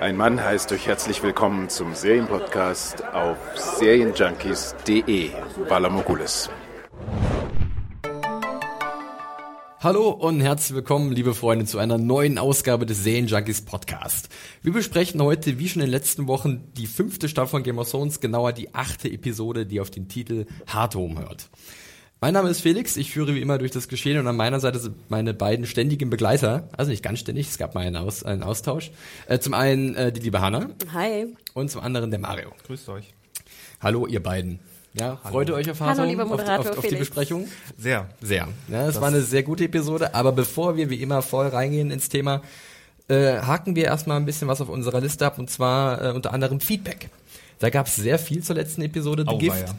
Ein Mann heißt euch herzlich willkommen zum Serienpodcast auf serienjunkies.de. Balamogulis. Hallo und herzlich willkommen, liebe Freunde, zu einer neuen Ausgabe des Serienjunkies Podcast. Wir besprechen heute, wie schon in den letzten Wochen, die fünfte Staffel von Game of Thrones, genauer die achte Episode, die auf den Titel Hard Home hört. Mein Name ist Felix, ich führe wie immer durch das Geschehen und an meiner Seite sind meine beiden ständigen Begleiter, also nicht ganz ständig, es gab mal einen, Aus, einen Austausch. Äh, zum einen äh, die liebe Hanna. Hi. Und zum anderen der Mario. Grüßt euch. Hallo ihr beiden. Ja, freut ihr euch auf Hallo, lieber auf, Moderator auf, auf die Felix. Besprechung? Sehr. Sehr. Ja, das, war eine sehr gute Episode, aber bevor wir wie immer voll reingehen ins Thema, äh, haken wir erstmal ein bisschen was auf unserer Liste ab und zwar äh, unter anderem Feedback. Da gab es sehr viel zur letzten Episode The Auweia. Gift.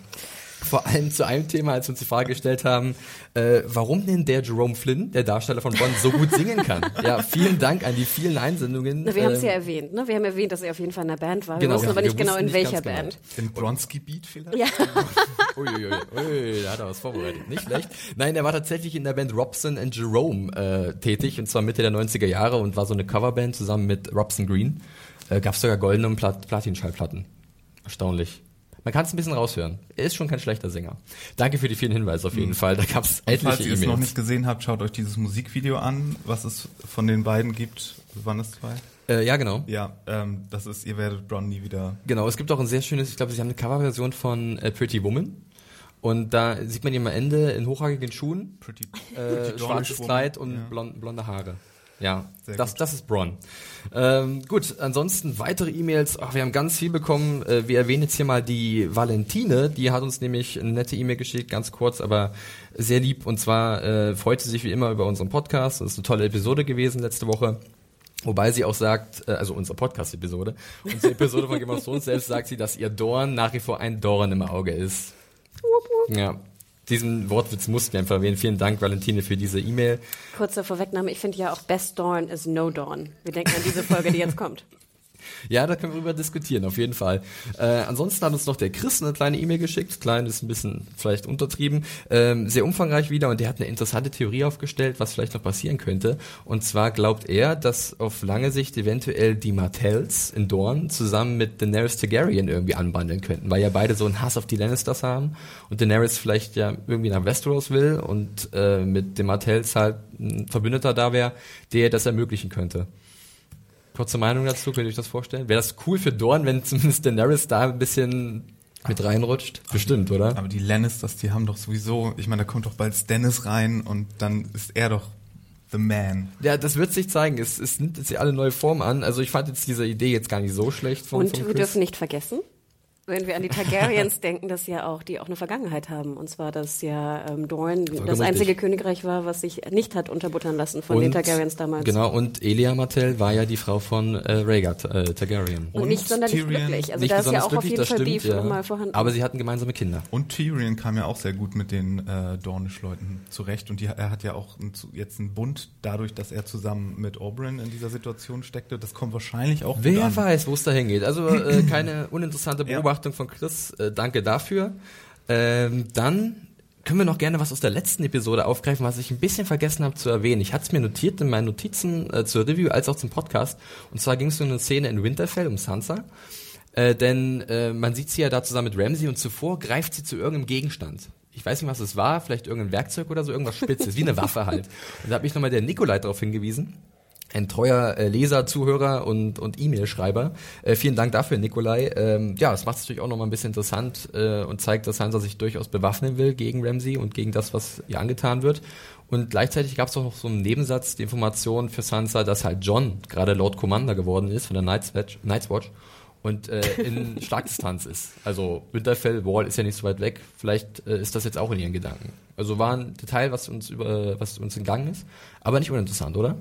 Vor allem zu einem Thema, als wir uns die Frage gestellt haben, äh, warum denn der Jerome Flynn, der Darsteller von Bond, so gut singen kann. Ja, vielen Danck an die vielen Einsendungen. Na, wir haben es Ähm, ja erwähnt, ne? Wir haben erwähnt, dass er auf jeden Fall in einer Band war. Genau, wir wussten ja, aber wir nicht genau, in nicht welcher genau. Band. Im Bronski-Beat vielleicht? Ja. Uiuiui, ui, da hat er was vorbereitet. Nicht schlecht. Nein, er war tatsächlich in der Band Robson and Jerome äh, tätig, und zwar Mitte der 90er Jahre und war so eine Coverband zusammen mit Robson Green. Äh, Gab sogar goldene und Plat Platinschallplatten. Erstaunlich. Man kann es ein bisschen raushören. Er ist schon kein schlechter Sänger. Danke für die vielen Hinweise auf jeden Fall. Da gab es Falls etliche ihr es noch nicht gesehen habt, schaut euch dieses Musikvideo an, was es von den beiden gibt. Waren es zwei? Äh, ja, genau. Ja, ähm, das ist, ihr werdet Bron nie wieder. Genau, es gibt auch ein sehr schönes, ich glaube, sie haben eine Coverversion von äh, Pretty Woman. Und da sieht man ihn am Ende in hochhackigen Schuhen, Pretty, äh, Pretty schwarzes. Kleid und Ja. blond, blonde Haare. Ja, Sehr das, gut. das ist Bron. Ähm, gut, ansonsten weitere E-Mails. Ach, wir haben ganz viel bekommen. Äh, wir erwähnen jetzt hier mal die Valentine. Die hat uns nämlich eine nette E-Mail geschickt, ganz kurz, aber sehr lieb. Und zwar äh, freut sie sich wie immer über unseren Podcast. Das ist eine tolle Episode gewesen letzte Woche. Wobei sie auch sagt, äh, also unsere Podcast-Episode, unsere Episode von Game of Thrones selbst sagt sie, dass ihr Dorn nach wie vor ein Dorn im Auge ist. Ja, diesen Wortwitz mussten wir einfach erwähnen. Vielen Dank, Valentine, für diese E-Mail. Kurze Vorwegnahme, ich finde ja auch Best Dawn is No Dawn. Wir denken an diese Folge, die jetzt kommt. Ja, da können wir drüber diskutieren, auf jeden Fall. Äh, ansonsten hat uns noch der Chris eine kleine E-Mail geschickt. Klein ist ein bisschen vielleicht untertrieben. Ähm, sehr umfangreich wieder und der hat eine interessante Theorie aufgestellt, was vielleicht noch passieren könnte. Und zwar glaubt er, dass auf lange Sicht eventuell die Martells in Dorn zusammen mit Daenerys Targaryen irgendwie anbandeln könnten, weil ja beide so einen Hass auf die Lannisters haben und Daenerys vielleicht ja irgendwie nach Westeros will und äh, mit den Martells halt ein Verbündeter da wäre, der das ermöglichen könnte. Kurze Meinung dazu, könnt ihr euch das vorstellen? Wäre das cool für Dorn, wenn zumindest Daenerys da ein bisschen mit reinrutscht? Bestimmt, oder? Aber die Lannisters, die haben doch sowieso, ich meine, da kommt doch bald Stannis rein und dann ist er doch the man. Ja, das wird sich zeigen. Es, es nimmt jetzt ja alle neue Formen an. Also ich fand jetzt diese Idee jetzt gar nicht so schlecht von, Und von wir dürfen nicht vergessen, wenn wir an die Targaryens denken, dass ja auch die auch eine Vergangenheit haben. Und zwar, dass ja ähm, Dorne das richtig. einzige Königreich war, was sich nicht hat unterbuttern lassen von den Targaryens damals. Genau, und Elia Martell war ja die Frau von äh, Rhaegar äh, Targaryen. Und nicht sonderlich Tyrion- glücklich. Also nicht da ist ja auch auf jeden Fall stimmt, Beef ja. nochmal vorhanden. Aber sie hatten gemeinsame Kinder. Und Tyrion kam ja auch sehr gut mit den äh, Dornish-Leuten zurecht. Und die, er hat ja auch ein, jetzt einen Bund dadurch, dass er zusammen mit Oberyn in dieser Situation steckte. Das kommt wahrscheinlich auch gut Wer an. weiß, wo es da hingeht. Also äh, keine uninteressante Ja. Beobachtung von Chris. Äh, danke dafür. Ähm, dann können wir noch gerne was aus der letzten Episode aufgreifen, was ich ein bisschen vergessen habe zu erwähnen. Ich hatte es mir notiert in meinen Notizen äh, zur Review als auch zum Podcast. Und zwar ging es um eine Szene in Winterfell um Sansa. Äh, denn äh, man sieht sie ja da zusammen mit Ramsey und zuvor greift sie zu irgendeinem Gegenstand. Ich weiß nicht, was es war, vielleicht irgendein Werkzeug oder so, irgendwas Spitzes, wie eine Waffe halt. Und da hat mich nochmal der Nikolai darauf hingewiesen ein treuer äh, Leser, Zuhörer und, und E-Mail-Schreiber. Äh, vielen Dank dafür, Nikolai. Ähm, ja, das macht es natürlich auch nochmal ein bisschen interessant äh, und zeigt, dass Sansa sich durchaus bewaffnen will gegen Ramsey und gegen das, was ihr angetan wird. Und gleichzeitig gab es auch noch so einen Nebensatz, die Information für Sansa, dass halt John gerade Lord Commander geworden ist von der Night's Watch, Night's Watch und äh, in Schlagdistanz ist. Also Winterfell, Wall ist ja nicht so weit weg. Vielleicht äh, ist das jetzt auch in ihren Gedanken. Also war ein Detail, was uns über was uns entgangen ist, aber nicht uninteressant, oder?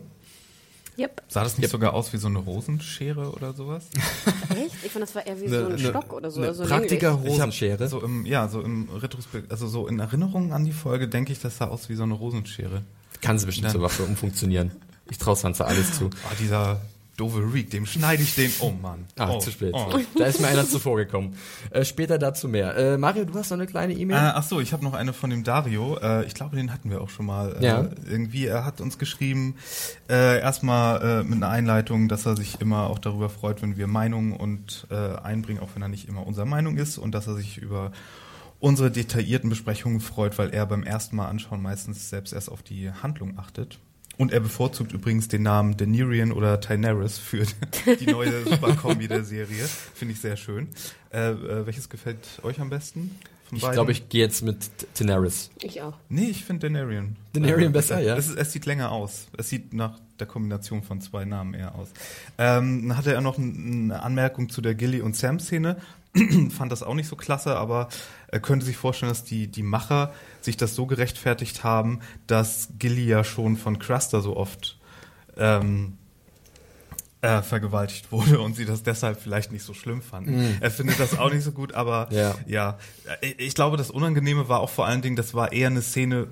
Yep. Sah das nicht sogar aus wie so eine Rosenschere oder sowas? Echt? Ich fand, das war eher wie so ein Stock oder so. Eine also Praktiker Rosenschere. So im, ja, so im Retrospekt, also so in Erinnerung an die Folge denke ich, das sah aus wie so eine Rosenschere. Kann sie bestimmt zur Waffe umfunktionieren. Ich traue Sansa alles zu. Oh, dieser doofe Reek, dem schneide ich den. Oh Mann. Ah, oh, zu spät. Oh. Da ist mir einer zuvor gekommen. Äh, später dazu mehr. Äh, Mario, du hast noch eine kleine Äh, E-Mail? ach so, ich habe noch eine von dem Dario. Äh, ich glaube, den hatten wir auch schon mal. Äh, Ja. Irgendwie, er hat uns geschrieben, äh, erstmal äh, mit einer Einleitung, dass er sich immer auch darüber freut, wenn wir Meinungen und äh, einbringen, auch wenn er nicht immer unserer Meinung ist und dass er sich über unsere detaillierten Besprechungen freut, weil er beim ersten Mal anschauen meistens selbst erst auf die Handlung achtet. Und er bevorzugt übrigens den Namen Daenerys oder Daenerys für die neue Superkombi der Serie. Finde ich sehr schön. Äh, äh, welches gefällt euch am besten? von ich glaube, ich gehe jetzt mit Daenerys. Ich auch. Nee, ich finde Daenarian. Daenarian besser, ja? Es, ist, es sieht länger aus. Es sieht nach der Kombination von zwei Namen eher aus. Ähm, dann hatte er noch eine Anmerkung zu der Gilly und Sam-Szene. Fand das auch nicht so klasse, aber er könnte sich vorstellen, dass die, die Macher sich das so gerechtfertigt haben, dass Gilly ja schon von Cruster so oft ähm, äh, vergewaltigt wurde und sie das deshalb vielleicht nicht so schlimm fanden. Er findet das auch nicht so gut, aber Ja. ja, ich, ich glaube, das Unangenehme war auch vor allen Dingen, das war eher eine Szene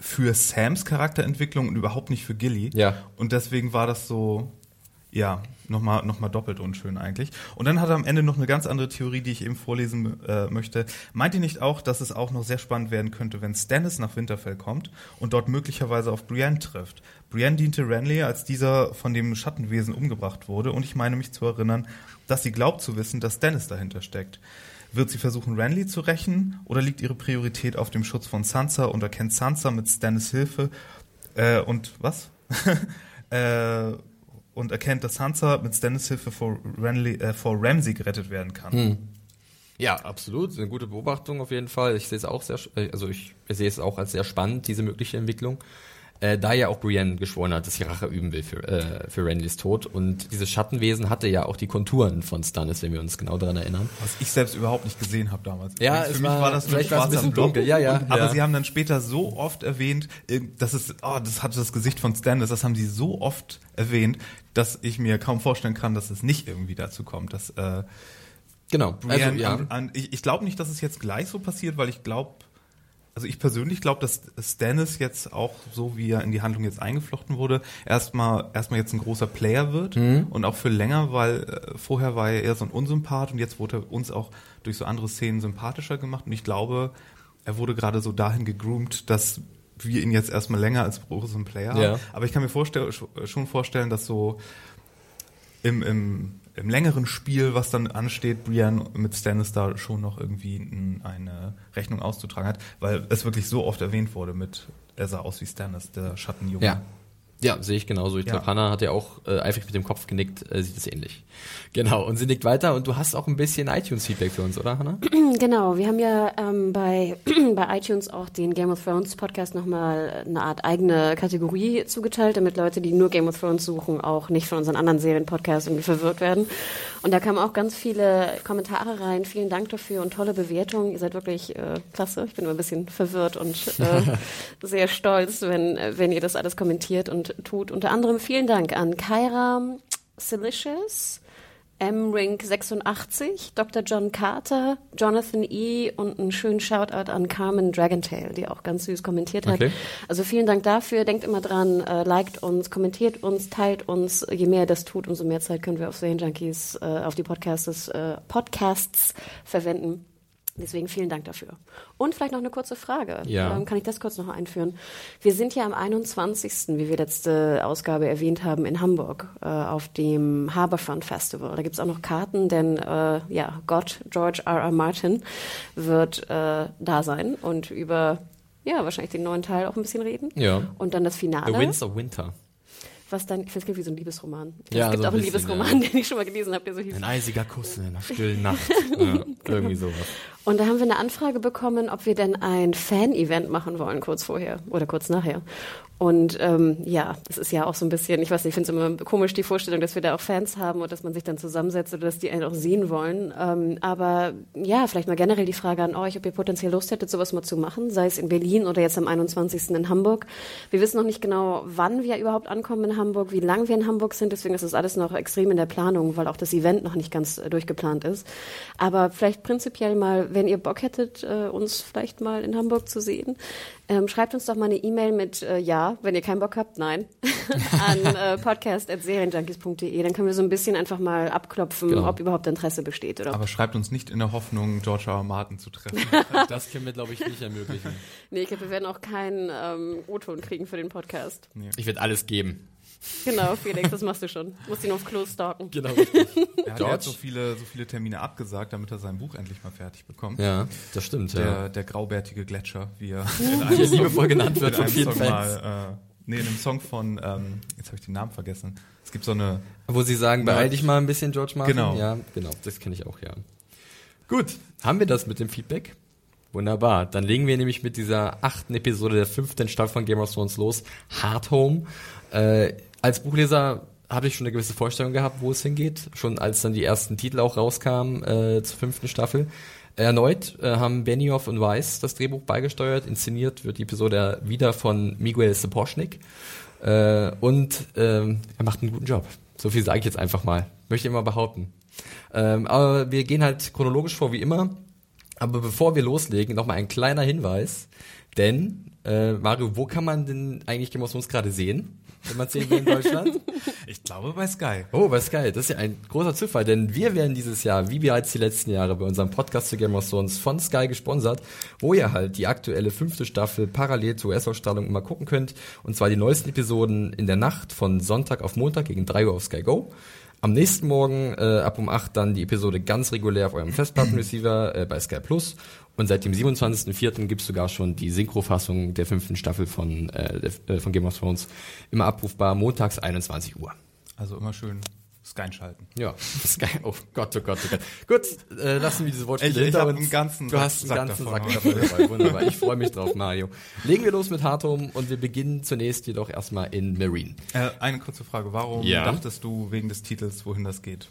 für Sams Charakterentwicklung und überhaupt nicht für Gilly. Ja. Und deswegen war das so, ja, nochmal noch mal doppelt unschön eigentlich. Und dann hat er am Ende noch eine ganz andere Theorie, die ich eben vorlesen äh, möchte. Meint ihr nicht auch, dass es auch noch sehr spannend werden könnte, wenn Stannis nach Winterfell kommt und dort möglicherweise auf Brienne trifft? Brienne diente Renly, als dieser von dem Schattenwesen umgebracht wurde. Und ich meine mich zu erinnern, dass sie glaubt zu wissen, dass Stannis dahinter steckt. Wird sie versuchen, Renly zu rächen oder liegt ihre Priorität auf dem Schutz von Sansa und erkennt Sansa mit Stannis Hilfe äh, und was? äh, und erkennt, dass Sansa mit Stannis Hilfe vor, Renly, äh, vor Ramsay gerettet werden kann. Ja, absolut. Eine gute Beobachtung auf jeden Fall. Ich sehe es auch sehr, äh, also ich sehe es auch als sehr spannend, diese mögliche Entwicklung. Äh, da ja auch Brienne geschworen hat, dass sie Rache üben will für, äh, für Renlys Tod. Und dieses Schattenwesen hatte ja auch die Konturen von Stannis, wenn wir uns genau daran erinnern. Was ich selbst überhaupt nicht gesehen habe damals. Ja, Für mich war- war das nur es ein bisschen dunkel. Ja, ja, Aber ja. sie haben dann später so oft erwähnt, äh, dass es, oh, das hatte das Gesicht von Stannis, das haben sie so oft erwähnt, dass ich mir kaum vorstellen kann, dass es nicht irgendwie dazu kommt, dass äh, Genau. Brienne also, ja. an, an, ich, ich glaube nicht, dass es jetzt gleich so passiert, weil ich glaube, also ich persönlich glaube, dass Stannis jetzt auch so, wie er in die Handlung jetzt eingeflochten wurde, erstmal erstmal jetzt ein großer Player wird Mhm. und auch für länger, weil äh, vorher war er eher so ein Unsympath und jetzt wurde er uns auch durch so andere Szenen sympathischer gemacht und ich glaube, er wurde gerade so dahin gegroomt, dass wir ihn jetzt erstmal länger als großen Player Ja. haben. Aber ich kann mir vorstell, schon vorstellen, dass so im, im, im längeren Spiel, was dann ansteht, Brienne mit Stannis da schon noch irgendwie eine Rechnung auszutragen hat, weil es wirklich so oft erwähnt wurde mit, er sah aus wie Stannis, der Schattenjunge. Ja. Ja, sehe ich genauso. Ich Ja. glaube, Hannah hat ja auch äh, eifrig mit dem Kopf genickt, äh, sieht es ähnlich. Genau, und sie nickt weiter und du hast auch ein bisschen iTunes-Feedback für uns, oder Hannah? Genau, wir haben ja ähm, bei, bei iTunes auch den Game of Thrones Podcast nochmal eine Art eigene Kategorie zugeteilt, damit Leute, die nur Game of Thrones suchen, auch nicht von unseren anderen Serienpodcasts irgendwie verwirrt werden. Und da kamen auch ganz viele Kommentare rein. Vielen Dank dafür und tolle Bewertungen. Ihr seid wirklich äh, klasse. Ich bin immer ein bisschen verwirrt und äh, sehr stolz, wenn, wenn ihr das alles kommentiert und tut. Unter anderem vielen Dank an Kyra Silicious, M-Ring86, Dr. John Carter, Jonathan E. und einen schönen Shoutout an Carmen Dragontail, die auch ganz süß kommentiert hat. Okay. Also vielen Dank dafür. Denkt immer dran, äh, liked uns, kommentiert uns, teilt uns. Je mehr ihr das tut, umso mehr Zeit können wir auf Serienjunkies, äh, auf die Podcasts, äh, Podcasts verwenden. Deswegen vielen Dank dafür. Und vielleicht noch eine kurze Frage. Ja. Ähm, kann ich das kurz noch einführen? Wir sind ja am 21., wie wir letzte Ausgabe erwähnt haben, in Hamburg äh, auf dem Harbourfront Festival. Da gibt's auch noch Karten, denn äh, ja, Gott, George R. R. Martin, wird äh, da sein und über ja, wahrscheinlich den neuen Teil auch ein bisschen reden. Ja. Und dann das Finale. The Winds of Winter. Was dann, ich finde, es klingt wie so ein Liebesroman. Ja, es gibt so ein auch einen bisschen, Liebesroman, ja. den ich schon mal gelesen habe, der so hieß. Ein eisiger Kuss in einer stillen Nacht. ja, irgendwie sowas. Und da haben wir eine Anfrage bekommen, ob wir denn ein Fan-Event machen wollen, kurz vorher oder kurz nachher. Und ähm, ja, das ist ja auch so ein bisschen, ich weiß nicht, ich finde es immer komisch, die Vorstellung, dass wir da auch Fans haben und dass man sich dann zusammensetzt oder dass die einen auch sehen wollen. Ähm, aber ja, vielleicht mal generell die Frage an euch, ob ihr potenziell Lust hättet, sowas mal zu machen, sei es in Berlin oder jetzt am 21. in Hamburg. Wir wissen noch nicht genau, wann wir überhaupt ankommen in Hamburg, wie lang wir in Hamburg sind, deswegen ist das alles noch extrem in der Planung, weil auch das Event noch nicht ganz äh, durchgeplant ist. Aber vielleicht prinzipiell mal, wenn ihr Bock hättet, äh, uns vielleicht mal in Hamburg zu sehen, ähm, schreibt uns doch mal eine E-Mail mit äh, Ja, wenn ihr keinen Bock habt, nein, an äh, podcast.serienjunkies.de. Dann können wir so ein bisschen einfach mal abklopfen, Genau. ob überhaupt Interesse besteht. Oder Aber schreibt uns nicht in der Hoffnung, George R. R. Martin zu treffen. Das können wir, glaube ich, nicht ermöglichen. nee, ich glaube, wir werden auch keinen ähm, O-Ton kriegen für den Podcast. Ich werde alles geben. Genau, Felix, das machst du schon. Du musst ihn auf Klo stalken. Genau. Er hat so viele, so viele Termine abgesagt, damit er sein Buch endlich mal fertig bekommt. Ja, das stimmt. Der, ja. der graubärtige Gletscher, wie er Hier liebevoll genannt wird in von einem vielen Song Fans. mal, äh, nee, in einem Song von, ähm, jetzt habe ich den Namen vergessen. Es gibt so eine, Wo sie sagen, beeil dich mal ein bisschen, George Martin. Genau. Ja, genau, das kenne ich auch, ja. Gut, haben wir das mit dem Feedback? Wunderbar. Dann legen wir nämlich mit dieser achten Episode der fünften Staffel von Game of Thrones los. Hard Home. Äh, als Buchleser habe ich schon eine gewisse Vorstellung gehabt, wo es hingeht. Schon als dann die ersten Titel auch rauskamen äh, zur fünften Staffel. Erneut äh, haben Benioff und Weiss das Drehbuch beigesteuert. Inszeniert wird die Episode wieder von Miguel Sapochnik. Äh, und ähm, er macht einen guten Job. So viel sage ich jetzt einfach mal. Möchte ich immer behaupten. Ähm, aber wir gehen halt chronologisch vor wie immer. Aber bevor wir loslegen, nochmal ein kleiner Hinweis. Denn, äh, Mario, wo kann man denn eigentlich Game of Thrones gerade sehen? Wenn man sehen will in Deutschland? ich glaube bei Sky. Oh, was geil. Das ist ja ein großer Zufall, denn wir werden dieses Jahr, wie bereits die letzten Jahre, bei unserem Podcast zu Game of Thrones von Sky gesponsert, wo ihr halt die aktuelle fünfte Staffel parallel zur US-Ausstrahlung immer gucken könnt. Und zwar die neuesten Episoden in der Nacht von Sonntag auf Montag gegen 3 Uhr auf Sky Go. Am nächsten Morgen äh, ab um 8 dann die Episode ganz regulär auf eurem Festplattenreceiver äh, bei Sky Plus. Und seit dem 27.04. gibt's sogar schon die Synchrofassung der fünften Staffel von, äh, äh, von Game of Thrones immer abrufbar, montags 21 Uhr. Also immer schön Sky schalten. Ja, Sky. Oh Gott, oh Gott, oh Gott. Gut, äh, lassen wir diese Wortspiele Ich- ich hinter hab uns. einen ganzen du hast einen ganzen Sack davon dabei. Wunderbar. Ich freue mich drauf, Mario. Legen wir los mit Hardhome und wir beginnen zunächst jedoch erstmal in Marine. Äh, eine kurze Frage. Warum Ja. dachtest du wegen des Titels, wohin das geht?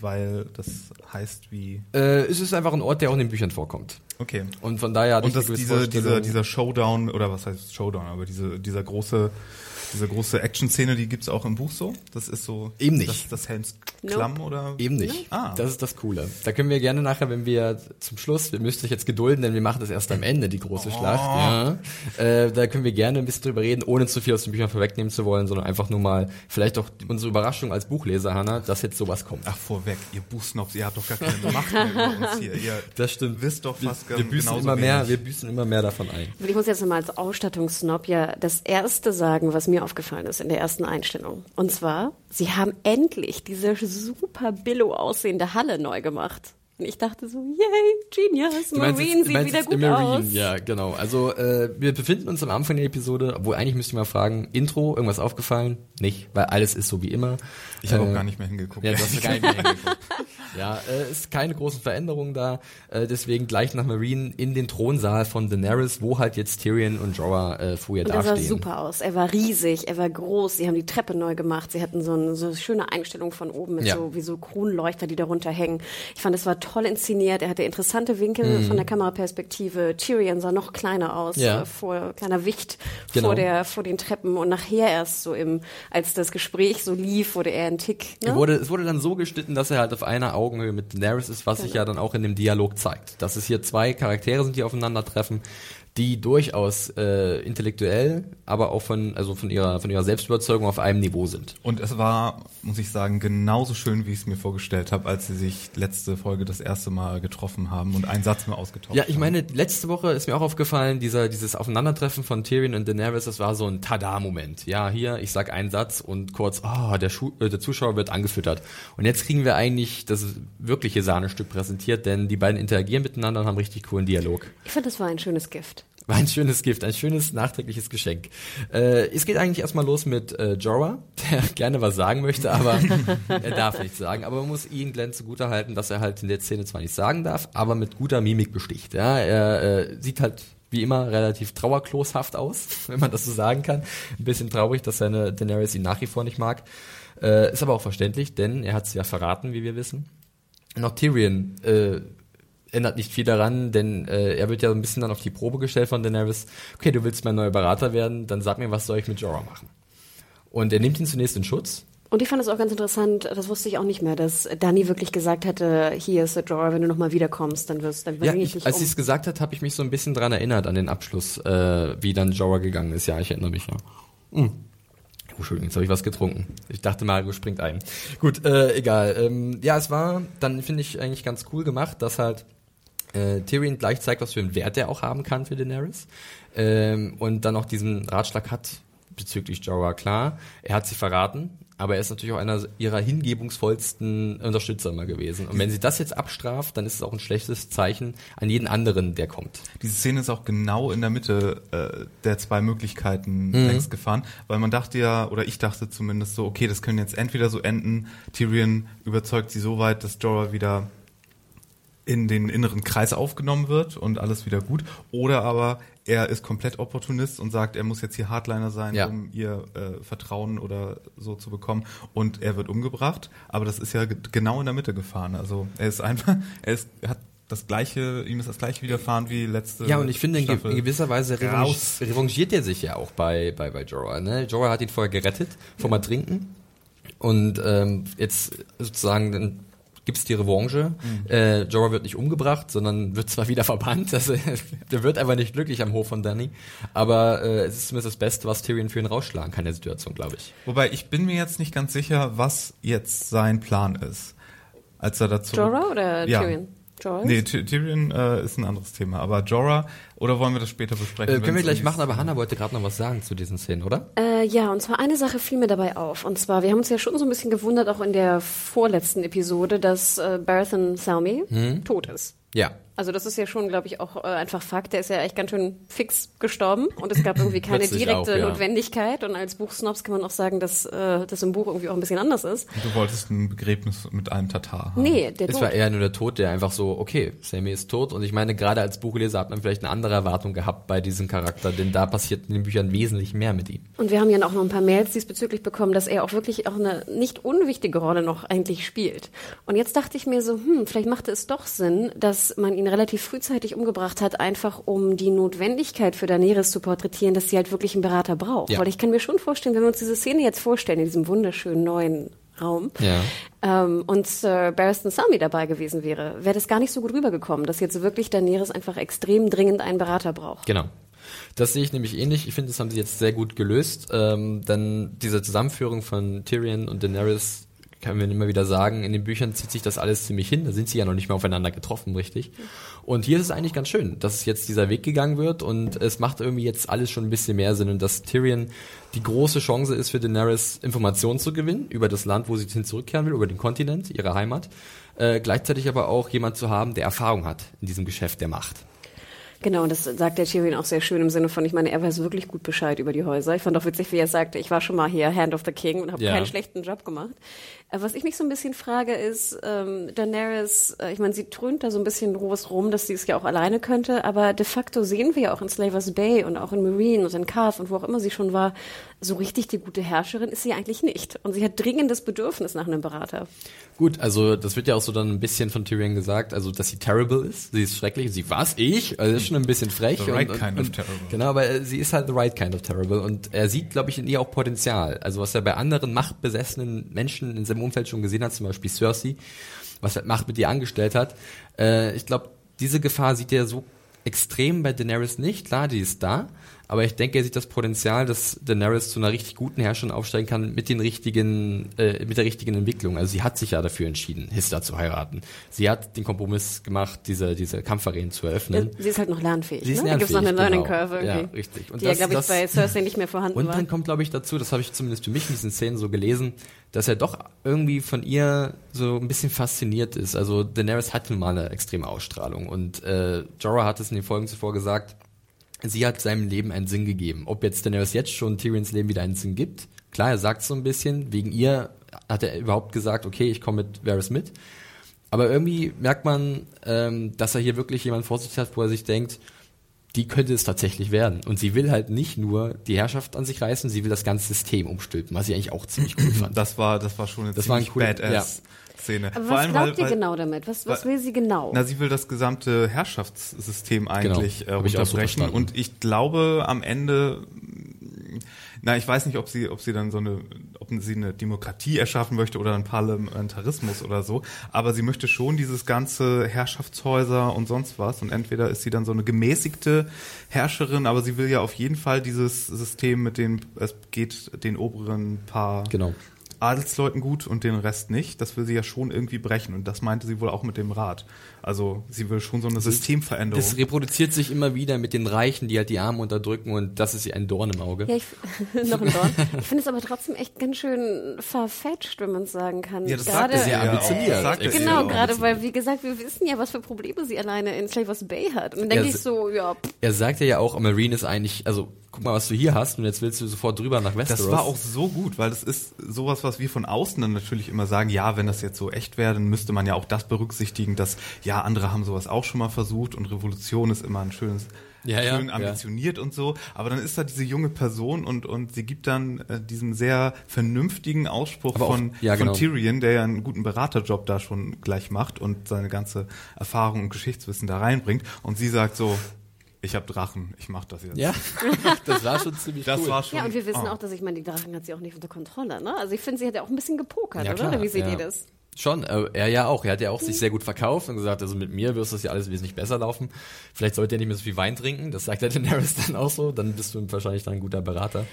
Weil das heißt wie. Äh, es ist einfach ein Ort, der auch in den Büchern vorkommt. Okay. Und von daher Und ich das, diese, dieser, dieser Showdown, oder was heißt Showdown, aber diese, dieser große, diese große Action-Szene, die gibt's auch im Buch so? Das ist so. Eben nicht. Das, das Helms Nope. Klamm oder? Eben nicht. Ah. Das ist das Coole. Da können wir gerne nachher, wenn wir zum Schluss, wir müsst euch jetzt gedulden, denn wir machen das erst am Ende, die große Oh. Schlacht. Ja. Äh, da können wir gerne ein bisschen drüber reden, ohne zu viel aus den Büchern vorwegnehmen zu wollen, sondern einfach nur mal, vielleicht auch unsere Überraschung als Buchleser, Hanna, dass jetzt sowas kommt. Ach, vorweg, ihr Buchsnobs, ihr habt doch gar keine Macht mehr über uns hier. Ihr Das stimmt. wisst doch Wir, fast wir gen- büßen immer mehr, wenig. wir büßen immer mehr davon ein. Ich muss jetzt nochmal als Ausstattungssnob ja das erste sagen, was mir aufgefallen ist in der ersten Einstellung. Und zwar, sie haben endlich diese super billo aussehende Halle neu gemacht. Und ich dachte so, yay, genius, Du meinst Marine jetzt- sieht wieder gut Marine, aus. Ja, genau. Also äh, wir befinden uns am Anfang der Episode, obwohl eigentlich müsste ich mal fragen, Intro, irgendwas aufgefallen? Nicht, weil alles ist so wie immer. Ich habe Äh, auch gar nicht mehr hingeguckt. Ja, du hast gar nicht mehr hingeguckt. Ja, äh, ist keine großen Veränderungen da. Äh, deswegen gleich nach Marine in den Thronsaal von Daenerys, wo halt jetzt Tyrion und Jorah äh, vor ihr Und er sah dastehen. super aus. Er war riesig, er war groß. Sie haben die Treppe neu gemacht. Sie hatten so eine, so eine schöne Einstellung von oben mit Ja. so wie so Kronleuchter, die darunter hängen. Ich fand, es war toll inszeniert. Er hatte interessante Winkel von der Kameraperspektive. Tyrion sah noch kleiner aus. Ja. äh, vor kleiner Wicht Genau. vor der vor den Treppen und nachher erst so im als das Gespräch so lief, wurde er ein Tick. Ne? Er wurde, es wurde dann so geschnitten, dass er halt auf einer Augenhöhe mit Daenerys ist, was sich Genau. ja dann auch in dem Dialog zeigt. Dass es hier zwei Charaktere sind, die aufeinandertreffen, die durchaus äh, intellektuell, aber auch von, also von ihrer, von ihrer Selbstüberzeugung auf einem Niveau sind. Und es war, muss ich sagen, genauso schön, wie ich es mir vorgestellt habe, als sie sich letzte Folge das erste Mal getroffen haben und einen Satz mehr ausgetauscht Ja, ich haben. meine, letzte Woche ist mir auch aufgefallen, dieser, dieses Aufeinandertreffen von Tyrion und Daenerys, das war so ein Tada-Moment. Ja, hier, ich sag einen Satz und kurz, oh, der, Schu äh, der Zuschauer wird angefüttert. Und jetzt kriegen wir eigentlich das wirkliche Sahnestück präsentiert, denn die beiden interagieren miteinander und haben richtig coolen Dialog. Ich fand, das war ein schönes Gift. War ein schönes Gift, ein schönes nachträgliches Geschenk. Äh, es geht eigentlich erstmal los mit äh, Jorah, der gerne was sagen möchte, aber er darf nichts sagen. Aber man muss ihn Glenn zugutehalten, dass er halt in der Szene zwar nicht sagen darf, aber mit guter Mimik besticht. Ja, er äh, sieht halt wie immer relativ trauerkloshaft aus, wenn man das so sagen kann. Ein bisschen traurig, dass seine Daenerys ihn nach wie vor nicht mag. Äh, ist aber auch verständlich, denn er hat es ja verraten, wie wir wissen. Auch Tyrion äh, ändert nicht viel daran, denn äh, er wird ja so ein bisschen dann auf die Probe gestellt von Daenerys. Okay, du willst mein neuer Berater werden, dann sag mir, was soll ich mit Jorah machen? Und er nimmt ihn zunächst in Schutz. Und ich fand es auch ganz interessant, das wusste ich auch nicht mehr, dass Dani wirklich gesagt hätte, hier ist der Jorah, wenn du nochmal wiederkommst, dann wirst dann Ja, bring ich ich, dich als um. sie es gesagt hat, habe ich mich so ein bisschen dran erinnert an den Abschluss, äh, wie dann Jorah gegangen ist. Ja, ich erinnere mich, ja. Mm. Oh, Entschuldigung, jetzt habe ich was getrunken. Ich dachte, Mario springt ein. Gut, äh, egal. Ähm, ja, es war dann, finde ich, eigentlich ganz cool gemacht, dass halt äh, Tyrion gleich zeigt, was für einen Wert er auch haben kann für Daenerys. Ähm, und dann auch diesen Ratschlag hat bezüglich Jorah, klar, er hat sie verraten, aber er ist natürlich auch einer ihrer hingebungsvollsten Unterstützer immer gewesen. Und wenn sie das jetzt abstraft, dann ist es auch ein schlechtes Zeichen an jeden anderen, der kommt. Diese Szene ist auch genau in der Mitte äh, der zwei Möglichkeiten Mhm. längst gefahren, weil man dachte ja, oder ich dachte zumindest so, okay, das können jetzt entweder so enden, Tyrion überzeugt sie so weit, dass Jorah wieder in den inneren Kreis aufgenommen wird und alles wieder gut, oder aber er ist komplett Opportunist und sagt, er muss jetzt hier Hardliner sein, Ja. um ihr äh, Vertrauen oder so zu bekommen und er wird umgebracht, aber das ist ja ge- genau in der Mitte gefahren, also er ist einfach, er ist, hat das gleiche, ihm ist das gleiche widerfahren wie letzte Ja, und ich finde, Staffel. in gewisser Weise revanchiert er sich ja auch bei, bei, bei Jorah. Ne? Jorah hat ihn vorher gerettet vom Ertrinken. Und ähm, jetzt sozusagen dann gibt's die Revanche. Äh, Jorah wird nicht umgebracht, sondern wird zwar wieder verbannt. Also, der wird einfach nicht glücklich am Hof von Danny. Aber äh, es ist zumindest das Beste, was Tyrion für ihn rausschlagen kann in der Situation, glaube ich. Wobei ich bin mir jetzt nicht ganz sicher, was jetzt sein Plan ist. Als er dazu. Jorah oder Ja. Tyrion? Jorah? Nee, Ty- Tyrion äh, ist ein anderes Thema. Aber Jorah, oder wollen wir das später besprechen? Äh, können wir gleich machen, aber Hannah wollte gerade noch was sagen zu diesen Szenen, oder? Äh, ja, und zwar eine Sache fiel mir dabei auf. Und zwar, wir haben uns ja schon so ein bisschen gewundert, auch in der vorletzten Episode, dass äh, Baratheon Salmi Hm? tot ist. Ja. Also das ist ja schon, glaube ich, auch äh, einfach Fakt. Der ist ja echt ganz schön fix gestorben und es gab irgendwie keine direkte auch, ja. Notwendigkeit. Und als Buchsnobs kann man auch sagen, dass äh, das im Buch irgendwie auch ein bisschen anders ist. Du wolltest ein Begräbnis mit einem Tatar haben. Nee, der Es Tod. war eher nur der Tod, der einfach so, okay, Sammy ist tot. Und ich meine, gerade als Buchleser hat man vielleicht eine andere Erwartung gehabt bei diesem Charakter, denn da passiert in den Büchern wesentlich mehr mit ihm. Und wir haben ja auch noch ein paar Mails diesbezüglich bekommen, dass er auch wirklich auch eine nicht unwichtige Rolle noch eigentlich spielt. Und jetzt dachte ich mir so, hm, vielleicht machte es doch Sinn, dass man ihn relativ frühzeitig umgebracht hat, einfach um die Notwendigkeit für Daenerys zu porträtieren, dass sie halt wirklich einen Berater braucht. Ja. Weil ich kann mir schon vorstellen, wenn wir uns diese Szene jetzt vorstellen, in diesem wunderschönen neuen Raum, Ja. ähm, und Sir Barristan Selmy dabei gewesen wäre, wäre das gar nicht so gut rübergekommen, dass jetzt wirklich Daenerys einfach extrem dringend einen Berater braucht. Genau. Das sehe ich nämlich ähnlich. Ich finde, das haben sie jetzt sehr gut gelöst. Ähm, dann diese Zusammenführung von Tyrion und Daenerys kann man immer wieder sagen, in den Büchern zieht sich das alles ziemlich hin. Da sind sie ja noch nicht mehr aufeinander getroffen, richtig. Und hier ist es eigentlich ganz schön, dass jetzt dieser Weg gegangen wird und es macht irgendwie jetzt alles schon ein bisschen mehr Sinn und dass Tyrion die große Chance ist für Daenerys, Informationen zu gewinnen über das Land, wo sie hin zurückkehren will, über den Kontinent, ihre Heimat. Äh, gleichzeitig aber auch jemand zu haben, der Erfahrung hat in diesem Geschäft der Macht. Genau, und das sagt der Tyrion auch sehr schön im Sinne von, ich meine, er weiß wirklich gut Bescheid über die Häuser. Ich fand auch witzig, wie er sagte, ich war schon mal hier Hand of the King und habe Ja. keinen schlechten Job gemacht. Äh, Was ich mich so ein bisschen frage, ist, ähm, Daenerys, äh, ich meine, sie trönt da so ein bisschen groß rum, dass sie es ja auch alleine könnte, aber de facto sehen wir ja auch in Slavers Bay und auch in Marine und in Carth und wo auch immer sie schon war, so richtig die gute Herrscherin ist sie eigentlich nicht. Und sie hat dringendes Bedürfnis nach einem Berater. Gut, also das wird ja auch so dann ein bisschen von Tyrion gesagt, also dass sie terrible ist, sie ist schrecklich, sie was ich, also das ist schon ein bisschen frech. The right und, kind und, of terrible. Genau, aber äh, sie ist halt the right kind of terrible und er sieht, glaube ich, in ihr auch Potenzial. Also was er bei anderen machtbesessenen Menschen in seinem Umfeld schon gesehen hat, zum Beispiel Cersei, was halt Macht mit ihr angestellt hat. Äh, ich glaube, diese Gefahr sieht er so extrem bei Daenerys nicht. Klar, die ist da, aber ich denke, er sieht das Potenzial, dass Daenerys zu einer richtig guten Herrscherin aufsteigen kann mit den richtigen, äh, mit der richtigen Entwicklung. Also sie hat sich ja dafür entschieden, Hista zu heiraten. Sie hat den Kompromiss gemacht, diese diese Kampfarenen zu eröffnen. Sie ist halt noch lernfähig. Sie ist ne? Da gibt's noch eine lernfähig, Learning genau. Curve irgendwie. Ja, richtig. Und die das- ja, glaube ich, das- bei Cersei nicht mehr vorhanden Und war. dann kommt, glaube ich, dazu, das habe ich zumindest für mich in diesen Szenen so gelesen, dass er doch irgendwie von ihr so ein bisschen fasziniert ist. Also Daenerys hat nun mal eine extreme Ausstrahlung und äh, Jorah hat es in den Folgen zuvor gesagt, sie hat seinem Leben einen Sinn gegeben. Ob jetzt Daenerys jetzt schon Tyrions Leben wieder einen Sinn gibt, klar, er sagt so ein bisschen, wegen ihr hat er überhaupt gesagt, okay, ich komme mit Varys mit. Aber irgendwie merkt man, ähm, dass er hier wirklich jemanden vor sich hat, wo er sich denkt, die könnte es tatsächlich werden. Und sie will halt nicht nur die Herrschaft an sich reißen, sie will das ganze System umstülpen, was ich eigentlich auch ziemlich cool fand. Das war, das war schon eine Das war ein ziemlich cooler- badass Szene. Aber Vor was allem, glaubt weil- ihr genau damit? Was, was weil- will sie genau? Na, sie will das gesamte Herrschaftssystem eigentlich Genau, äh, so unterbrechen. verstanden. und ich glaube am Ende, na, ich weiß nicht, ob sie, ob sie dann so eine, ob sie eine Demokratie erschaffen möchte oder einen Parlamentarismus oder so, aber sie möchte schon dieses ganze Herrschaftshäuser und sonst was und entweder ist sie dann so eine gemäßigte Herrscherin, aber sie will ja auf jeden Fall dieses System mit dem, es geht den oberen paar Genau. Adelsleuten gut und den Rest nicht. Das will sie ja schon irgendwie brechen. Und das meinte sie wohl auch mit dem Rat. Also sie will schon so eine Systemveränderung. Das reproduziert sich immer wieder mit den Reichen, die halt die Armen unterdrücken und das ist ihr ein Dorn im Auge. Ja, ich, noch ein Dorn. Ich finde es aber trotzdem echt ganz schön verfetcht, wenn man es sagen kann. Ja, das gerade, sagte sie sehr ja ambitioniert. ja Genau, gerade weil, wie gesagt, wir wissen ja, was für Probleme sie alleine in Slavers Bay hat. Und dann denke ich so, ja, pff, Er sagte ja auch, Marine ist eigentlich, also guck mal, was du hier hast und jetzt willst du sofort drüber nach Westeros. Das war auch so gut, weil das ist sowas, was wir von außen dann natürlich immer sagen, ja, wenn das jetzt so echt wäre, dann müsste man ja auch das berücksichtigen, dass ja, andere haben sowas auch schon mal versucht und Revolution ist immer ein schönes Ja, ja, schön ja. ambitioniert und so, aber dann ist da diese junge Person und und sie gibt dann äh, diesen sehr vernünftigen Ausspruch auch- von, ja, von genau. Tyrion, der ja einen guten Beraterjob da schon gleich macht und seine ganze Erfahrung und Geschichtswissen da reinbringt und sie sagt so, ich habe Drachen, ich mach das jetzt. Ja, das war schon ziemlich Das cool. war schon ja, und wir wissen oh. auch, dass ich meine, die Drachen hat sie auch nicht unter Kontrolle, ne? Also ich finde, sie hat ja auch ein bisschen gepokert, Ja, oder? klar, Oder wie seht ja. ihr das? Schon, äh, er ja auch. Er hat ja auch sich sehr gut verkauft und gesagt, also mit mir wirst das ja alles wesentlich besser laufen. Vielleicht sollte er nicht mehr so viel Wein trinken. Das sagt der Daenerys dann auch so. Dann bist du wahrscheinlich dann ein guter Berater.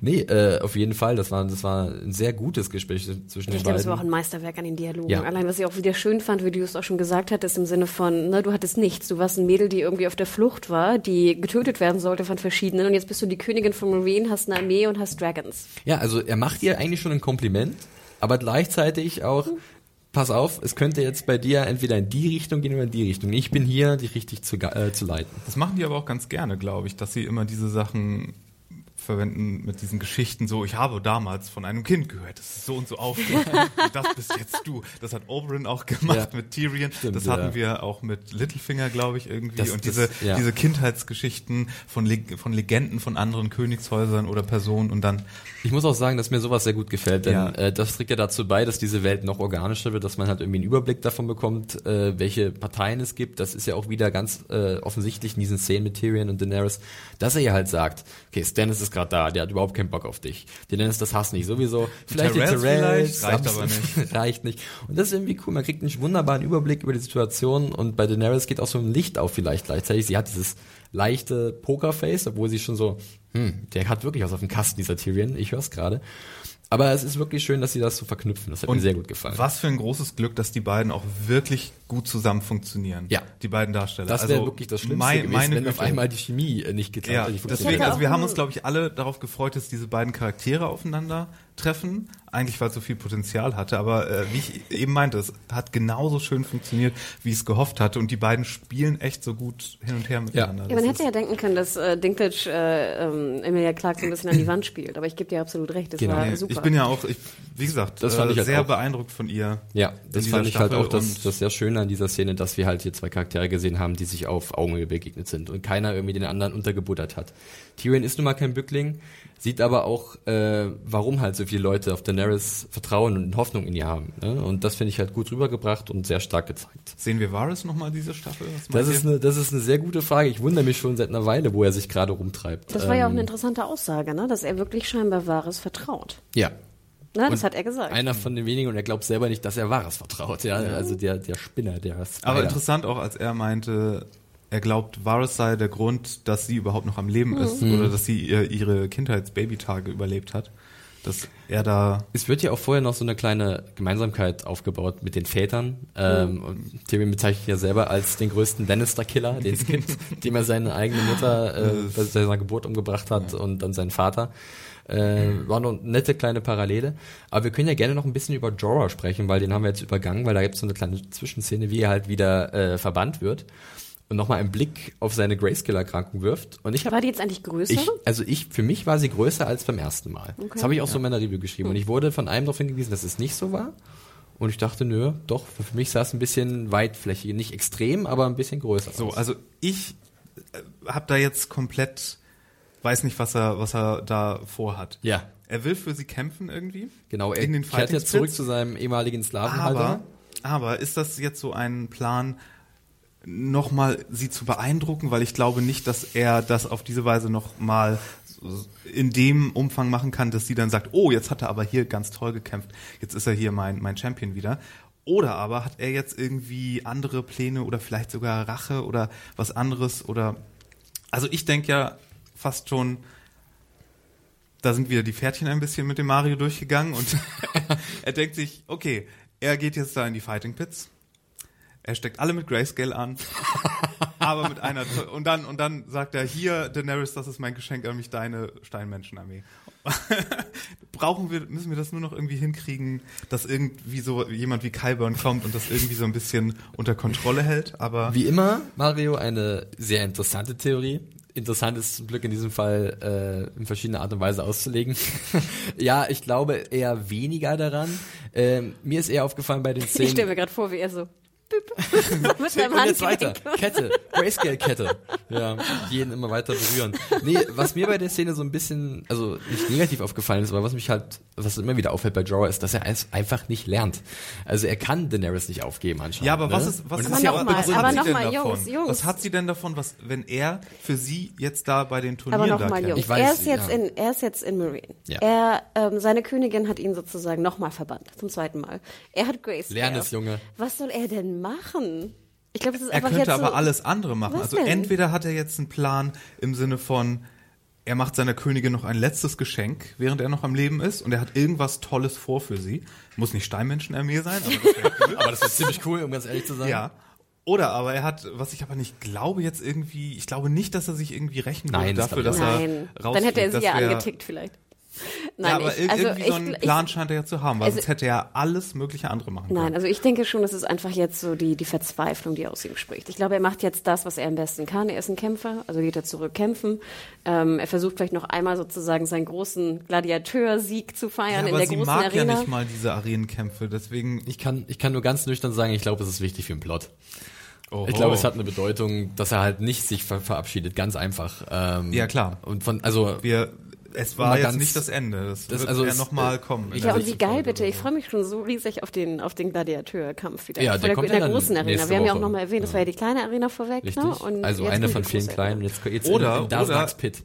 Nee, äh, auf jeden Fall. Das war, das war ein sehr gutes Gespräch zwischen den Ich glaube, es war auch ein Meisterwerk an den Dialogen. Ja. Allein, was ich auch wieder schön fand, wie du es auch schon gesagt hattest, im Sinne von, ne, du hattest nichts. Du warst ein Mädel, die irgendwie auf der Flucht war, die getötet werden sollte von verschiedenen. Und jetzt bist du die Königin von Marine, hast eine Armee und hast Dragons. Ja, also er macht ihr eigentlich schon ein Kompliment, aber gleichzeitig auch, pass auf, es könnte jetzt bei dir entweder in die Richtung gehen oder in die Richtung. Ich bin hier, dich richtig zu, äh, zu leiten. Das machen die aber auch ganz gerne, glaube ich, dass sie immer diese Sachen verwenden mit diesen Geschichten so, ich habe damals von einem Kind gehört, das ist so und so aufgegangen und das bist jetzt du. Das hat Oberyn auch gemacht Ja. mit Tyrion, Stimmt, das ja. hatten wir auch mit Littlefinger, glaube ich, irgendwie Das- und das- diese, ja. diese Kindheitsgeschichten von, Leg von Legenden von anderen Königshäusern oder Personen und dann Ich muss auch sagen, dass mir sowas sehr gut gefällt, denn Ja. äh, das trägt ja dazu bei, dass diese Welt noch organischer wird, dass man halt irgendwie einen Überblick davon bekommt, äh, welche Parteien es gibt. Das ist ja auch wieder ganz äh, offensichtlich in diesen Szenen mit Tyrion und Daenerys, dass er ja halt sagt, okay, Stannis ist gerade da, der hat überhaupt keinen Bock auf dich. Daenerys, das hasst nicht sowieso. Vielleicht die Tyrells Tyrells, vielleicht, reicht aber nicht. reicht nicht. Und das ist irgendwie cool. Man kriegt einen wunderbaren Überblick über die Situation und bei Daenerys geht auch so ein Licht auf vielleicht gleichzeitig. Sie hat dieses leichte Pokerface, obwohl sie schon so, hm, der hat wirklich was auf dem Kasten, dieser Tyrion. Ich höre es gerade. Aber es ist wirklich schön, dass sie das so verknüpfen. Das hat mir sehr gut gefallen. Was für ein großes Glück, dass die beiden auch wirklich gut zusammen funktionieren. Ja. Die beiden Darsteller. Das wäre Also wirklich das Schlimmste mein- gewesen, meine wenn auf Güte. einmal die Chemie äh, nicht geklappt Ja, nicht deswegen, also wir haben uns, glaube ich, alle darauf gefreut, dass diese beiden Charaktere aufeinander treffen. Eigentlich, weil es so viel Potenzial hatte, aber äh, wie ich eben meinte, es hat genauso schön funktioniert, wie ich es gehofft hatte. Und die beiden spielen echt so gut hin und her miteinander. Ja, Das man hätte ja denken können, dass äh, Dinklage äh, ähm, Emilia Clarke so ein bisschen an die Wand spielt. Aber ich gebe dir absolut recht, das Genau. war super. ich bin ja auch, ich, wie gesagt, Das fand äh, ich halt sehr auch. beeindruckt von ihr. Ja, das fand ich halt auch das, das sehr Schöne an dieser Szene, dass wir halt hier zwei Charaktere gesehen haben, die sich auf Augenhöhe begegnet sind und keiner irgendwie den anderen untergebuttert hat. Tyrion ist nun mal kein Bückling, sieht aber auch, äh, warum halt so viele Leute auf Daenerys vertrauen und Hoffnung in ihr haben. Ne? Und das finde ich halt gut rübergebracht und sehr stark gezeigt. Sehen wir Varys nochmal diese Staffel? Was Das ist, eine, das ist eine sehr gute Frage. Ich wundere mich schon seit einer Weile, wo er sich gerade rumtreibt. das war ja auch Ähm, eine interessante Aussage, ne? dass er wirklich scheinbar Wahres vertraut. Ja. Ne? Das hat er gesagt. Einer von den wenigen und er glaubt selber nicht, dass er Wahres vertraut. Ja, also der, der Spinner, der Spider. Aber interessant auch, als er meinte, er glaubt, Varys sei der Grund, dass sie überhaupt noch am Leben ist Mhm. oder dass sie ihr, ihre Kindheits-Babytage überlebt hat. Dass er da Es wird ja auch vorher noch so eine kleine Gemeinsamkeit aufgebaut mit den Vätern. Ähm, und Tyrion bezeichnet ja selber als den größten Lannister-Killer, den es gibt, dem er seine eigene Mutter äh, bei seiner Geburt umgebracht hat und dann seinen Vater. Äh, war eine nette kleine Parallele. Aber wir können ja gerne noch ein bisschen über Jorah sprechen, weil den haben wir jetzt übergangen, weil da gibt es so eine kleine Zwischenszene, wie er halt wieder äh, verbannt wird und nochmal einen Blick auf seine Grayscale-Erkrankung wirft. Und ich habe war die jetzt eigentlich größer? ich, also ich, für mich war sie größer als beim ersten Mal. Okay. Das habe ich auch so in meiner Review geschrieben. Und ich wurde von einem darauf hingewiesen, dass es nicht so war. Und ich dachte, nö, doch, für mich sah es ein bisschen weitflächig, nicht extrem, aber ein bisschen größer so, aus. also ich äh, hab da jetzt komplett, weiß nicht, was er, was er da vorhat. Ja. Er will für sie kämpfen irgendwie. Genau, er in den kehrt jetzt zurück zu seinem ehemaligen Sklavenhalter. Aber, aber ist das jetzt so ein Plan, nochmal sie zu beeindrucken? Weil ich glaube nicht, dass er das auf diese Weise nochmal in dem Umfang machen kann, dass sie dann sagt, oh, jetzt hat er aber hier ganz toll gekämpft, jetzt ist er hier mein, mein Champion wieder. Oder aber hat er jetzt irgendwie andere Pläne oder vielleicht sogar Rache oder was anderes oder also ich denke ja fast schon, da sind wieder die Pferdchen ein bisschen mit dem Mario durchgegangen und er denkt sich, okay, er geht jetzt da in die Fighting Pits. Er steckt alle mit Grayscale an, aber mit einer und dann und dann sagt er hier Daenerys, das ist mein Geschenk an mich, deine Steinmenschenarmee. Brauchen wir müssen wir das nur noch irgendwie hinkriegen, dass irgendwie so jemand wie Kyburn kommt und das irgendwie so ein bisschen unter Kontrolle hält, aber Wie immer, Mario, eine sehr interessante Theorie. Interessant ist zum Glück in diesem Fall äh, in verschiedener Art und Weise auszulegen. ja, ich glaube eher weniger daran. Ähm, mir ist eher aufgefallen bei den Ich stelle Szenen. mir gerade vor, wie er so mit seinem Und jetzt weiter. Kette. Grayscale-Kette. Ja, jeden immer weiter berühren. Nee, was mir bei der Szene so ein bisschen, also nicht negativ aufgefallen ist, aber was mich halt, was immer wieder auffällt bei Jorah ist, dass er es einfach nicht lernt. Also er kann Daenerys nicht aufgeben anscheinend. Ja, aber was ne? ist, was Und ist Aber ja, noch mal, was aber hat sie noch denn mal, davon? Jungs, Jungs. Was hat sie denn davon, was, wenn er für sie jetzt da bei den Turnieren Aber da nochmal, kämpft? Jungs, Ich weiß, er ist jetzt ja. in, er ist jetzt in Marine. Ja. Er, ähm, seine Königin hat ihn sozusagen nochmal verbannt, zum zweiten Mal. Er hat Grace. Lern es, Junge. Was soll er denn machen? Ich glaube, das ist Er einfach könnte jetzt aber so, alles andere machen. Was Also denn? entweder hat er jetzt einen Plan im Sinne von, er macht seiner Königin noch ein letztes Geschenk, während er noch am Leben ist und er hat irgendwas Tolles vor für sie. Muss nicht Steinmenschenarmee sein, aber das cool. aber das ist ziemlich cool, um ganz ehrlich zu sein. ja. Oder aber er hat, was ich aber nicht glaube jetzt irgendwie, ich glaube nicht, dass er sich irgendwie rächen Nein, würde das dafür, dass ich er Nein, rausfliegt. dann hätte er sie ja angetickt vielleicht. Nein, ja, aber ich, also irgendwie ich, so einen ich, Plan scheint er ja zu haben, weil also- sonst hätte er alles mögliche andere machen können. Nein, also ich denke schon, es ist einfach jetzt so die, die Verzweiflung, die aus ihm spricht. Ich glaube, er macht jetzt das, was er am besten kann. Er ist ein Kämpfer, also geht er zurück kämpfen. Ähm, er versucht vielleicht noch einmal sozusagen seinen großen Gladiateursieg zu ja, feiern in aber der sie großen mag Arena. ja nicht mal diese Arenenkämpfe, deswegen Ich kann, ich kann nur ganz nüchtern sagen, ich glaube, es ist wichtig für den Plot. Oho. Ich glaube, es hat eine Bedeutung, dass er halt nicht sich ver verabschiedet, ganz einfach. Ähm, Ja, klar. Und von, also, wir es war jetzt ganz- nicht das Ende. Das, das- wird also ja nochmal kommen. in Ja, der und wie geil bitte. Ich freue mich schon so riesig auf den, auf den Gladiateurkampf wieder. Ja, Vor der kommt in der dann großen Arena. Wir haben ja auch nochmal erwähnt, das war ja die kleine Arena vorweg. richtig. Ne? Und also jetzt eine von vielen kleinen. Jetzt, jetzt Oder- in, in oder- Pit.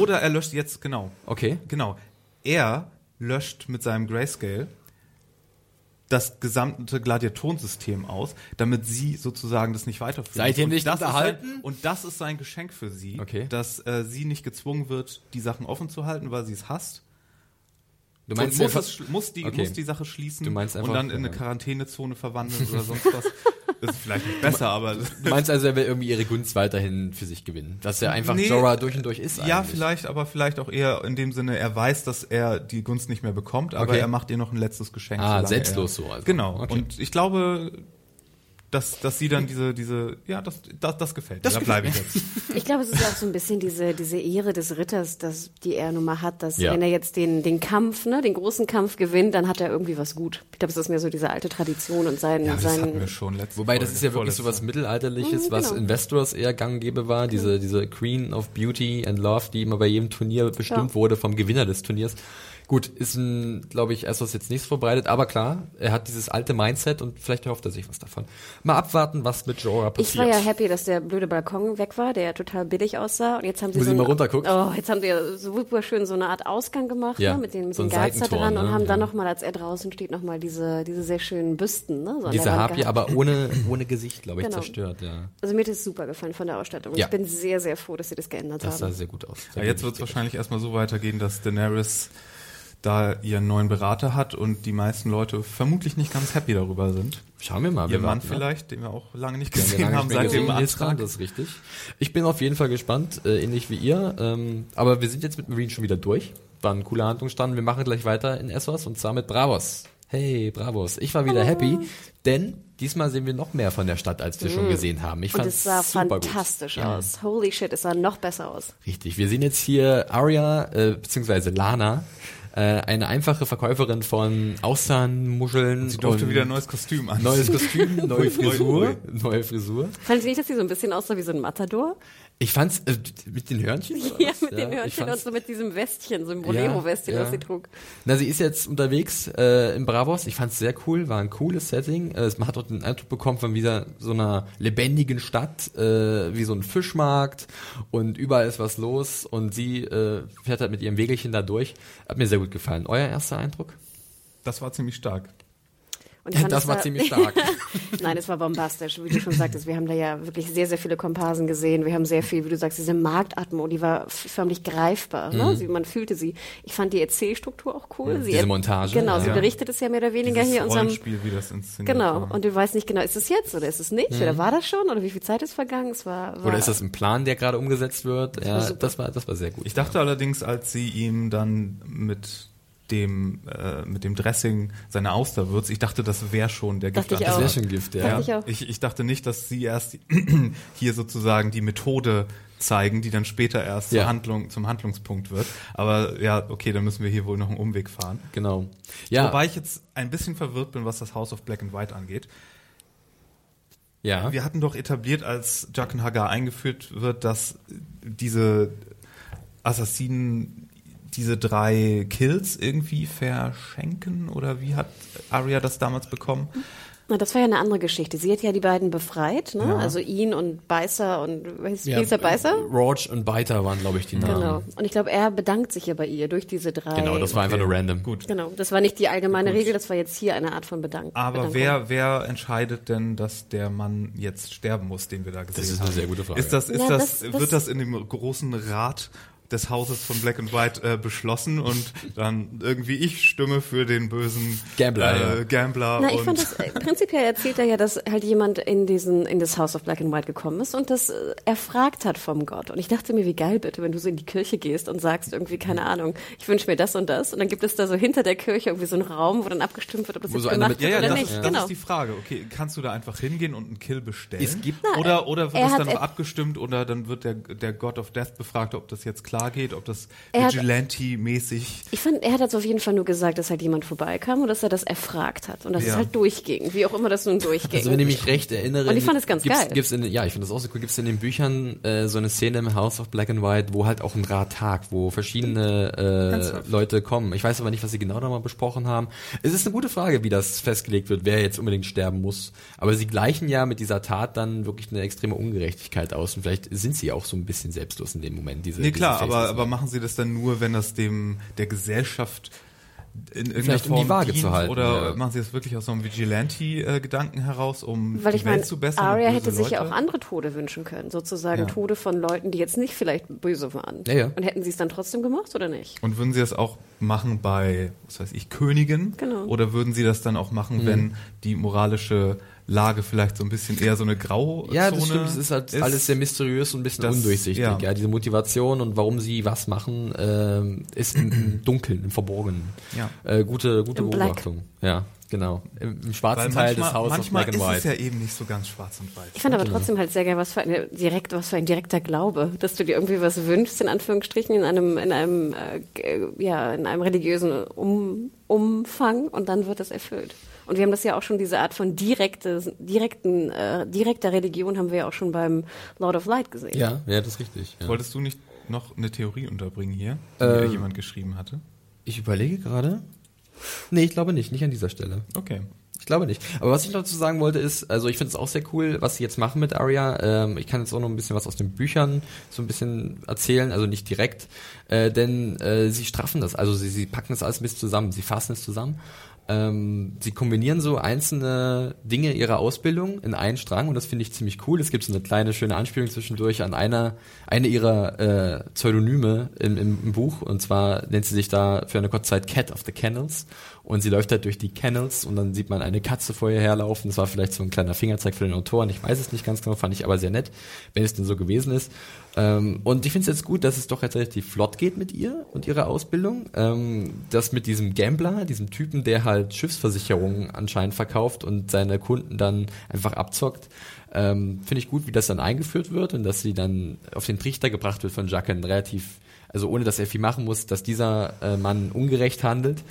Oder er löscht jetzt, genau. Okay. Genau. Er löscht mit seinem Grayscale das gesamte Gladiatorensystem aus, damit sie sozusagen das nicht weiterführen. Und nicht das ist unterhalten? Sein, und das ist sein Geschenk für sie, Okay. dass äh, sie nicht gezwungen wird, die Sachen offen zu halten, weil sie es hasst. Du meinst und muss, einfach, es, muss, die, Okay. muss die Sache schließen und dann in eine. Quarantänezone verwandeln oder sonst was. Das ist vielleicht nicht besser, aber du meinst also, er will irgendwie ihre Gunst weiterhin für sich gewinnen. Dass er einfach Nee. Jorah durch und durch ist Ja, eigentlich. vielleicht, aber vielleicht auch eher in dem Sinne, er weiß, dass er die Gunst nicht mehr bekommt, aber Okay. er macht ihr noch ein letztes Geschenk. Ah, selbstlos so also. Genau. Okay. Und ich glaube, dass, dass sie dann diese, diese, ja, das, das, das gefällt mir. Da bleibe ich jetzt. Ich glaube, es ist auch so ein bisschen diese, diese Ehre des Ritters, dass, die er nun mal hat, dass Ja. wenn er jetzt den, den Kampf, ne, den großen Kampf gewinnt, dann hat er irgendwie was gut. Ich glaube, es ist mehr so diese alte Tradition und sein, Ja, das hatten sein wir schon letzte Wobei, das ist ja wirklich so was. Mittelalterliches, Mhm, was genau. in Westeros eher gang gäbe war. Diese, diese Queen of Beauty and Love, die immer bei jedem Turnier bestimmt Ja. wurde vom Gewinner des Turniers. Gut, ist ein, glaube ich, erst was jetzt nichts verbreitet, aber klar, er hat dieses alte Mindset und vielleicht erhofft er sich was davon. Mal abwarten, was mit Jorah passiert. Ich war ja happy, dass der blöde Balkon weg war, der ja total billig aussah. Und jetzt haben sie Wo so sie mal runterguckt. Oh, jetzt haben sie ja so super schön so eine Art Ausgang gemacht, Ja, ne, mit den, mit so den Seitentor, dran und ne, haben dann ja. nochmal, als er draußen steht, nochmal diese, diese sehr schönen Büsten, ne, so Diese Harpie, aber ohne, ohne Gesicht, glaube ich, Genau. zerstört, ja. Also mir hat es super gefallen von der Ausstattung. Ja. Ich bin sehr, sehr froh, dass sie das geändert Das sah haben. sehr gut aus. Ja, jetzt wird es wahrscheinlich erstmal so weitergehen, dass Daenerys da ihren neuen Berater hat und die meisten Leute vermutlich nicht ganz happy darüber sind. Schauen wir mal. Ihr wir Mann warten ab. vielleicht, den wir auch lange nicht gesehen lange haben seit dem Antrag. Das ist richtig. Ich bin auf jeden Fall gespannt, äh, ähnlich wie ihr. Ähm, aber wir sind jetzt mit Marine schon wieder durch. War ein cooler Handlungsstand. Wir machen gleich weiter in Essos und zwar mit Bravos. Hey, Bravos. Ich war wieder happy, denn diesmal sehen wir noch mehr von der Stadt, als wir schon gesehen haben. Ich Und fand's es sah super fantastisch gut. Ja. aus. Holy shit, es sah noch besser aus. Richtig. Wir sehen jetzt hier Arya, äh, beziehungsweise Lana, äh, eine einfache Verkäuferin von Austernmuscheln. Sie durfte und wieder ein neues Kostüm an. Neues Kostüm, neue Frisur, neue Frisur. Fand ich nicht, dass sie so ein bisschen aussah wie so ein Matador? Ich fand's äh, mit den Hörnchen. oder Ja, was? mit den ich Hörnchen und so mit diesem Westchen, so ein Bolero-Westchen, Ja, was ja. sie trug. Na, sie ist jetzt unterwegs äh, in Bravos. Ich fand's sehr cool, war ein cooles Setting. Äh, man hat dort den Eindruck bekommen von wieder so einer lebendigen Stadt, äh, wie so ein Fischmarkt und überall ist was los und sie äh, fährt halt mit ihrem Wegelchen da durch. Hat mir sehr gut gefallen. Euer erster Eindruck? Das war ziemlich stark. Und ich fand, das es war ziemlich stark. Nein, es war bombastisch, wie du schon sagtest. Wir haben da ja wirklich sehr, sehr viele Komparsen gesehen. Wir haben sehr viel, wie du sagst, diese Marktatmo, die war förmlich greifbar. Ne? Sie, man fühlte sie. Ich fand die Erzählstruktur auch cool. Sie Mhm. Diese Montage, Genau, sie ja. berichtet es ja mehr oder weniger Dieses hier in unserem Rollenspiel, wie das inszeniert Genau, war. und du weißt nicht genau, ist es jetzt oder ist es nicht? Oder war das schon? Oder wie viel Zeit ist vergangen? Es war, war Oder ist das ein Plan, der gerade umgesetzt wird? Ja, war das war, das war sehr gut. Ich dachte allerdings, als sie ihm dann mit dem äh, mit dem Dressing seine Auster würzt, ich dachte, das wäre schon der Gift. auch. das wäre schon Gift, ja. Dachte ich. Ich, ich dachte nicht, dass sie erst hier sozusagen die Methode zeigen, die dann später erst Ja. zur Handlung, zum Handlungspunkt wird. Aber ja, okay, dann müssen wir hier wohl noch einen Umweg fahren. Genau. Ja, Wobei ich jetzt ein bisschen verwirrt bin, was das House of Black and White angeht. ja. Wir hatten doch etabliert, als Jaqen Hagar eingeführt wird, dass diese Assassinen diese drei Kills irgendwie verschenken oder wie hat Arya das damals bekommen? Na, das war ja eine andere Geschichte. Sie hat ja die beiden befreit, ne? Ja. Also ihn und Beißer und was ja, hieß der Beißer? Roach und Biter waren, glaube ich, die Namen. Genau. Und ich glaube, er bedankt sich ja bei ihr durch diese drei. Genau, das war einfach Okay, nur random. Gut. Genau, das war nicht die allgemeine Regel, das war jetzt hier eine Art von Bedank Aber Bedankung. wer, wer entscheidet denn, dass der Mann jetzt sterben muss, den wir da gesehen haben? ist eine sehr gute Frage. Ist das, ist Ja, das, das- das- wird das in dem großen Rat des Hauses von Black and White äh, beschlossen und dann irgendwie ich stimme für den bösen Gambler, äh, ja. Gambler Na, ich und fand das, äh, prinzipiell erzählt er ja, dass halt jemand in diesen, in das House of Black and White gekommen ist und das äh, erfragt hat vom Gott. Und ich dachte mir, wie geil bitte, wenn du so in die Kirche gehst und sagst irgendwie, keine Ahnung, ich wünsche mir das und das. Und dann gibt es da so hinter der Kirche irgendwie so einen Raum, wo dann abgestimmt wird, ob das Wo jetzt so gemacht mit- Ja, wird ja, oder das, nicht. ist, genau. das ist die Frage. Okay, kannst du da einfach hingehen und einen Kill bestellen? Es gibt- Na, oder oder wird er es hat dann noch abgestimmt oder dann wird der, der God of Death befragt, ob das jetzt klar geht, ob das Vigilante-mäßig Ich fand, er hat jetzt auf jeden Fall nur gesagt, dass halt jemand vorbeikam und dass er das erfragt hat und dass Ja. es halt durchging, wie auch immer das nun durchging. Also wenn ich mich recht erinnere, Und ich fand es ganz gibt's, geil. Gibt's in, ja, ich finde das auch so cool. Gibt es in den Büchern äh, so eine Szene im House of Black and White, wo halt auch ein Rat tagt, wo verschiedene äh, Leute kommen. Ich weiß aber nicht, was sie genau da mal besprochen haben. Es ist eine gute Frage, wie das festgelegt wird, wer jetzt unbedingt sterben muss. Aber sie gleichen ja mit dieser Tat dann wirklich eine extreme Ungerechtigkeit aus und vielleicht sind sie auch so ein bisschen selbstlos in dem Moment. Diese, Nee, klar, diese aber, aber machen Sie das dann nur, wenn das dem der Gesellschaft in irgendeiner Vielleicht um die Form Waage dient, zu halten, oder ja. machen Sie das wirklich aus so einem Vigilante-Gedanken heraus, um Weil die ich Welt meine, zu bessern? böse hätte sich ja auch andere Tode wünschen können, sozusagen Ja. Tode von Leuten, die jetzt nicht vielleicht böse waren. Ja, ja. Und hätten sie es dann trotzdem gemacht oder nicht? Und würden Sie das auch machen bei, was weiß ich, Königen? Genau. Oder würden Sie das dann auch Mhm. machen, wenn die moralische Lage vielleicht so ein bisschen eher so eine Grauzone Ja, das stimmt. Es ist halt alles sehr mysteriös und ein bisschen Das- undurchsichtig. ja. Ja. diese Motivation und warum sie was machen, ähm, ist im, im Dunkeln, im Verborgenen. Ja. Äh, gute, gute Im Black. Beobachtung. Ja, genau. Im, im schwarzen Weil Teil manchmal, des House of manchmal Black ist and es White. ja eben nicht so ganz schwarz und weiß. Ich fand aber trotzdem halt sehr geil, was für, eine direkt, was für ein direkter Glaube, dass du dir irgendwie was wünschst, in Anführungsstrichen, in einem, in einem, äh, ja, in einem religiösen um, Umfang und dann wird das erfüllt. Und wir haben das ja auch schon, diese Art von direkte, direkten, äh, direkter Religion haben wir ja auch schon beim Lord of Light gesehen. ja, ja, das ist richtig. Ja. Wolltest du nicht noch eine Theorie unterbringen hier, die Ähm, jemand geschrieben hatte? Ich überlege gerade. Nee, ich glaube nicht, nicht an dieser Stelle. Okay. Ich glaube nicht. Aber was ich noch dazu sagen wollte ist, also ich finde es auch sehr cool, was sie jetzt machen mit Arya. Ähm, ich kann jetzt auch noch ein bisschen was aus den Büchern so ein bisschen erzählen, also nicht direkt, äh, denn äh, sie straffen das, also sie, sie packen das alles ein bisschen zusammen, sie fassen es zusammen. Ähm, sie kombinieren so einzelne Dinge ihrer Ausbildung in einen Strang und das finde ich ziemlich cool. Es gibt so eine kleine schöne Anspielung zwischendurch an einer eine ihrer äh, Pseudonyme im, im, Buch und zwar nennt sie sich da für eine kurze Zeit Cat of the Kennels und sie läuft halt durch die Kennels und dann sieht man eine Katze vor ihr herlaufen. Das war vielleicht so ein kleiner Fingerzeig für den Autoren. Ich weiß es nicht ganz genau, fand ich aber sehr nett, wenn es denn so gewesen ist. Ähm, und ich finde es jetzt gut, dass es doch jetzt relativ flott geht mit ihr und ihrer Ausbildung. Ähm, das mit diesem Gambler, diesem Typen, der halt Schiffsversicherungen anscheinend verkauft und seine Kunden dann einfach abzockt. Ähm, finde ich gut, wie das dann eingeführt wird und dass sie dann auf den Trichter gebracht wird von Jaqen relativ, also ohne dass er viel machen muss, dass dieser äh, Mann ungerecht handelt.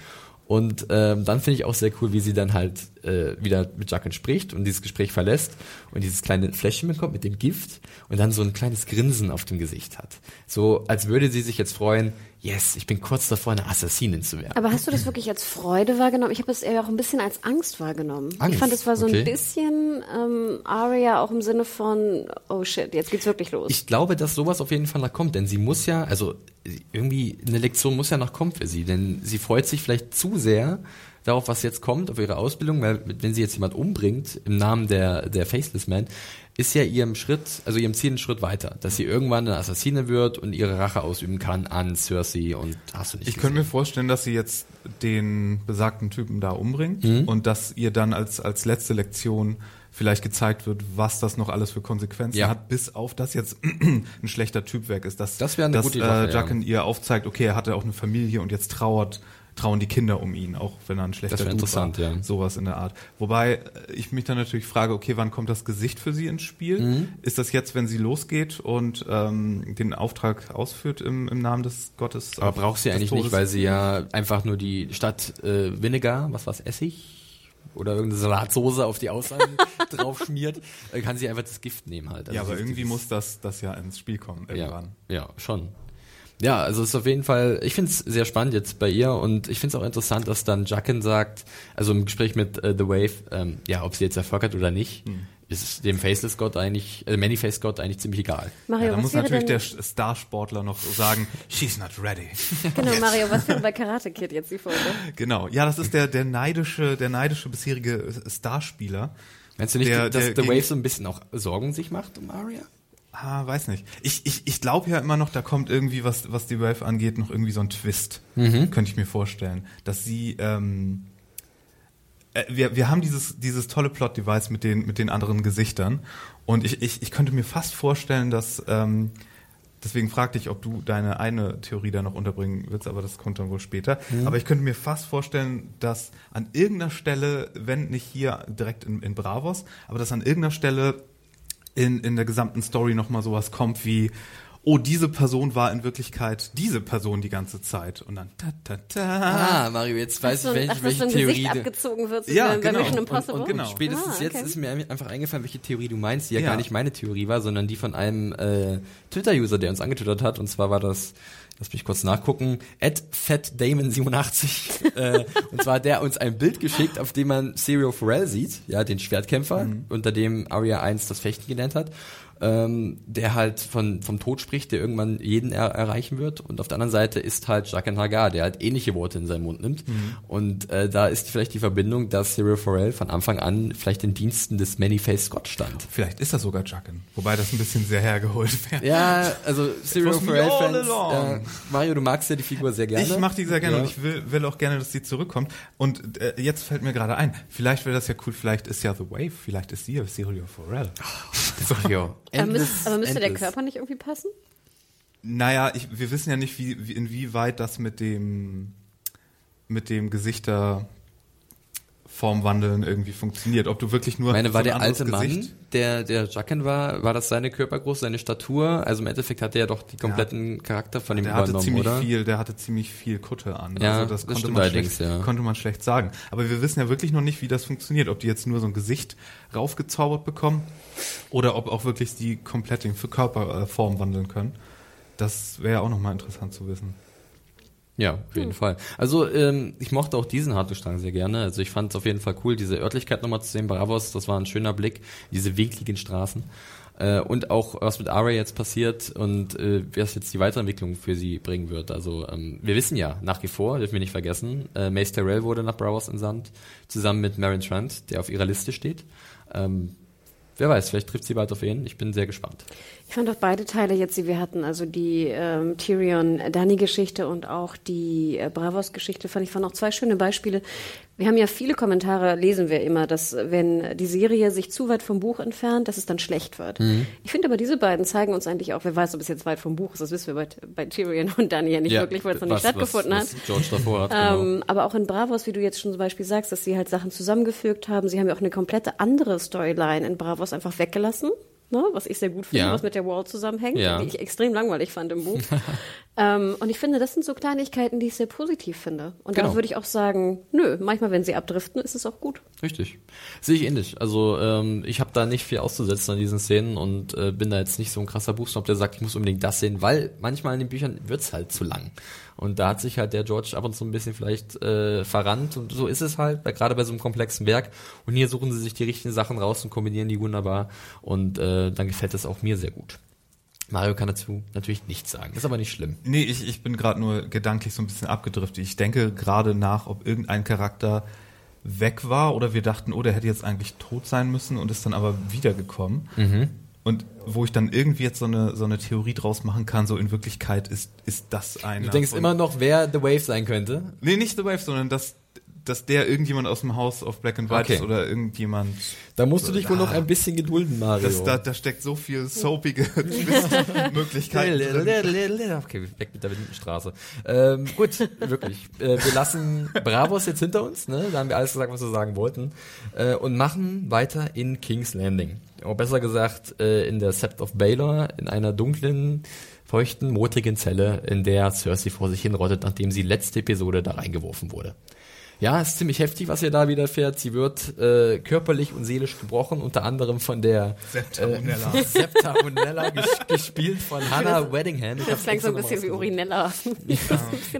Und ähm, dann finde ich auch sehr cool, wie sie dann halt äh, wieder mit Jaqen spricht und dieses Gespräch verlässt und dieses kleine Fläschchen bekommt mit dem Gift und dann so ein kleines Grinsen auf dem Gesicht hat. So als würde sie sich jetzt freuen, yes, ich bin kurz davor, eine Assassinin zu werden. Aber hast du das wirklich als Freude wahrgenommen? Ich habe es eher auch ein bisschen als Angst wahrgenommen. Angst? Ich fand, es war so Okay. ein bisschen ähm, Aria auch im Sinne von, oh shit, jetzt geht's wirklich los. Ich glaube, dass sowas auf jeden Fall noch kommt, denn sie muss ja, also irgendwie eine Lektion muss ja noch kommen für sie, denn sie freut sich vielleicht zu sehr darauf, was jetzt kommt, auf ihre Ausbildung, weil wenn sie jetzt jemand umbringt im Namen der, der Faceless Man, ist ja ihrem Schritt, also ihrem Ziel ein Schritt weiter, dass sie irgendwann eine Assassine wird und ihre Rache ausüben kann an Cersei und hast du nicht Ich könnte mir gesehen. vorstellen, dass sie jetzt den besagten Typen da umbringt Mhm. und dass ihr dann als, als letzte Lektion vielleicht gezeigt wird, was das noch alles für Konsequenzen Ja. hat, bis auf das jetzt ein schlechter Typ weg ist. Dass, Das wäre eine dass, gute Sache, äh, ja. Jaqen ihr aufzeigt, okay, er hatte auch eine Familie und jetzt trauert trauen die Kinder um ihn, auch wenn er ein schlechter Dude interessant, war. ja. Sowas in der Art. Wobei äh, ich mich dann natürlich frage, okay, wann kommt das Gesicht für sie ins Spiel? Mhm. Ist das jetzt, wenn sie losgeht und ähm, den Auftrag ausführt im, im Namen des Gottes? Aber braucht sie eigentlich nicht, Todes? weil sie ja einfach nur die Stadt äh, Vinegar, was war's, Essig? Oder irgendeine Salatsoße auf die Außenseite drauf schmiert, äh, kann sie einfach das Gift nehmen halt. Also ja, aber irgendwie dieses- muss das, das ja ins Spiel kommen irgendwann. Ja, ja, schon. Ja, also es ist auf jeden Fall, ich finde es sehr spannend jetzt bei ihr und ich finde es auch interessant, dass dann Jaqen sagt, also im Gespräch mit äh, The Wave, ähm, ja, ob sie jetzt Erfolg hat oder nicht, Hm. Ist dem Faceless Gott eigentlich, äh, Many-Face Gott eigentlich ziemlich egal. Mario, Ja, da muss natürlich der Starsportler noch sagen, she's not ready. genau, Mario, was wäre bei Karate Kid jetzt die Folge? genau. Ja, das ist der, der neidische, der neidische bisherige Starspieler. Meinst du nicht, Der- dass der The Wave so ein bisschen auch Sorgen sich macht um Arya? Ah, weiß nicht. Ich, ich, ich glaube ja immer noch, da kommt irgendwie, was, was die Wave angeht, noch irgendwie so ein Twist. Mhm. Könnte ich mir vorstellen. Dass sie, ähm, äh, wir, wir haben dieses, dieses tolle Plot-Device mit den, mit den anderen Gesichtern. Und ich, ich, ich könnte mir fast vorstellen, dass, ähm, deswegen fragte ich, ob du deine eine Theorie da noch unterbringen willst, aber das kommt dann wohl später. Mhm. Aber ich könnte mir fast vorstellen, dass an irgendeiner Stelle, wenn nicht hier direkt in, in Bravos, aber dass an irgendeiner Stelle in, in der gesamten Story nochmal sowas kommt wie, oh, diese Person war in Wirklichkeit diese Person die ganze Zeit. Und dann ta ta ta. Ah, Mario, jetzt weiß ich, welche, ach, welche so Theorie Gesicht du- abgezogen wird, so Ja, bei, genau. Mission Und- Impossible. und genau. Spätestens Ah, jetzt okay. ist mir einfach eingefallen, welche Theorie du meinst, die ja, Ja. gar nicht meine Theorie war, sondern die von einem äh, Twitter-User, der uns angetwittert hat. Und zwar war das, lass mich kurz nachgucken, fatdamon87. äh, und zwar hat der uns ein Bild geschickt, auf dem man Serial Pharrell sieht, ja, den Schwertkämpfer, Mhm. unter dem Arya 1 das Fechten gelernt hat. Ähm, der halt von, vom Tod spricht, der irgendwann jeden er erreichen wird. Und auf der anderen Seite ist halt Jaqen Hagar, der halt ähnliche Worte in seinen Mund nimmt. Mhm. Und äh, da ist vielleicht die Verbindung, dass Cyril Farrell von Anfang an vielleicht in Diensten des Many-Face Scott stand. Vielleicht ist das sogar Jucken. Wobei das ein bisschen sehr hergeholt wäre. Ja, also Cyril along. äh, Mario, du magst ja die Figur sehr gerne. Ich mache die sehr gerne Ja. und ich will, will auch gerne, dass sie zurückkommt. Und äh, jetzt fällt mir gerade ein, vielleicht wäre das ja cool, vielleicht ist ja The Wave, vielleicht ist sie ja Serial Pharrell. Mario, Aber, endless, aber müsste der endless. Körper nicht irgendwie passen? Naja, ich, wir wissen ja nicht, wie, wie, inwieweit das mit dem, mit dem Gesichterformwandeln irgendwie funktioniert. Ob du wirklich nur Ich meine, war so der alte anderes Mann, Gesicht- der, der Jaqen war, war das seine Körpergröße, seine Statur? Also im Endeffekt hatte er ja doch die kompletten Charakter von ihm der hatte übernommen, ziemlich oder? viel, der hatte ziemlich viel Kutte an. Ja, also das, das konnte, man schlecht, ja. konnte man schlecht sagen. Aber wir wissen ja wirklich noch nicht, wie das funktioniert. Ob die jetzt nur so ein Gesicht raufgezaubert bekommen oder ob auch wirklich die komplett in Körperform wandeln können. Das wäre ja auch nochmal interessant zu wissen. Ja, auf jeden Fall. Also ähm, ich mochte auch diesen Handlungsstrang sehr gerne. Also ich fand es auf jeden Fall cool, diese Örtlichkeit nochmal zu sehen. Bravos, das war ein schöner Blick, diese winkligen Straßen. Äh, und auch, was mit Arya jetzt passiert und äh, was jetzt die Weiterentwicklung für sie bringen wird. Also ähm, wir wissen ja nach wie vor, dürfen wir nicht vergessen, äh, Mace Tyrell wurde nach Bravos entsandt, zusammen mit Marin Trent, der auf ihrer Liste steht. Ähm, wer weiß, vielleicht trifft sie bald auf ihn. Ich bin sehr gespannt. Ich fand auch beide Teile jetzt, die wir hatten, also die ähm, Tyrion-Dany-Geschichte und auch die äh, Bravos-Geschichte, fand ich waren auch zwei schöne Beispiele. Wir haben ja viele Kommentare, lesen wir immer, dass wenn die Serie sich zu weit vom Buch entfernt, dass es dann schlecht wird. Ich finde aber, diese beiden zeigen uns eigentlich auch, wer weiß, ob es jetzt weit vom Buch ist, das wissen wir bei, bei Tyrion und Dany ja nicht wirklich, weil es noch nicht stattgefunden was, hat. Was George davor hat. genau. Ähm, aber auch in Bravos, wie du jetzt schon zum Beispiel sagst, dass sie halt Sachen zusammengefügt haben. Sie haben ja auch eine komplette andere Storyline in Bravos einfach weggelassen. Ne, was ich sehr gut finde, Ja. was mit der Wall zusammenhängt, Ja. die ich extrem langweilig fand im Buch. ähm, und ich finde, das sind so Kleinigkeiten, die ich sehr positiv finde. Und Genau. da würde ich auch sagen, nö, manchmal, wenn sie abdriften, ist es auch gut. Richtig. Sehe ich ähnlich. Also ähm, ich habe da nicht viel auszusetzen an diesen Szenen und äh, bin da jetzt nicht so ein krasser Buchsnob, der sagt, ich muss unbedingt das sehen, weil manchmal in den Büchern wird's halt zu lang. Und da hat sich halt der George ab und zu ein bisschen vielleicht äh, verrannt und so ist es halt, bei, gerade bei so einem komplexen Werk. Und hier suchen sie sich die richtigen Sachen raus und kombinieren die wunderbar und äh, dann gefällt es auch mir sehr gut. Mario kann dazu natürlich nichts sagen, ist aber nicht schlimm. Nee, ich, ich bin gerade nur gedanklich so ein bisschen abgedriftet. Ich denke gerade nach, ob irgendein Charakter weg war oder wir dachten, oh, der hätte jetzt eigentlich tot sein müssen und ist dann aber wiedergekommen. Und wo ich dann irgendwie jetzt so eine, so eine Theorie draus machen kann, so in Wirklichkeit ist, ist das ein. Du denkst immer noch, wer The Wave sein könnte. Nee, nicht The Wave, sondern dass, dass der irgendjemand aus dem Haus of Black and White Okay. ist oder irgendjemand. Da musst du dich wohl noch Ah. ein bisschen gedulden, Mario. Das, da, da steckt so viel soapige Twist-Möglichkeiten drin. Okay, weg mit der Lindenstraße. Ähm, gut, wirklich. Äh, wir lassen Bravos jetzt hinter uns, ne? Da haben wir alles gesagt, was wir sagen wollten. Äh, und machen weiter in King's Landing. Oder besser gesagt, äh, in der Sept of Baelor, in einer dunklen, feuchten, modrigen Zelle, in der Cersei vor sich hinrottet, nachdem sie letzte Episode da reingeworfen wurde. Ja, ist ziemlich heftig, was ihr da widerfährt. Sie wird äh, körperlich und seelisch gebrochen, unter anderem von der Septa Unella. Äh, Septa Unella, ges gespielt von Hannah Weddingham. Das klingt so ein bisschen wie. Urinella.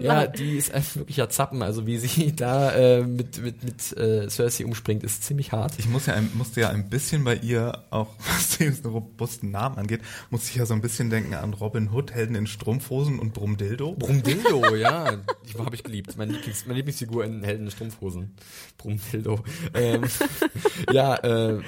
Ja, laut. die ist ein wirklicher Zappen. Also wie sie da äh, mit, mit, mit äh, Cersei umspringt, ist ziemlich hart. Ich muss ja musste ja ein bisschen bei ihr, auch was den robusten Namen angeht, musste ich ja so ein bisschen denken an Robin Hood, Helden in Strumpfhosen und Brumdildo. Brumdildo, ja. Die habe ich geliebt. Meine, Lieblings, meine Lieblingsfigur in Helden in Strumpfhosen. Brumdildo. Ähm, ja, äh,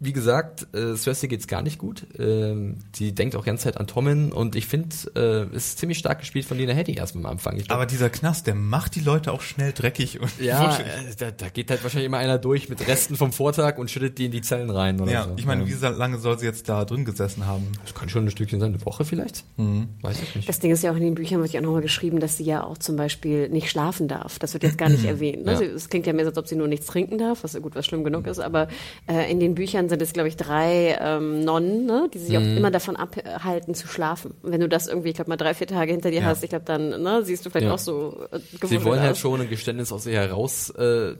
wie gesagt, äh, Cersei geht's gar nicht gut. Ähm, die denkt auch ganze Zeit an Tommen und ich finde, äh, es ist ziemlich stark gespielt von Lena Headey erstmal am Anfang. Glaub, Aber dieser Knast, der macht die Leute auch schnell dreckig und ja, äh, da, da geht halt wahrscheinlich immer einer durch mit Resten vom Vortag und schüttet die in die Zellen rein oder ja, so. ich meine, Ähm, wie lange soll sie jetzt da drin gesessen haben? Das kann schon ein Stückchen sein, eine Woche vielleicht? Mhm. Weiß ich nicht. Das Ding ist ja auch in den Büchern wird ja auch nochmal geschrieben, dass sie ja auch zum Beispiel nicht schlafen darf. Das wird jetzt gar nicht erwähnt. Ne? Ja. Es klingt ja mehr so, als ob sie nur nichts trinken darf, was gut, was schlimm genug ist. Aber äh, in den Büchern sind es, glaube ich, drei ähm, Nonnen, ne? die sich auch immer davon abhalten zu schlafen. Und wenn du das irgendwie, ich glaube mal drei, vier Tage hinter dir Ja. hast, ich glaube dann ne, siehst du vielleicht Ja. auch so äh, Sie wollen halt aus. schon ein Geständnis aus ihr heraus äh,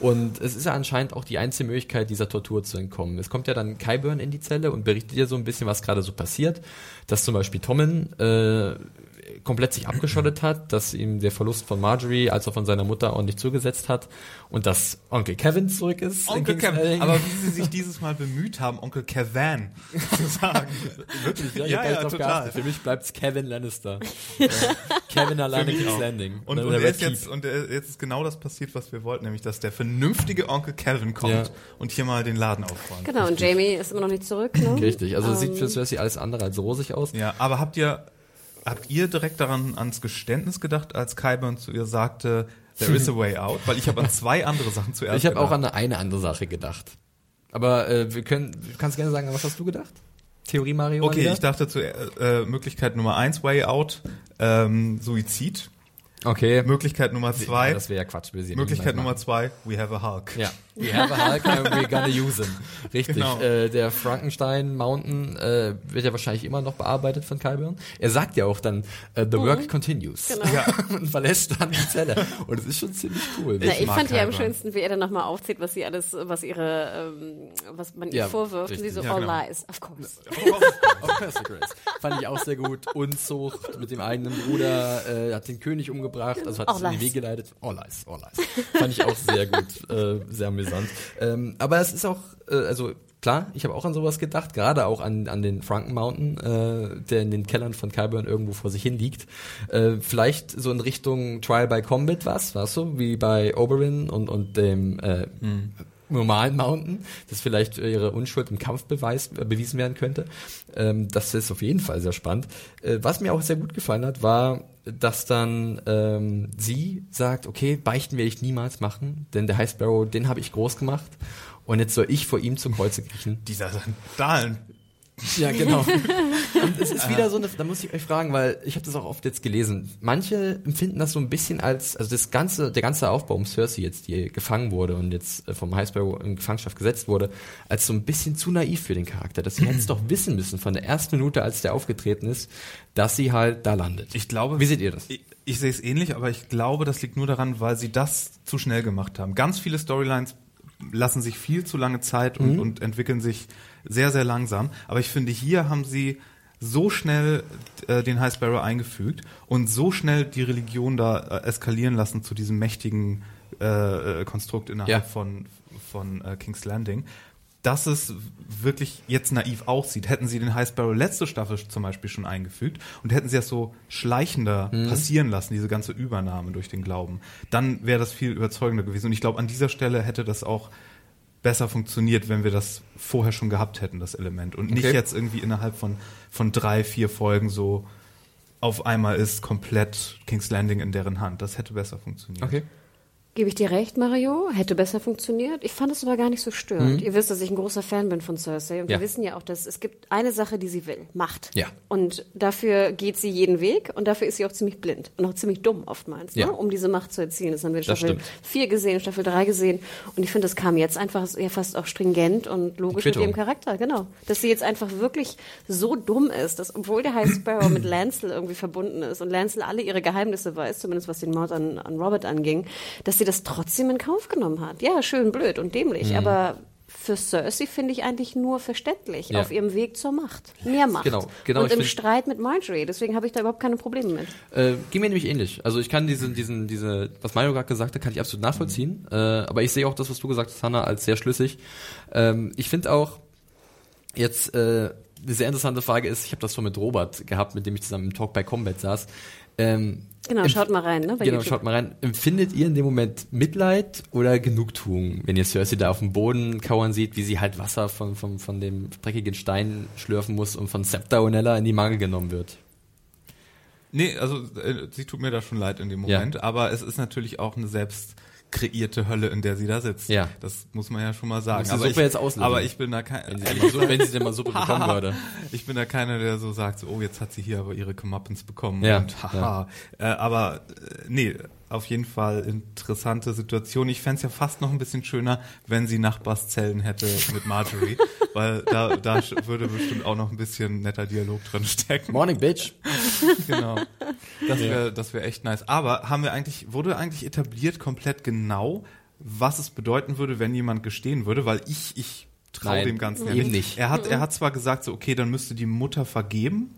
und es ist ja anscheinend auch die einzige Möglichkeit, dieser Tortur zu entkommen. Es kommt ja dann Kyburn in die Zelle und berichtet ihr so ein bisschen, was gerade so passiert, dass zum Beispiel Tommen äh, komplett sich abgeschottet hat, dass ihm der Verlust von Marjorie als auch von seiner Mutter ordentlich zugesetzt hat und dass Onkel Kevin zurück ist. Onkel Kevin. Aber wie sie sich dieses Mal bemüht haben, Onkel Kevin zu sagen. Wirklich, ja, ich Ja, ja, total. geachtet. Für mich bleibt's Kevin Lannister. Kevin alleine King's. Landing. Und, und, er ist jetzt, und jetzt ist genau das passiert, was wir wollten, nämlich dass der vernünftige Onkel Kevin kommt Ja. und hier mal den Laden aufräumt. Genau, und Jamie ist immer noch nicht zurück. Ne? Richtig, also es Ähm, sieht für Cersei alles andere als rosig aus. Ja, aber habt ihr, habt ihr direkt daran ans Geständnis gedacht, als Kyburn zu ihr sagte, there is a way out? Weil ich habe an zwei andere Sachen zuerst Ich habe auch an eine andere Sache gedacht. Aber äh, wir können, du kannst gerne sagen, was hast du gedacht? Theorie Mario? Okay, wieder? ich dachte zu äh, Möglichkeit Nummer eins, Way Out, ähm, Suizid. Okay. Möglichkeit Nummer zwei, Ja, das wäre ja Quatsch. will sie Möglichkeit Nummer zwei, We have a Hulk. Ja. We have a Hulk and we're gonna use him. Richtig. Genau. Äh, der Frankenstein Mountain äh, wird ja wahrscheinlich immer noch bearbeitet von Kyburn. Er sagt ja auch dann, äh, the work continues. Genau. Ja. und verlässt dann die Zelle. Und es ist schon ziemlich cool. Na, ich mag fand ja am schönsten, wie er dann nochmal aufzählt, was sie alles, was ihre, ähm, was man ihr Ja, vorwirft. Und sie richtig. so, Ja, all genau. lies, of course. Of course, Grace. Fand ich auch sehr gut. Unzucht mit dem eigenen Bruder, äh, hat den König umgebracht, also hat All es in die. Wege geleitet. All lies, all lies. Fand ich auch sehr gut, äh, sehr amüsant. Ähm, aber es ist auch, äh, also klar, ich habe auch an sowas gedacht, gerade auch an, an den Franken Mountain, äh, der in den Kellern von Kyburn irgendwo vor sich hin liegt. Äh, vielleicht so in Richtung Trial by Combat was, weißt du, wie bei Oberyn und, und dem äh, normalen Mountain, dass vielleicht ihre Unschuld im Kampf beweis, äh, bewiesen werden könnte. Ähm, das ist auf jeden Fall sehr spannend. Äh, was mir auch sehr gut gefallen hat, war, dass dann ähm, sie sagt, okay, beichten werde ich niemals machen, denn der High Sparrow, den habe ich groß gemacht und jetzt soll ich vor ihm zum Kreuze kriechen. Dieser Sandalen. Ja, genau. Und es ist wieder so eine, da muss ich euch fragen, weil ich habe das auch oft jetzt gelesen. Manche empfinden das so ein bisschen als, also das ganze, der ganze Aufbau um Cersei jetzt, die gefangen wurde und jetzt äh, vom High Sparrow in Gefangenschaft gesetzt wurde, als so ein bisschen zu naiv für den Charakter. Dass sie hätten es doch wissen müssen von der ersten Minute, als der aufgetreten ist, dass sie halt da landet. Ich glaube. Wie seht ihr das? Ich, ich sehe es ähnlich, aber ich glaube, das liegt nur daran, weil sie das zu schnell gemacht haben. Ganz viele Storylines lassen sich viel zu lange Zeit und, Mhm. und entwickeln sich sehr, sehr langsam. Aber ich finde, hier haben sie so schnell äh, den High Sparrow eingefügt und so schnell die Religion da äh, eskalieren lassen zu diesem mächtigen äh, äh, Konstrukt innerhalb Ja. von, von äh, King's Landing, dass es wirklich jetzt naiv aussieht. Hätten sie den High Sparrow letzte Staffel zum Beispiel schon eingefügt und hätten sie das so schleichender Mhm. passieren lassen, diese ganze Übernahme durch den Glauben, dann wäre das viel überzeugender gewesen. Und ich glaube, an dieser Stelle hätte das auch besser funktioniert, wenn wir das vorher schon gehabt hätten, das Element. Und nicht Okay. jetzt irgendwie innerhalb von, von drei, vier Folgen so auf einmal ist komplett King's Landing in deren Hand. Das hätte besser funktioniert. Okay. Gebe ich dir recht, Mario? Hätte besser funktioniert. Ich fand es aber gar nicht so störend. Ihr wisst, dass ich ein großer Fan bin von Cersei. Und Mhm. Ja. wir wissen ja auch, dass es gibt eine Sache, die sie will. Macht. Ja. Und dafür geht sie jeden Weg. Und dafür ist sie auch ziemlich blind. Und auch ziemlich dumm oftmals, Ja. ne? um diese Macht zu erzielen. Das haben wir in Staffel stimmt. 4 gesehen, Staffel 3 gesehen. Und ich finde, das kam jetzt einfach ja fast auch stringent und logisch mit ihrem Charakter. Genau. Dass sie jetzt einfach wirklich so dumm ist, dass obwohl der High Sparrow mit Lancel irgendwie verbunden ist und Lancel alle ihre Geheimnisse weiß, zumindest was den Mord an, an Robert anging, dass sie das trotzdem in Kauf genommen hat. Ja, schön blöd und dämlich, aber für Cersei finde ich eigentlich nur verständlich Ja. auf ihrem Weg zur Macht. Mehr Macht. Genau, genau, und im Streit mit Marjorie. Deswegen habe ich da überhaupt keine Probleme mit. Äh, ging mir nämlich ähnlich. Also ich kann diesen, diesen, diese, was Mario gerade gesagt hat, kann ich absolut nachvollziehen. Äh, aber ich sehe auch das, was du gesagt hast, Hannah, als sehr schlüssig. Ähm, ich finde auch jetzt äh, eine sehr interessante Frage ist, ich habe das schon mit Robert gehabt, mit dem ich zusammen im Talk bei Combat saß. Ähm, Genau, empf- schaut mal rein, ne? bei Genau, YouTube. schaut mal rein. Empfindet ihr in dem Moment Mitleid oder Genugtuung, wenn ihr Cersei da auf dem Boden kauern sieht, wie sie halt Wasser von, von, von dem dreckigen Stein schlürfen muss und von Septa Onella in die Mangel genommen wird? Nee, also äh, sie tut mir da schon leid in dem Ja. Moment, aber es ist natürlich auch eine selbst kreierte Hölle, in der sie da sitzt. Ja. Das muss man ja schon mal sagen. Aber ich, jetzt auslösen. Aber ich bin da kein, Wenn sie, denn mal, so, wenn sie denn mal Suppe bekommen würde. ich bin da keiner, der so sagt, so, oh, jetzt hat sie hier aber ihre Comeuppance bekommen Ja, und haha. Äh, aber äh, nee, auf jeden Fall interessante Situation. Ich fänd's ja fast noch ein bisschen schöner, wenn sie Nachbarszellen hätte mit Marjorie, weil da, da würde bestimmt auch noch ein bisschen netter Dialog drin stecken. Morning, Bitch. Genau. Das wäre das wär echt nice. Aber haben wir eigentlich, wurde eigentlich etabliert komplett genau, was es bedeuten würde, wenn jemand gestehen würde? Weil ich, ich traue dem Ganzen ja eben nicht. nicht. Er hat, er hat zwar gesagt, so, okay, dann müsste die Mutter vergeben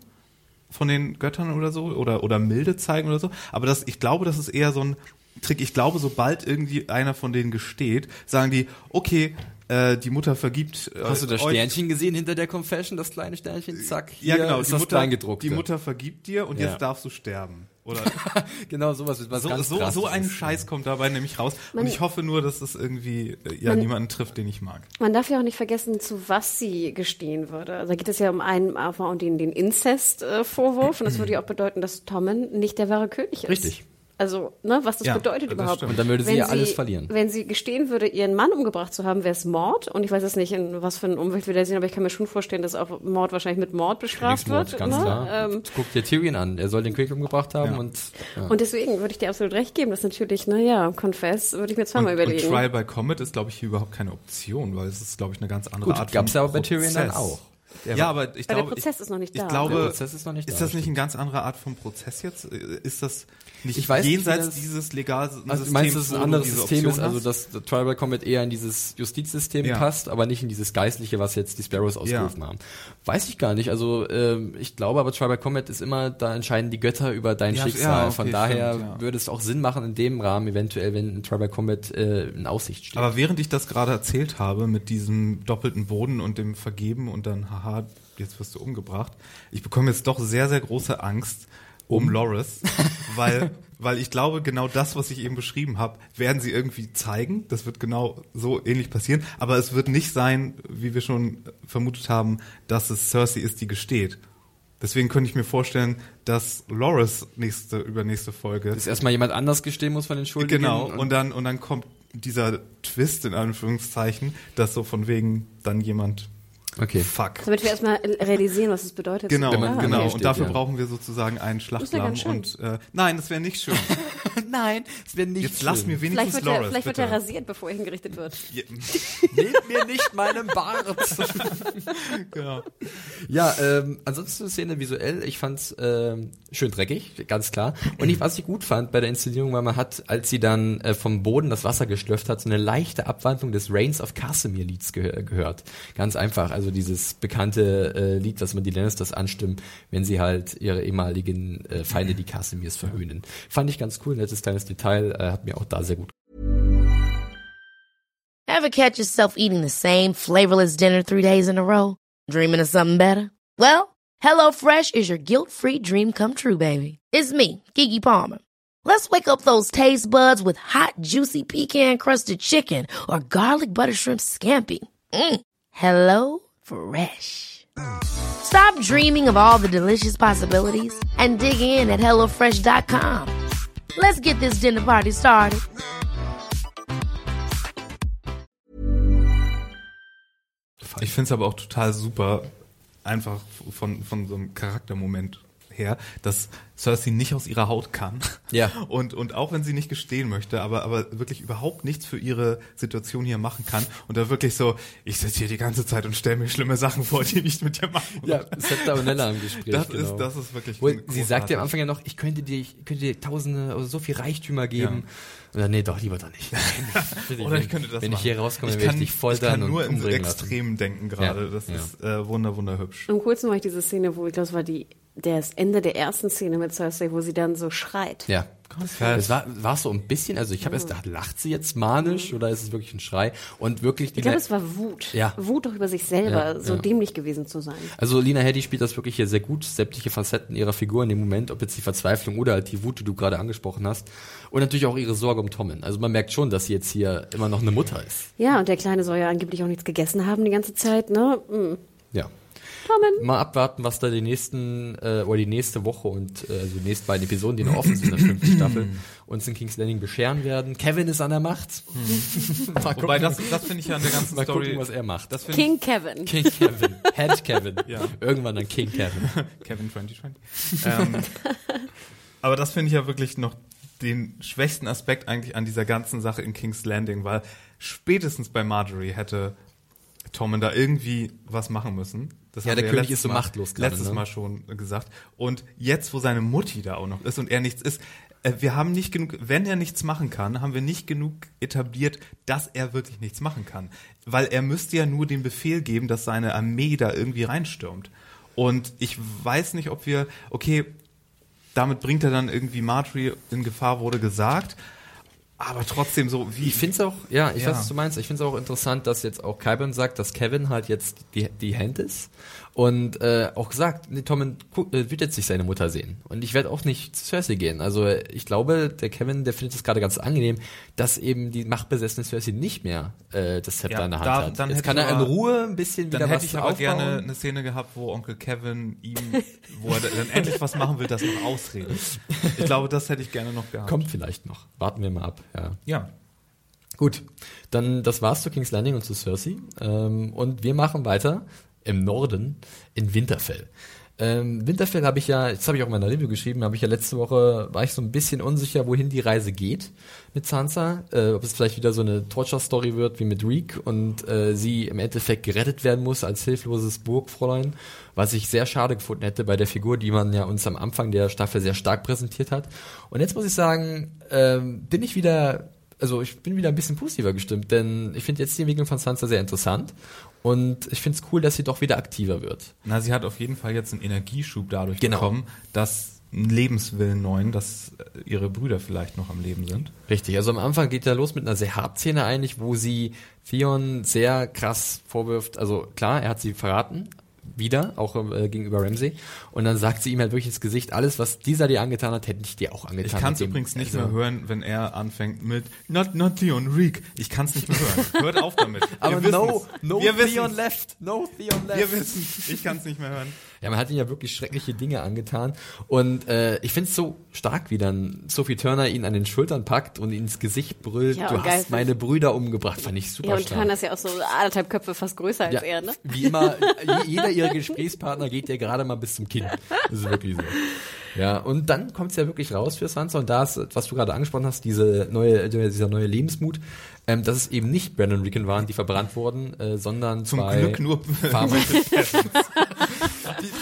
von den Göttern oder so, oder, oder Milde zeigen oder so, aber das, ich glaube, das ist eher so ein Trick. Ich glaube, sobald irgendwie einer von denen gesteht, sagen die, okay, äh, die Mutter vergibt. Äh, Hast du das Sternchen gesehen hinter der Confession, das kleine Sternchen? Zack, hier Ja, genau. ist Die das Mutter, Kleingedruckte. die Mutter vergibt dir und Ja. jetzt darfst du sterben. Oder genau sowas wird was so, ganz so, so ein Scheiß kommt dabei nämlich raus. Man- und ich hoffe nur, dass es irgendwie äh, ja Man- niemanden trifft, den ich mag. Man darf ja auch nicht vergessen, zu was sie gestehen würde. Also da geht es ja um einen um den, den Inzest-Vorwurf. Und das würde ja auch bedeuten, dass Tommen nicht der wahre König ist. Richtig. Also, ne, was das Ja, bedeutet das überhaupt. stimmt. Und dann würde sie Wenn ja alles verlieren. Wenn sie gestehen würde, ihren Mann umgebracht zu haben, wäre es Mord. Und ich weiß jetzt nicht, in was für ein Umwelt wir da sehen, aber ich kann mir schon vorstellen, dass auch Mord wahrscheinlich mit Mord bestraft wird. ganz ne? klar. Ähm, Guck dir Tyrion an. Er soll den König umgebracht haben Ja. und ja. Und deswegen würde ich dir absolut recht geben, dass natürlich, naja, Confess würde ich mir zweimal Und, und überlegen. Trial by Comet ist, glaube ich, hier überhaupt keine Option, weil es ist, glaube ich, eine ganz andere Gut, Art gab's von ja aber bei Tyrion dann Prozess. auch. Der ja, aber ich der glaube, Prozess ich, ist noch nicht ich da. glaube, Der Prozess ist noch nicht ist da, das nicht stimmt. eine ganz andere Art von Prozess jetzt? Ist das nicht Ich weiß nicht, jenseits wie das- dieses legal Also du meinst, dass es ein anderes System ist, also dass der Trial by Combat eher in dieses Justizsystem Ja. passt, aber nicht in dieses Geistliche, was jetzt die Sparrows ausgerufen haben. Weiß ich gar nicht. Also ähm, ich glaube aber Trial by Combat ist immer, da entscheiden die Götter über dein Ja, Schicksal. ja, okay, Von daher stimmt, ja. würde es auch Sinn machen in dem Rahmen, eventuell, wenn ein Trial by Combat äh, in Aussicht steht. Aber während ich das gerade erzählt habe mit diesem doppelten Boden und dem Vergeben und dann, haha, jetzt wirst du umgebracht, ich bekomme jetzt doch sehr, sehr große Angst um Loris, weil, weil ich glaube, genau das, was ich eben beschrieben habe, werden sie irgendwie zeigen. Das wird genau so ähnlich passieren. Aber es wird nicht sein, wie wir schon vermutet haben, dass es Cersei ist, die gesteht. Deswegen könnte ich mir vorstellen, dass Loris nächste, übernächste Folge dass erstmal jemand anders gestehen muss von den Schuldigen. Genau, und dann, und dann kommt dieser Twist in Anführungszeichen, dass so von wegen dann jemand Okay. Fuck. Damit wir erstmal realisieren, was es bedeutet. Genau, genau. hier Und dafür ja. brauchen wir sozusagen einen schön. Und äh, nein, das wäre nicht schön. Nein, es wäre nicht Jetzt lass mir Vielleicht wenigstens wird, er, Loris, vielleicht wird er rasiert, bevor er hingerichtet wird. Nehmt mir nicht meinen Bart. genau. ja, ähm, ansonsten die Szene visuell, ich fand's ähm, schön dreckig, ganz klar. Und ich, was ich gut fand bei der Inszenierung, weil man hat, als sie dann äh, vom Boden das Wasser geschlürft hat, so eine leichte Abwandlung des Reigns of Casimir Lieds gehö gehört. Ganz einfach, also dieses bekannte äh, Lied, das man die Lannisters anstimmen, wenn sie halt ihre ehemaligen äh, Feinde, die Casimirs, verhöhnen. Fand ich ganz cool, nettes kleines Detail, äh, hat mir auch da sehr gut Ever catch yourself eating the same flavorless dinner three days in a row? Dreaming of something better? Well, HelloFresh is your guilt-free dream come true, baby. It's me, Gigi Palmer. Let's wake up those taste buds with hot, juicy pecan-crusted chicken or garlic butter shrimp scampi. Mm. Hello Fresh. Stop dreaming of all the delicious possibilities and dig in at HelloFresh.com. Let's get this dinner party started. Ich finde es aber auch total super, einfach von, von so einem Charaktermoment her, dass Cersei nicht aus ihrer Haut kann. Ja. Und, und auch wenn sie nicht gestehen möchte, aber, aber wirklich überhaupt nichts für ihre Situation hier machen kann und da wirklich so, ich sitze hier die ganze Zeit und stelle mir schlimme Sachen vor, die ich nicht mit dir machen Ja, will. Septa und Nella im Gespräch. Das genau. ist, das ist wirklich großartig. sie sagt ja am Anfang ja noch, ich könnte dir, ich könnte dir tausende, also so viel Reichtümer geben. Und dann, nee, doch, lieber doch nicht. Oder ich könnte das Wenn ich machen. hier rauskomme, ich werde kann, ich dich foltern Ich kann nur und in umbringen lassen. Extremen denken gerade. Ja, Das ja. ist äh, wunder, wunderhübsch. Am coolsten war ich diese Szene, wo ich glaube, es war die, das Ende der ersten Szene mit Cersei, wo sie dann so schreit. Ja. Es war, war so ein bisschen, also ich habe erst gedacht, lacht sie jetzt manisch oder ist es wirklich ein Schrei? Und wirklich die Ich glaube, es war Wut. Ja. Wut doch über sich selber, Ja, so ja. dämlich gewesen zu sein. Also Lina Headey spielt das wirklich hier sehr gut, sämtliche Facetten ihrer Figur in dem Moment, ob jetzt die Verzweiflung oder halt die Wut, die du gerade angesprochen hast. Und natürlich auch ihre Sorge um Tommen. Also man merkt schon, dass sie jetzt hier immer noch eine Mutter ist. Ja, und der Kleine soll ja angeblich auch nichts gegessen haben die ganze Zeit, ne? Mm. Ja. Tommen. Mal abwarten, was da die nächsten, äh, oder die nächste Woche und äh, also die nächsten beiden Episoden, die noch offen sind in der fünften Staffel, uns in King's Landing bescheren werden. Kevin ist an der Macht. Mal gucken, Wobei, das, das finde ich ja an der ganzen mal Story. gucken, was er macht. das finde ich King Kevin. King Kevin. Head Kevin. Ja. Irgendwann dann King Kevin. Kevin 2020. ähm, aber das finde ich ja wirklich noch den schwächsten Aspekt eigentlich an dieser ganzen Sache in King's Landing, weil spätestens bei Marjorie hätte Tommen da irgendwie was machen müssen. Das Ja, der König ist so Mal, machtlos gerade, Letztes ne? Mal schon gesagt. Und jetzt, wo seine Mutti da auch noch ist und er nichts ist, äh, wir haben nicht genug, wenn er nichts machen kann, haben wir nicht genug etabliert, dass er wirklich nichts machen kann. Weil er müsste ja nur den Befehl geben, dass seine Armee da irgendwie reinstürmt. Und ich weiß nicht, ob wir, okay, damit bringt er dann irgendwie Marjorie in Gefahr, wurde gesagt. Aber trotzdem so, wie. Ich finde es auch, ja, ich Ja. weiß, was du meinst. Ich finde es auch interessant, dass jetzt auch Kyburn sagt, dass Kevin halt jetzt die, die Hand ist und äh, auch gesagt, nee, Tommen äh, wird jetzt nicht seine Mutter sehen. Und ich werde auch nicht zu Cersei gehen. Also ich glaube, der Kevin, der findet es gerade ganz angenehm, dass eben die machtbesessene Cersei nicht mehr äh, das Zepter Ja, in der Hand da- hat. dann jetzt kann er in Ruhe ein bisschen wieder dann hätte was ich aber aufbauen. gerne eine Szene gehabt, wo Onkel Kevin ihm, wo er dann endlich was machen will, das noch ausredet. Ich glaube, das hätte ich gerne noch gehabt. Kommt vielleicht noch. Warten wir mal ab. Ja. Ja. Gut, dann das war's zu King's Landing und zu Cersei. Ähm, und wir machen weiter im Norden in Winterfell. Ähm, Winterfell habe ich ja, jetzt habe ich auch in meiner Review geschrieben, habe ich ja letzte Woche, war ich so ein bisschen unsicher, wohin die Reise geht mit Sansa. Äh, ob es vielleicht wieder so eine Torture-Story wird wie mit Reek und äh, sie im Endeffekt gerettet werden muss als hilfloses Burgfräulein, was ich sehr schade gefunden hätte bei der Figur, die man ja uns am Anfang der Staffel sehr stark präsentiert hat. Und jetzt muss ich sagen, ähm, bin ich wieder also ich bin wieder ein bisschen positiver gestimmt, denn ich finde jetzt die Entwicklung von Sansa sehr interessant und ich finde es cool, dass sie doch wieder aktiver wird. Na, sie hat auf jeden Fall jetzt einen Energieschub dadurch Genau. bekommen, dass ein Lebenswillen neuen, dass äh, ihre Brüder vielleicht noch am Leben sind. Richtig, also am Anfang geht er los mit einer sehr Hartszene eigentlich, wo sie Theon sehr krass vorwirft, also klar, er hat sie verraten, wieder, auch äh, gegenüber Ramsey. Und dann sagt sie ihm halt wirklich ins Gesicht, alles, was dieser dir angetan hat, hätte ich dir auch angetan. Ich kann es übrigens nicht also- mehr hören, wenn er anfängt mit Not, not Theon, Reek. Ich kann es nicht mehr hören. Hört auf damit. Aber Wir no, wissen's. no Wir Theon wissen's. left, no Theon left. Wir wissen, ich kann es nicht mehr hören. Ja, man hat ihn ja wirklich schreckliche Dinge angetan. Und äh, ich finde es so stark, wie dann Sophie Turner ihn an den Schultern packt und ihn ins Gesicht brüllt, Ja, du und geil hast meine Brüder umgebracht. Fand ich super Ja, und stark. Turner ist ja auch so anderthalb Köpfe fast größer als Ja, er, ne? Wie immer, je- jeder ihrer Gesprächspartner geht ja gerade mal bis zum Kinn. Das ist wirklich so. Ja, und dann kommt's ja wirklich raus für Sansa und da ist, was du gerade angesprochen hast, diese neue, dieser neue Lebensmut, ähm, dass es eben nicht Brandon Rickon waren, die verbrannt wurden, äh, sondern Zum zwei Glück nur Farmer.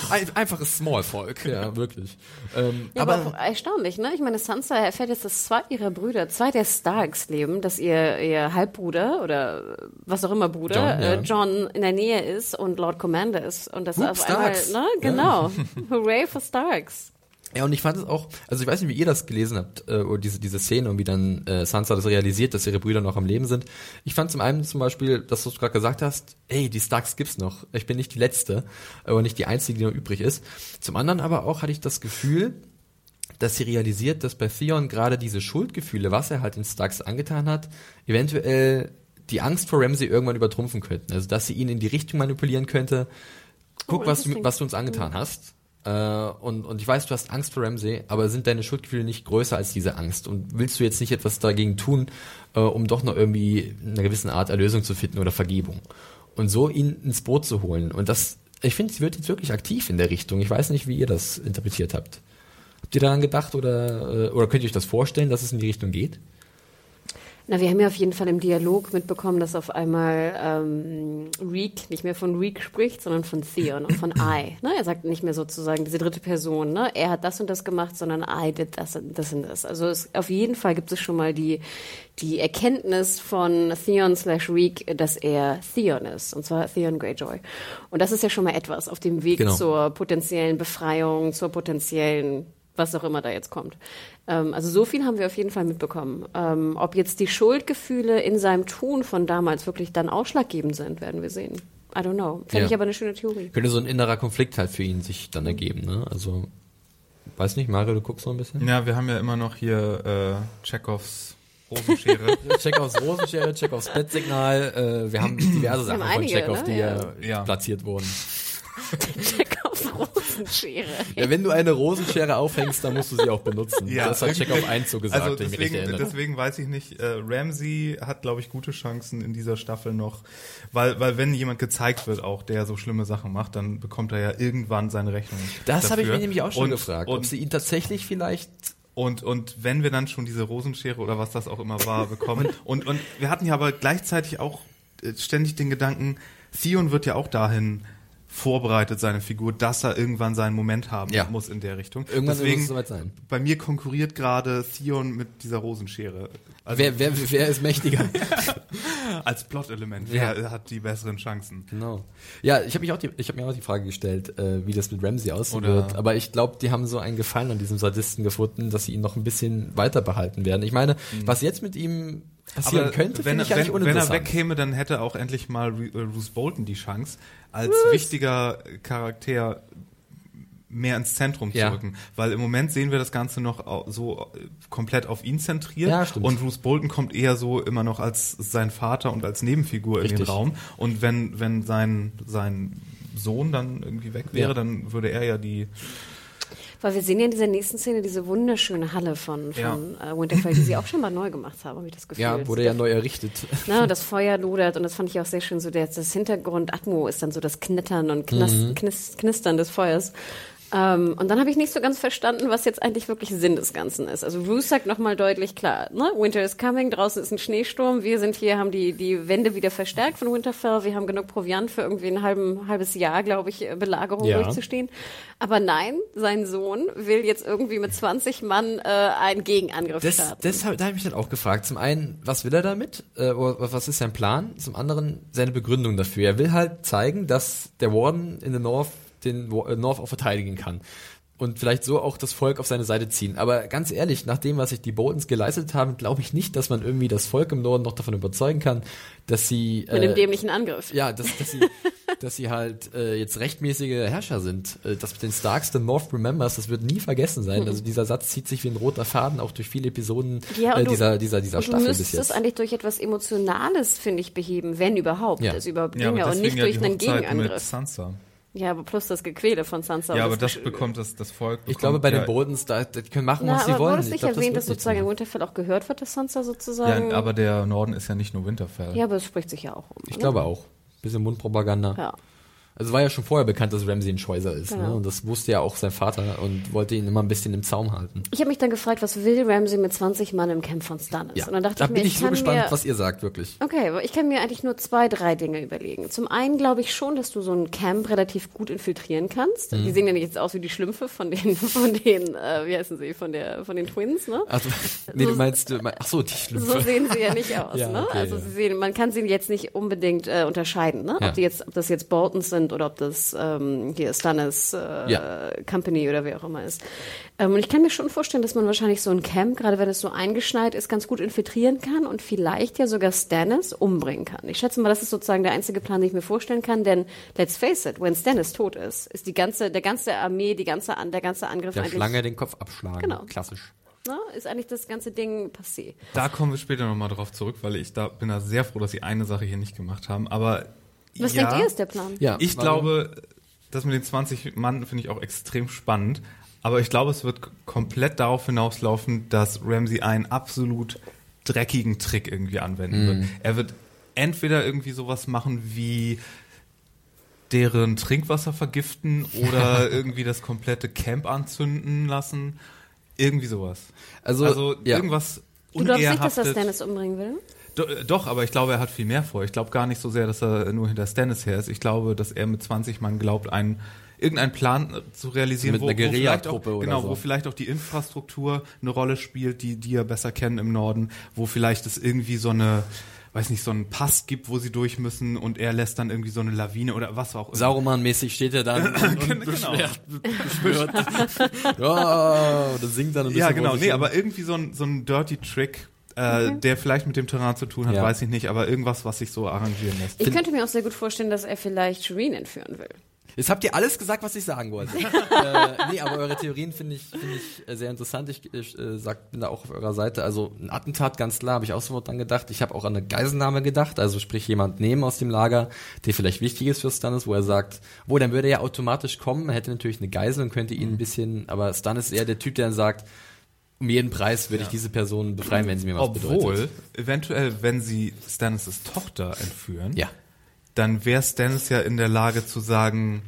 Ein, einfaches Smallvolk, ja, wirklich. Ähm, Ja, aber, aber, erstaunlich, ne? Ich meine, Sansa erfährt jetzt, dass zwei ihrer Brüder, zwei der Starks leben, dass ihr, ihr Halbbruder oder was auch immer Bruder, John, ja. äh, John in der Nähe ist und Lord Commander ist und das Hup, auf einmal, Starks. ne? Genau. Hooray for Starks. Ja, und ich fand es auch, also ich weiß nicht, wie ihr das gelesen habt, äh, oder diese, diese Szene und wie dann äh, Sansa das realisiert, dass ihre Brüder noch am Leben sind. Ich fand zum einen zum Beispiel, dass du es gerade gesagt hast, ey, die Starks gibt's noch. Ich bin nicht die Letzte, aber nicht die Einzige, die noch übrig ist. Zum anderen aber auch hatte ich das Gefühl, dass sie realisiert, dass bei Theon gerade diese Schuldgefühle, was er halt den Starks angetan hat, eventuell die Angst vor Ramsay irgendwann übertrumpfen könnten. Also, dass sie ihn in die Richtung manipulieren könnte. Guck, Oh, was, du, was du uns angetan hast. Äh, und, und ich weiß, du hast Angst vor Ramsay, aber sind deine Schuldgefühle nicht größer als diese Angst? Und willst du jetzt nicht etwas dagegen tun, äh, um doch noch irgendwie in einer gewissen Art Erlösung zu finden oder Vergebung? Und so ihn ins Boot zu holen. Und das, ich finde, sie wird jetzt wirklich aktiv in der Richtung. Ich weiß nicht, wie ihr das interpretiert habt. Habt ihr daran gedacht oder, äh, oder könnt ihr euch das vorstellen, dass es in die Richtung geht? Na, wir haben ja auf jeden Fall im Dialog mitbekommen, dass auf einmal ähm, Reek nicht mehr von Reek spricht, sondern von Theon und von I. Ne? Er sagt nicht mehr sozusagen diese dritte Person, ne? er hat das und das gemacht, sondern I did das und das und das. Also es, auf jeden Fall gibt es schon mal die, die Erkenntnis von Theon slash Reek, dass er Theon ist, und zwar Theon Greyjoy. Und das ist ja schon mal etwas auf dem Weg Genau. zur potenziellen Befreiung, zur potenziellen was auch immer da jetzt kommt. Ähm, also so viel haben wir auf jeden Fall mitbekommen. Ähm, ob jetzt die Schuldgefühle in seinem Tun von damals wirklich dann ausschlaggebend sind, werden wir sehen. I don't know. Fände Ja. ich aber eine schöne Theorie. Könnte so ein innerer Konflikt halt für ihn sich dann ergeben, ne? Also, weiß nicht, Mario, du guckst so ein bisschen? Ja, wir haben ja immer noch hier äh, Chekhovs Rosenschere. Check aufs Rosenschere, check aufs Bettsignal. Äh, wir haben diverse Sachen haben von einige, Chekhov, ne? die ja, Ja. platziert wurden. Check auf Rosenschere. Ja, wenn du eine Rosenschere aufhängst, dann musst du sie auch benutzen. Ja, das hat irgendwie- Chekhov 1 so gesagt, also wenn ich mich richtig deswegen, erinnere. deswegen weiß ich nicht, äh, Ramsey hat, glaube ich, gute Chancen in dieser Staffel noch, weil, weil wenn jemand gezeigt wird auch, der so schlimme Sachen macht, dann bekommt er ja irgendwann seine Rechnung Das habe ich mir nämlich auch schon und, gefragt, ob Und, sie ihn tatsächlich vielleicht und, und wenn wir dann schon diese Rosenschere oder was das auch immer war, bekommen, und, und wir hatten ja aber gleichzeitig auch äh, ständig den Gedanken, Theon wird ja auch dahin vorbereitet, seine Figur, dass er irgendwann seinen Moment haben Ja. muss in der Richtung. Irgendwann Deswegen, muss es soweit sein. bei mir konkurriert gerade Theon mit dieser Rosenschere. Also wer, wer, wer ist mächtiger? als Plot-Element. Ja. Wer hat die besseren Chancen? Genau. Ja, ich habe mich auch die, ich habe mir auch die Frage gestellt, äh, wie das mit Ramsey aussehen Oder- wird. Aber ich glaube, die haben so einen Gefallen an diesem Sadisten gefunden, dass sie ihn noch ein bisschen weiter behalten werden. Ich meine, was jetzt mit ihm passieren könnte, wenn, finde ich wenn, wenn er wegkäme, dann hätte auch endlich mal äh, Bruce Bolton die Chance, als wichtiger Charakter mehr ins Zentrum zu Ja. rücken. Weil im Moment sehen wir das Ganze noch so äh, komplett auf ihn zentriert. Ja, stimmt. Und Bruce Bolton kommt eher so immer noch als sein Vater und als Nebenfigur in den Richtig. Raum. Und wenn, wenn sein, sein Sohn dann irgendwie weg wäre, Ja. dann würde er ja die Weil wir sehen ja in dieser nächsten Szene diese wunderschöne Halle von, von Ja. äh, Winterfell, die sie auch schon mal neu gemacht haben, habe ich das Gefühl. ja, wurde ja neu errichtet. Und das Feuer lodert und das fand ich auch sehr schön. So der, das Hintergrund Atmo ist dann so das Knittern und Knas, Mhm. Knis, Knistern des Feuers. Ähm, und dann habe ich nicht so ganz verstanden, was jetzt eigentlich wirklich Sinn des Ganzen ist. Also Bruce sagt nochmal deutlich klar, ne? Winter is coming, draußen ist ein Schneesturm, wir sind hier, haben die, die Wände wieder verstärkt von Winterfell, wir haben genug Proviant für irgendwie ein halben, halbes Jahr, glaube ich, äh, Belagerung Ja. durchzustehen. Aber nein, sein Sohn will jetzt irgendwie mit 20 Mann äh, einen Gegenangriff Das, starten. das hab, da habe ich mich dann auch gefragt. Zum einen, was will er damit? Äh, was ist sein Plan? Zum anderen, seine Begründung dafür. Er will halt zeigen, dass der Warden in the North den äh, North auch verteidigen kann. Und vielleicht so auch das Volk auf seine Seite ziehen. Aber ganz ehrlich, nach dem, was sich die Boltons geleistet haben, glaube ich nicht, dass man irgendwie das Volk im Norden noch davon überzeugen kann, dass sie mit dem äh, dämlichen Angriff. ja, dass, dass sie, dass sie halt äh, jetzt rechtmäßige Herrscher sind. Äh, das mit den Starks, the North remembers, das wird nie vergessen sein. Also dieser Satz zieht sich wie ein roter Faden auch durch viele Episoden Ja, und äh, du- dieser, dieser, dieser und du Staffel bis müsstest jetzt. es eigentlich durch etwas Emotionales, finde ich, beheben, wenn überhaupt, Ja. es überhaupt Ja, ginge aber und nicht ja durch einen Hochzeit mit Gegenangriff. Sansa. Ja, aber plus das Gequäle von Sansa. Ja, aber das Gesch- bekommt das, das Volk. Ich glaube, bekommt bei ja, den Bodens, da, die können machen, Na, was sie aber wollen. wurde es Ich nicht glaub, das erwähnt, wird dass sozusagen in. Winterfell auch gehört wird, dass Sansa sozusagen... Ja, aber der Norden ist ja nicht nur Winterfell. Ja, aber es spricht sich ja auch um. Ich oder? glaube auch. Bisschen Mundpropaganda. Ja. Also war ja schon vorher bekannt, dass Ramsey ein Scheuser ist. Genau. Ne? Und das wusste ja auch sein Vater und wollte ihn immer ein bisschen im Zaum halten. Ich habe mich dann gefragt, was will Ramsey mit 20 Mann im Camp von Stannis? Ja, Und dann dachte da ich mir, bin ich, so kann gespannt, mir, was ihr sagt, wirklich. Okay, aber ich kann mir eigentlich nur zwei, drei Dinge überlegen. Zum einen glaube ich schon, dass du so ein Camp relativ gut infiltrieren kannst. Mhm. Die sehen ja nicht jetzt aus wie die Schlümpfe von den, von den, äh, wie heißen sie, von der, von den Twins, ne? Also, nee, So- du meinst, ach so, die Schlümpfe. So sehen sie ja nicht aus, Ja, ne? okay, also ja. sie sehen, man kann sie jetzt nicht unbedingt äh, unterscheiden, ne? Ob die jetzt, ob das jetzt Boltons sind oder ob das ähm, hier Stannis äh, Ja. Company oder wer auch immer ist. Ähm, und ich kann mir schon vorstellen, dass man wahrscheinlich so ein Camp, gerade wenn es so eingeschneit ist, ganz gut infiltrieren kann und vielleicht ja sogar Stannis umbringen kann. Ich schätze mal, das ist sozusagen der einzige Plan, den ich mir vorstellen kann, denn let's face it, wenn Stannis tot ist, ist die ganze, der ganze Armee, die ganze, An- der ganze Angriff Der eigentlich, Schlange den Kopf abschlagen. Genau. Klassisch. ne, ist eigentlich das ganze Ding passé. Da kommen wir später nochmal drauf zurück, weil ich da bin da sehr froh, dass sie eine Sache hier nicht gemacht haben. Aber Was ja, denkt ihr ist der Plan? Ja, Ich warum? glaube, das mit den 20 Mann finde ich auch extrem spannend. Aber ich glaube, es wird komplett darauf hinauslaufen, dass Ramsey einen absolut dreckigen Trick irgendwie anwenden wird. Er wird entweder irgendwie sowas machen wie deren Trinkwasser vergiften oder irgendwie das komplette Camp anzünden lassen. Irgendwie sowas. Also, Also ja. irgendwas Du glaubst nicht, dass er Unehrhaftet. Stannis umbringen will? Do, äh, doch, aber ich glaube, er hat viel mehr vor. Ich glaube gar nicht so sehr, dass er nur hinter Stannis her ist. Ich glaube, dass er mit 20 Mann glaubt, einen irgendeinen Plan äh, zu realisieren, Mit einer vielleicht auch, Guerilla-Truppe oder genau, so. wo vielleicht auch die Infrastruktur eine Rolle spielt, die die er besser kennen im Norden, wo vielleicht es irgendwie so eine weiß nicht, so einen Pass gibt, wo sie durch müssen und er lässt dann irgendwie so eine Lawine oder was auch immer. Sauroman-mäßig steht er dann und, und Genau. beschwert, beschwört. ja, oder singt dann ein bisschen Ja, genau. Nee, aber irgendwie so ein, so ein Dirty Trick, äh, der vielleicht mit dem Terrain zu tun hat, Ja. weiß ich nicht, aber irgendwas, was sich so arrangieren lässt. Ich könnte mir auch sehr gut vorstellen, dass er vielleicht Shireen entführen will. Jetzt habt ihr alles gesagt, was ich sagen wollte. äh, nee, aber eure Theorien finde ich, finde ich äh, sehr interessant. Ich, ich äh, sag, bin da auch auf eurer Seite. Also ein Attentat, ganz klar, habe ich auch sofort dran gedacht. Ich habe auch an eine Geiselnahme gedacht, also sprich jemand nehmen aus dem Lager, der vielleicht wichtig ist für Stannis, wo er sagt, wo dann würde er ja automatisch kommen, er hätte natürlich eine Geisel und könnte ihn ein bisschen, aber Stannis ist eher der Typ, der dann sagt, um jeden Preis würde ich diese Person befreien, wenn sie mir was Obwohl, bedeutet. eventuell, wenn sie Stannis' Tochter entführen, Ja. dann wäre Stannis ja in der Lage zu sagen,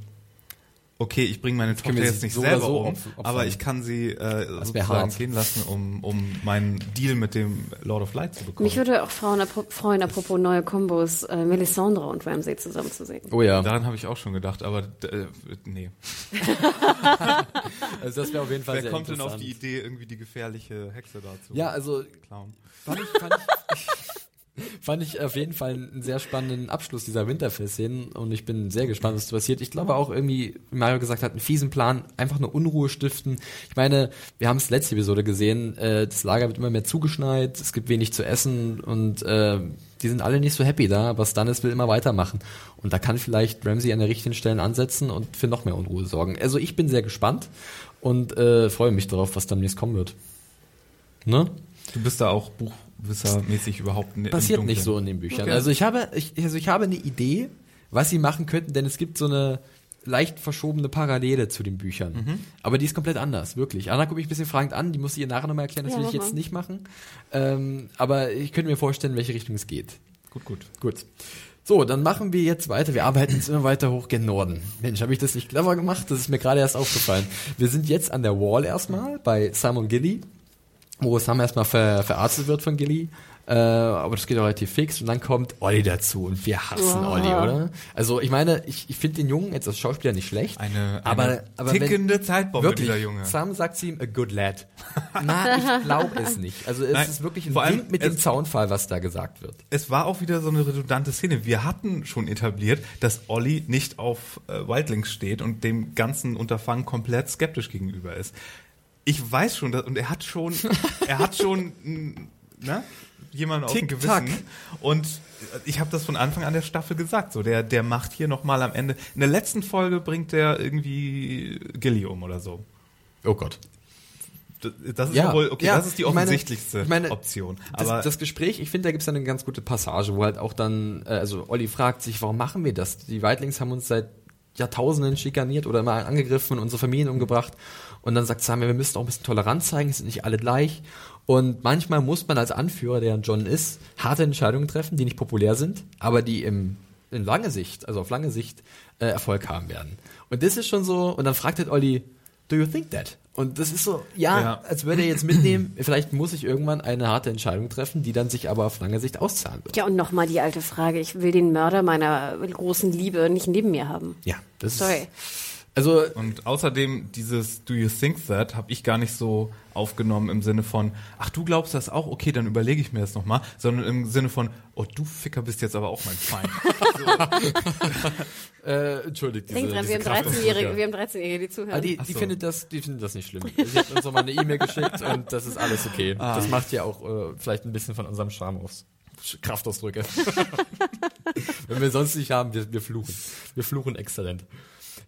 okay, ich bringe meine Tochter jetzt nicht so selber so um, aber ich kann sie äh, sozusagen gehen lassen, um, um meinen Deal mit dem Lord of Light zu bekommen. Mich würde auch freuen, apro- freuen apropos neue Kombos, äh, Melisandre und Ramsay zusammenzusehen. Oh ja. Daran habe ich auch schon gedacht, aber äh, nee. Also das wäre auf jeden Fall Wer sehr kommt denn auf die Idee, irgendwie die gefährliche Hexe dazu Ja, also klauen? fand ich, fand ich, fand ich auf jeden Fall einen sehr spannenden Abschluss dieser Winterfell-Szenen und ich bin sehr gespannt, was passiert. Ich glaube auch irgendwie, wie Mario gesagt hat, einen fiesen Plan, einfach eine Unruhe stiften. Ich meine, wir haben es letzte Episode gesehen, äh, das Lager wird immer mehr zugeschneit, es gibt wenig zu essen und äh, die sind alle nicht so happy da, aber Stannis will immer weitermachen. Und da kann vielleicht Ramsey an der richtigen Stelle ansetzen und für noch mehr Unruhe sorgen. Also ich bin sehr gespannt und äh, freue mich darauf, was dann nächstes kommen wird. Ne? Du bist da auch buchwissermäßig überhaupt n- im passiert nicht so in den Büchern. Okay. Also ich habe, ich, also ich habe eine Idee, was sie machen könnten, denn es gibt so eine leicht verschobene Parallele zu den Büchern. Mhm. Aber die ist komplett anders, wirklich. Anna guckt mich ein bisschen fragend an, die muss ich ihr nachher nochmal erklären, das Ja, will ich jetzt nicht machen. Ähm, aber ich könnte mir vorstellen, in welche Richtung es geht. Gut, gut. Gut. So, dann machen wir jetzt weiter. Wir arbeiten jetzt immer weiter hoch gen Norden. Mensch, habe ich das nicht clever gemacht? Das ist mir gerade erst aufgefallen. Wir sind jetzt an der Wall erstmal bei Simon Gilly, wo Sam erstmal ver, verarztet wird von Gilly. Äh, aber das geht auch relativ fix und dann kommt Olli dazu und wir hassen Olli, oder? Also ich meine, ich, ich finde den Jungen jetzt als Schauspieler nicht schlecht, Eine, eine aber, aber wenn- tickende Zeitbombe, Wirklich, dieser Junge. Sam sagt zu ihm, a good lad. Na, ich glaube es nicht. Also es Nein, ist wirklich ein vor allem, Ding mit es- dem Zaunfall, was da gesagt wird. Es war auch wieder so eine redundante Szene. Wir hatten schon etabliert, dass Olli nicht auf äh, Wildlings steht und dem ganzen Unterfangen komplett skeptisch gegenüber ist. Ich weiß schon, dass, und er hat schon, er hat schon, ne, jemanden auf dem. Gewissen. Und ich habe das von Anfang an der Staffel gesagt. So, der, der macht hier noch mal am Ende. In der letzten Folge bringt der irgendwie Gilly um oder so. Oh Gott. Das, das ist Ja, wohl, okay, ja, das ist die ich meine- offensichtlichste ich meine, Option. Das, Aber das Gespräch, ich finde, da gibt es eine ganz gute Passage, wo halt auch dann, äh, also Olli fragt sich, warum machen wir das? Die Whitelings haben uns seit Jahrtausenden schikaniert oder immer angegriffen und unsere Familien umgebracht. Und dann sagt Samuel, wir müssen auch ein bisschen Toleranz zeigen, es sind nicht alle gleich. Und manchmal muss man als Anführer, der John ist, harte Entscheidungen treffen, die nicht populär sind, aber die im, in lange Sicht, also auf lange Sicht, äh, Erfolg haben werden. Und das ist schon so, und dann fragt halt Olli, do you think that? Und das ist so, ja, Ja. als würde er jetzt mitnehmen, vielleicht muss ich irgendwann eine harte Entscheidung treffen, die dann sich aber auf lange Sicht auszahlen wird. Ja, und nochmal die alte Frage. Ich will den Mörder meiner großen Liebe nicht neben mir haben. Ja, das Sorry. ist. Also, Und außerdem dieses Do you think that habe ich gar nicht so aufgenommen im Sinne von, ach du glaubst das auch, okay, dann überlege ich mir das nochmal, sondern im Sinne von, oh du Ficker bist jetzt aber auch mein Feind. äh, entschuldigt diese, Denk dran, wir diese haben Kraftausdrücke. 13-Jährige, wir haben 13-Jährige, die zuhören. Ah, die, die so. findet das, die findet das nicht schlimm. Sie hat uns nochmal eine E-Mail geschickt und das ist alles okay. Ah. Das macht ja auch äh, vielleicht ein bisschen von unserem Charme aus. Kraftausdrücke. Wenn wir sonst nicht haben, wir, wir fluchen. Wir fluchen exzellent.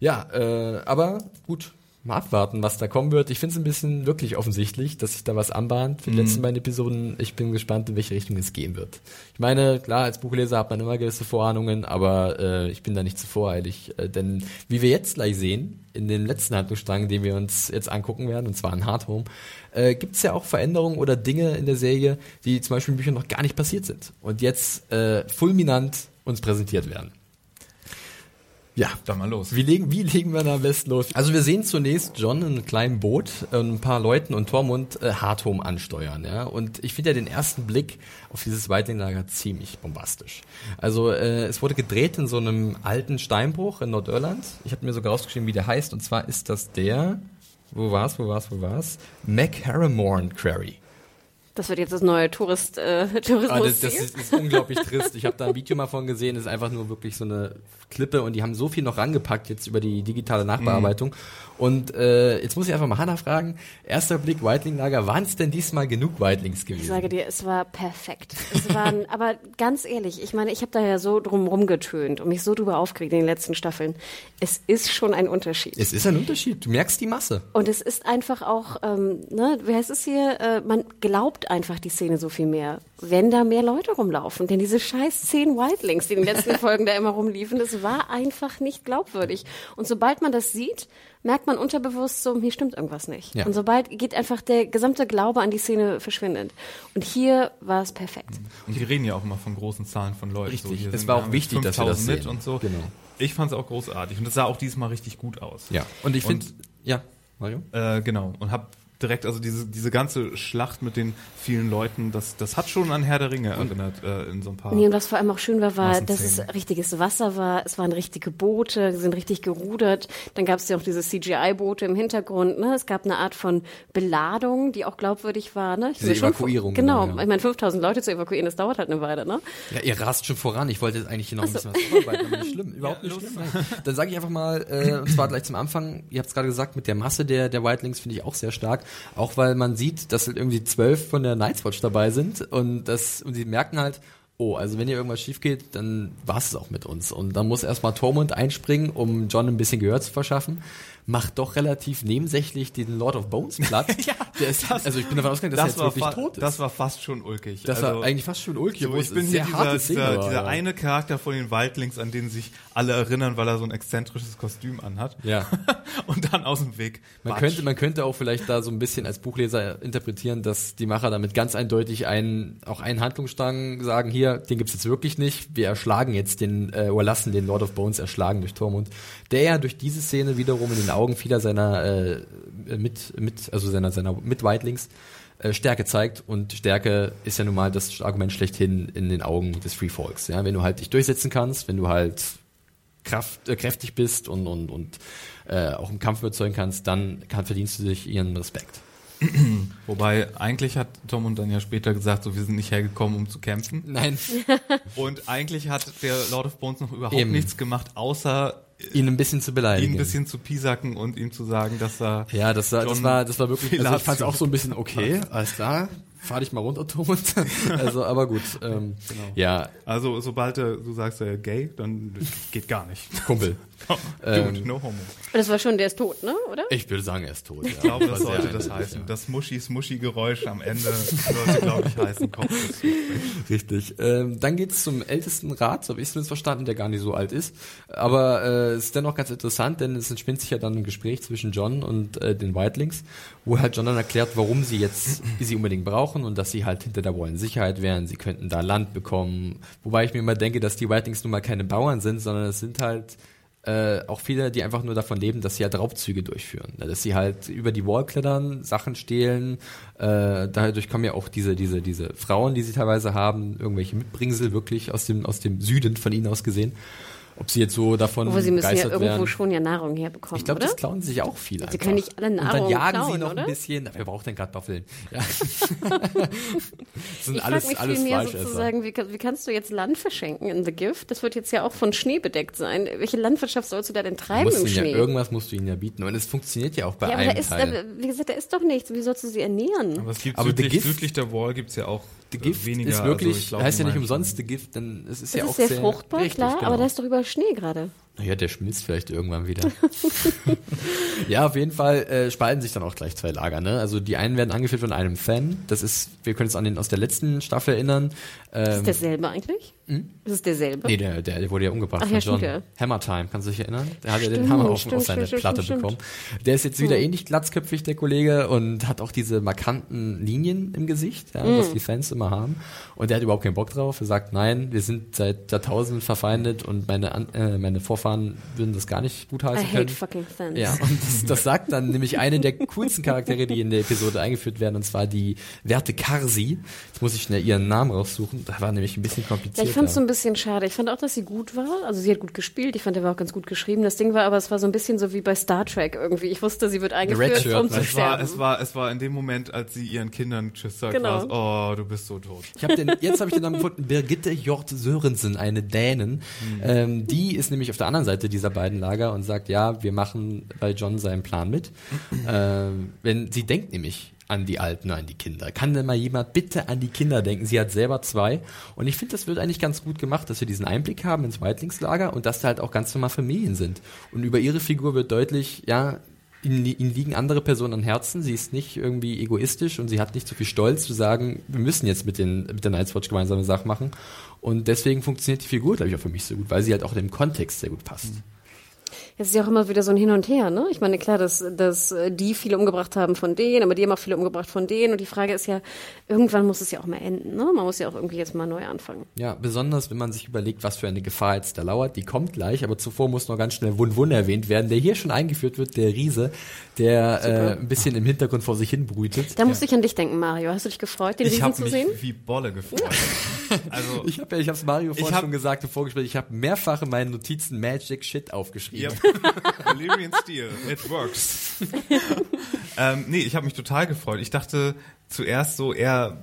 Ja, äh, aber gut, mal abwarten, was da kommen wird. Ich finde es ein bisschen wirklich offensichtlich, dass sich da was anbahnt für die letzten beiden Episoden. Ich bin gespannt, in welche Richtung es gehen wird. Ich meine, klar, als Buchleser hat man immer gewisse Vorahnungen, aber äh, ich bin da nicht zu voreilig. Äh, denn wie wir jetzt gleich sehen, in den letzten Handlungsstrang, den wir uns jetzt angucken werden, und zwar in Hard Home, äh, gibt es ja auch Veränderungen oder Dinge in der Serie, die zum Beispiel in Büchern noch gar nicht passiert sind und jetzt äh, fulminant uns präsentiert werden. Ja, Dann mal los. wie legen, wie legen wir da am besten los? Also wir sehen zunächst John in einem kleinen Boot, äh, ein paar Leuten und Tormund äh, Hardhome ansteuern, ja. Und ich finde ja den ersten Blick auf dieses Whiteling-Lager ziemlich bombastisch. Also äh, es wurde gedreht in so einem alten Steinbruch in Nordirland. Ich habe mir sogar rausgeschrieben, wie der heißt. Und zwar ist das der, wo war's, wo war's, wo war's? McHarramorn Quarry. Das wird jetzt das neue Tourist, äh, Ah, das, Tourismus. das ist, ist unglaublich trist. Ich habe da ein Video mal von gesehen. Das ist einfach nur wirklich so eine Klippe und die haben so viel noch rangepackt jetzt über die digitale Nachbearbeitung. Und äh, jetzt muss ich einfach mal Hannah fragen. Erster Blick Whiteling-Lager. Waren es denn diesmal genug Whitelings gewesen? Ich sage dir, es war perfekt. Es waren, aber ganz ehrlich, ich meine, ich habe da ja so drum rumgetönt und mich so drüber aufgeregt in den letzten Staffeln. Es ist schon ein Unterschied. es ist ein Unterschied. Du merkst die Masse. Und es ist einfach auch, ähm, ne, wie heißt es hier, äh, man glaubt einfach die Szene so viel mehr, wenn da mehr Leute rumlaufen. Denn diese scheiß zehn Wildlings, die in den letzten Folgen da immer rumliefen, das war einfach nicht glaubwürdig. Und sobald man das sieht, merkt man unterbewusst so, hier stimmt irgendwas nicht. Ja. Und sobald geht einfach der gesamte Glaube an die Szene verschwindet. Und hier war es perfekt. Und die reden ja auch immer von großen Zahlen von Leuten. Richtig. hier Es war wir auch wichtig, dass wir das 5000 mit sehen. und so. Genau. Ich fand es auch großartig und es sah auch diesmal richtig gut aus. Ja. Und ich finde, ja, Mario? Äh, genau. Und hab direkt, also diese, diese ganze Schlacht mit den vielen Leuten, das, das hat schon an Herr der Ringe erinnert, äh, in so ein paar. Nee, und was vor allem auch schön war, war, dass es richtiges Wasser war, es waren richtige Boote, die sind richtig gerudert. Dann gab es ja auch diese CGI-Boote im Hintergrund. Ne? Es gab eine Art von Beladung, die auch glaubwürdig war. Ne? Ich Diese schon- Evakuierung, Genau, genau, ja. ich meine, 5000 Leute zu evakuieren, das dauert halt eine Weile. Ne? Ja, ihr rast schon voran. Ich wollte jetzt eigentlich hier noch ein bisschen was vorarbeiten, aber nicht schlimm. Überhaupt nicht schlimm. Dann sage ich einfach mal, äh, und zwar gleich zum Anfang, ihr habt es gerade gesagt, mit der Masse der, der Whitelings finde ich auch sehr stark. Auch weil man sieht, dass halt irgendwie zwölf von der Night's Watch dabei sind und das, und sie merken halt, oh, also wenn hier irgendwas schief geht, dann war es auch mit uns. Und dann muss erstmal Tormund einspringen, um John ein bisschen Gehör zu verschaffen. Macht doch relativ nebensächlich den Lord of Bones platt. ja, der ist, also ich bin davon ausgegangen, dass er jetzt wirklich tot ist. das war fast schon ulkig. das also, war eigentlich fast schon ulkig, so, ich bin hier dieser, Szene dieser, dieser ja. eine Charakter von den Wildlings, an den sich alle erinnern, weil er so ein exzentrisches Kostüm anhat. Ja. Und dann aus dem Weg. Man Batsch. könnte, man könnte auch vielleicht da so ein bisschen als Buchleser interpretieren, dass die Macher damit ganz eindeutig einen, auch einen Handlungsstrang sagen, hier, den gibt's jetzt wirklich nicht. Wir erschlagen jetzt den, äh, oder lassen den Lord of Bones erschlagen durch Tormund, der ja durch diese Szene wiederum in den Augen vieler seiner äh, mit, mit, also seiner, seiner Mit-Whitelings äh, Stärke zeigt und Stärke ist ja nun mal das Argument schlechthin in den Augen des Free Folks. Ja? Wenn du halt dich durchsetzen kannst, wenn du halt Kraft, äh, kräftig bist und, und, und äh, auch im Kampf überzeugen kannst, dann kann, verdienst du dich ihren Respekt. Wobei, eigentlich hat Tormund dann ja später gesagt, so, wir sind nicht hergekommen, um zu kämpfen. Nein, Und eigentlich hat der Lord of Bones noch überhaupt Eben. nichts gemacht, außer ihn ein bisschen zu beleidigen. ihn ein bisschen zu piesacken und ihm zu sagen, dass er ja, das war, das war, das war wirklich, also ich fand es auch so ein bisschen okay, alles klar. fahr dich mal runter, Thomas. also, aber gut. Ähm, Ja, Also sobald du sagst äh, gay, dann geht gar nicht. Kumpel. Dude, no homo. Das war schon, der ist tot, ne? Oder? Ich würde sagen, er ist tot. Ja. Ich glaube, das sollte das heißen. ja. Das Muschi-Smuschi-Geräusch am Ende sollte, glaube ich, heißen. Kopf. Richtig. Ähm, dann geht's zum ältesten Rat, so habe ich es zumindest verstanden, der gar nicht so alt ist. Aber äh, es ist dennoch ganz interessant, denn es entspinnt sich ja dann ein Gespräch zwischen John und äh, den Whitelings, wo halt John dann erklärt, warum sie jetzt sie unbedingt brauchen und dass sie halt hinter der Wall in Sicherheit wären. Sie könnten da Land bekommen. Wobei ich mir immer denke, dass die Whitelings nun mal keine Bauern sind, sondern es sind halt äh, auch viele, die einfach nur davon leben, dass sie halt Raubzüge durchführen. Ja, Dass sie halt über die Wall klettern, Sachen stehlen. Äh, dadurch kommen ja auch diese, diese, diese Frauen, die sie teilweise haben, irgendwelche Mitbringsel wirklich aus dem, aus dem Süden von ihnen aus gesehen. Ob sie jetzt so davon Obwohl sie müssen ja irgendwo werden. schon ja Nahrung herbekommen, Ich glaube, das klauen sie sich auch viel Sie einfach. können nicht alle Und dann Nahrung jagen klauen, sie noch oder? ein bisschen. Wer braucht denn Kartoffeln? Ja. das sind Ich alles, frage mich alles vielmehr sozusagen, wie, wie kannst du jetzt Land verschenken in The Gift? Das wird jetzt ja auch von Schnee bedeckt sein. Welche Landwirtschaft sollst du da denn treiben musst im ihnen ja, Schnee? irgendwas musst du ihnen ja bieten. Und es funktioniert ja auch bei ja, aber einem da ist, Teil. da, wie gesagt, da ist doch nichts. Wie sollst du sie ernähren? Aber es gibt Aber südlich, Gift- südlich der Wall gibt's ja auch The Gift äh, weniger. ist also wirklich, ich glaub, heißt ja nicht umsonst The Gift, denn es ist Es ja ist auch sehr, sehr fruchtbar, richtig, klar, genau. aber da ist doch überall Schnee gerade. Naja, der schmilzt vielleicht irgendwann wieder. ja, auf jeden Fall äh, spalten sich dann auch gleich zwei Lager. Ne? Also die einen werden angeführt von einem Fan. Das ist, wir können uns an den aus der letzten Staffel erinnern. Ist Ähm, es derselbe eigentlich? Ist es derselbe? nee, der, der, wurde ja umgebracht Ach von ja, John. ja. Hammer Time, kannst du dich erinnern? Der hat ja den Hammer auf, stimmt, auf seine stimmt, Platte stimmt, bekommen. Der ist jetzt wieder ähnlich glatzköpfig, der Kollege, und hat auch diese markanten Linien im Gesicht, ja, Mhm. was die Fans immer haben. Und der hat überhaupt keinen Bock drauf. Er sagt, nein, wir sind seit Jahrtausenden verfeindet und meine, äh, meine Vorfahren würden das gar nicht I gutheißen hate können. fucking fans. Ja, und das, das sagt dann nämlich eine der coolsten Charaktere, die in der Episode eingeführt werden, und zwar die Werte Karsi. Jetzt muss ich schnell ihren Namen raussuchen. Das war nämlich ein bisschen kompliziert. Ich fand es so ein bisschen schade. Ich fand auch, dass sie gut war. Also sie hat gut gespielt. Ich fand, der war auch ganz gut geschrieben. Das Ding war aber, es war so ein bisschen so wie bei Star Trek irgendwie. Ich wusste, sie wird eingeführt, Redshirt, um ne? zu Es war, es, war, es war in dem Moment, als sie ihren Kindern Tschüss sagt, Genau. oh, du bist so tot. Ich hab den, jetzt habe ich den Namen gefunden, Birgitte Hjort Sörensen, eine Dänin. Ähm, die ist nämlich auf der anderen Seite dieser beiden Lager und sagt, ja, wir machen bei John seinen Plan mit. ähm, wenn sie denkt nämlich an die Alten, an die Kinder. Kann denn mal jemand bitte an die Kinder denken? Sie hat selber zwei. Und ich finde, das wird eigentlich ganz gut gemacht, dass wir diesen Einblick haben ins Weitlingslager und dass da halt auch ganz normal Familien sind. Und über ihre Figur wird deutlich, ja, ihnen, ihnen liegen andere Personen am Herzen. Sie ist nicht irgendwie egoistisch und sie hat nicht so viel Stolz zu sagen, wir müssen jetzt mit, den, mit der Night's Watch gemeinsame Sachen machen. Und deswegen funktioniert die Figur, glaube ich, auch für mich so gut, weil sie halt auch in dem Kontext sehr gut passt. Es ist ja auch immer wieder so ein Hin und Her, ne? Ich meine, klar, dass, dass äh, die viele umgebracht haben von denen, aber die haben auch viele umgebracht von denen. Und die Frage ist ja, irgendwann muss es ja auch mal enden, ne? Man muss ja auch irgendwie jetzt mal neu anfangen. Ja, besonders wenn man sich überlegt, was für eine Gefahr jetzt da lauert. Die kommt gleich, aber zuvor muss noch ganz schnell Wun Wun erwähnt werden, der hier schon eingeführt wird, der Riese, der äh, ein bisschen im Hintergrund vor sich hin brütet. Da musste ich an dich denken, Mario. Hast du dich gefreut, den Ich Riesen habe zu mich sehen? wie Bolle gefreut. Also, Ich habe ja, ich habe Mario vorhin hab- schon gesagt im Vorgespräch, ich habe mehrfach in meinen Notizen Magic Shit aufgeschrieben. Yep. Valyrian Steel, it works. ähm, nee, ich habe mich total gefreut. Ich dachte zuerst so, er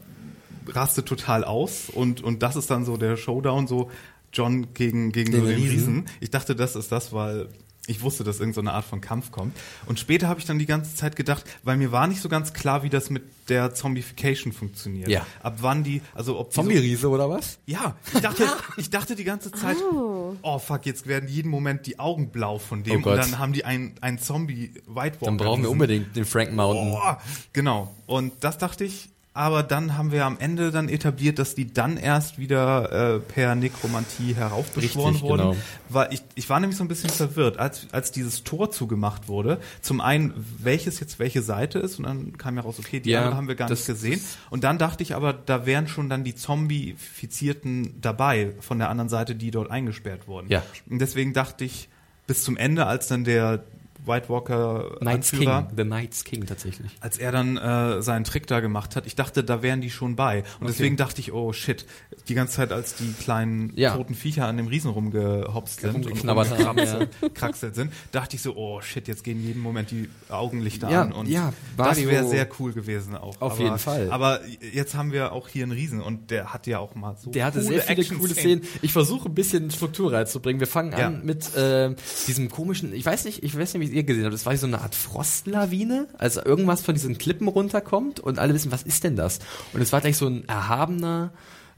rastet total aus und, und das ist dann so der Showdown, so John gegen, gegen Den so den Riesen. Riesen. Ich dachte, das ist das, weil ich wusste, dass irgendeine Art von Kampf kommt. Und später habe ich dann die ganze Zeit gedacht, weil mir war nicht so ganz klar, wie das mit der Zombification funktioniert. Ja. Ab wann die, also ob die so, Zombie-Riese oder was? ja, ich dachte, ich dachte die ganze Zeit, oh. fuck, jetzt werden jeden Moment die Augen blau von dem Oh Gott. und dann haben die einen, einen Zombie White Walker. Dann brauchen wir unbedingt den Frank Mountain. Oh, genau. Und das dachte ich, aber dann haben wir am Ende dann etabliert, dass die dann erst wieder äh, per Nekromantie heraufbeschworen Richtig, wurden. genau. War ich, ich war nämlich so ein bisschen verwirrt, als, als dieses Tor zugemacht wurde. Zum einen, welches jetzt welche Seite ist und dann kam ja raus, okay, die Ja, andere haben wir gar nicht gesehen. Und dann dachte ich aber, da wären schon dann die Zombifizierten dabei von der anderen Seite, die dort eingesperrt wurden. Ja. Und deswegen dachte ich bis zum Ende, als dann der White Walker Knights Anführer, King, The Knights King tatsächlich. als er dann äh, seinen Trick da gemacht hat, ich dachte, da wären die schon bei. Und deswegen dachte ich, oh shit, die ganze Zeit, als die kleinen Ja. toten Viecher an dem Riesen rumgehopst sind und kraxelt sind, dachte ich so, oh shit, jetzt gehen jeden Moment die Augenlichter Ja, an. Und ja, das wäre sehr cool gewesen auch. Auf aber, jeden Fall. Aber jetzt haben wir auch hier einen Riesen und der hat ja auch mal so Der hatte coole sehr viele Action-Szenen. coole Szenen. Ich versuche ein bisschen Struktur reinzubringen. Wir fangen Ja. an mit äh, diesem komischen, ich weiß nicht, ich weiß nicht, ihr gesehen habt. Das war so eine Art Frostlawine, also irgendwas von diesen Klippen runterkommt und alle wissen, was ist denn das? Und es war gleich so ein erhabener,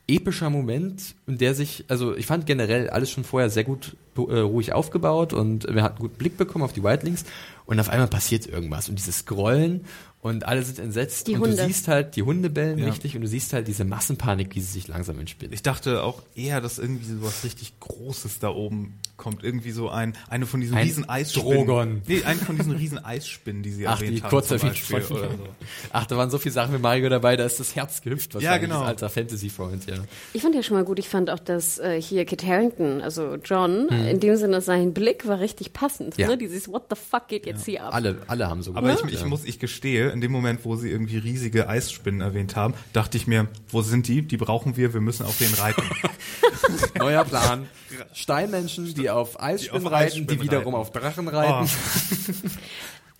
epischer Moment, in der sich, also ich fand generell alles schon vorher sehr gut äh, ruhig aufgebaut und wir hatten guten Blick bekommen auf die Wildlings und auf einmal passiert irgendwas und dieses Scrollen und alle sind entsetzt Die und Hunde. du siehst halt die Hunde bellen Ja. richtig und du siehst halt diese Massenpanik, wie sie sich langsam entspinnt. Ich dachte auch eher, dass irgendwie so was richtig Großes da oben kommt. Irgendwie so ein, eine von diesen Ein riesen Eisspinnen. Drogon. Nee, eine von diesen riesen Eisspinnen, die sie Ach, erwähnt die haben. kurze zum Beispiel, oder so. Ach, da waren so viele Sachen mit Mario dabei, da ist das Herz gehüpft. Ja, wahrscheinlich, genau. Alter Fantasy-Freund, ja. Ich fand ja schon mal gut, ich fand auch, dass äh, hier Kit Harrington, also John, in dem Sinne, sein Blick war richtig passend. Ja. Ne? Dieses What the fuck geht jetzt hier ab? Alle, alle haben so Aber ich, gemacht, ich ja. muss, ich gestehe, in dem Moment, wo sie irgendwie riesige Eisspinnen erwähnt haben, dachte ich mir, wo sind die? Die brauchen wir, wir müssen auf den reiten. Neuer Plan. Steinmenschen, die auf Eisspinnen reiten, die wiederum reiten. auf Drachen reiten. Oh.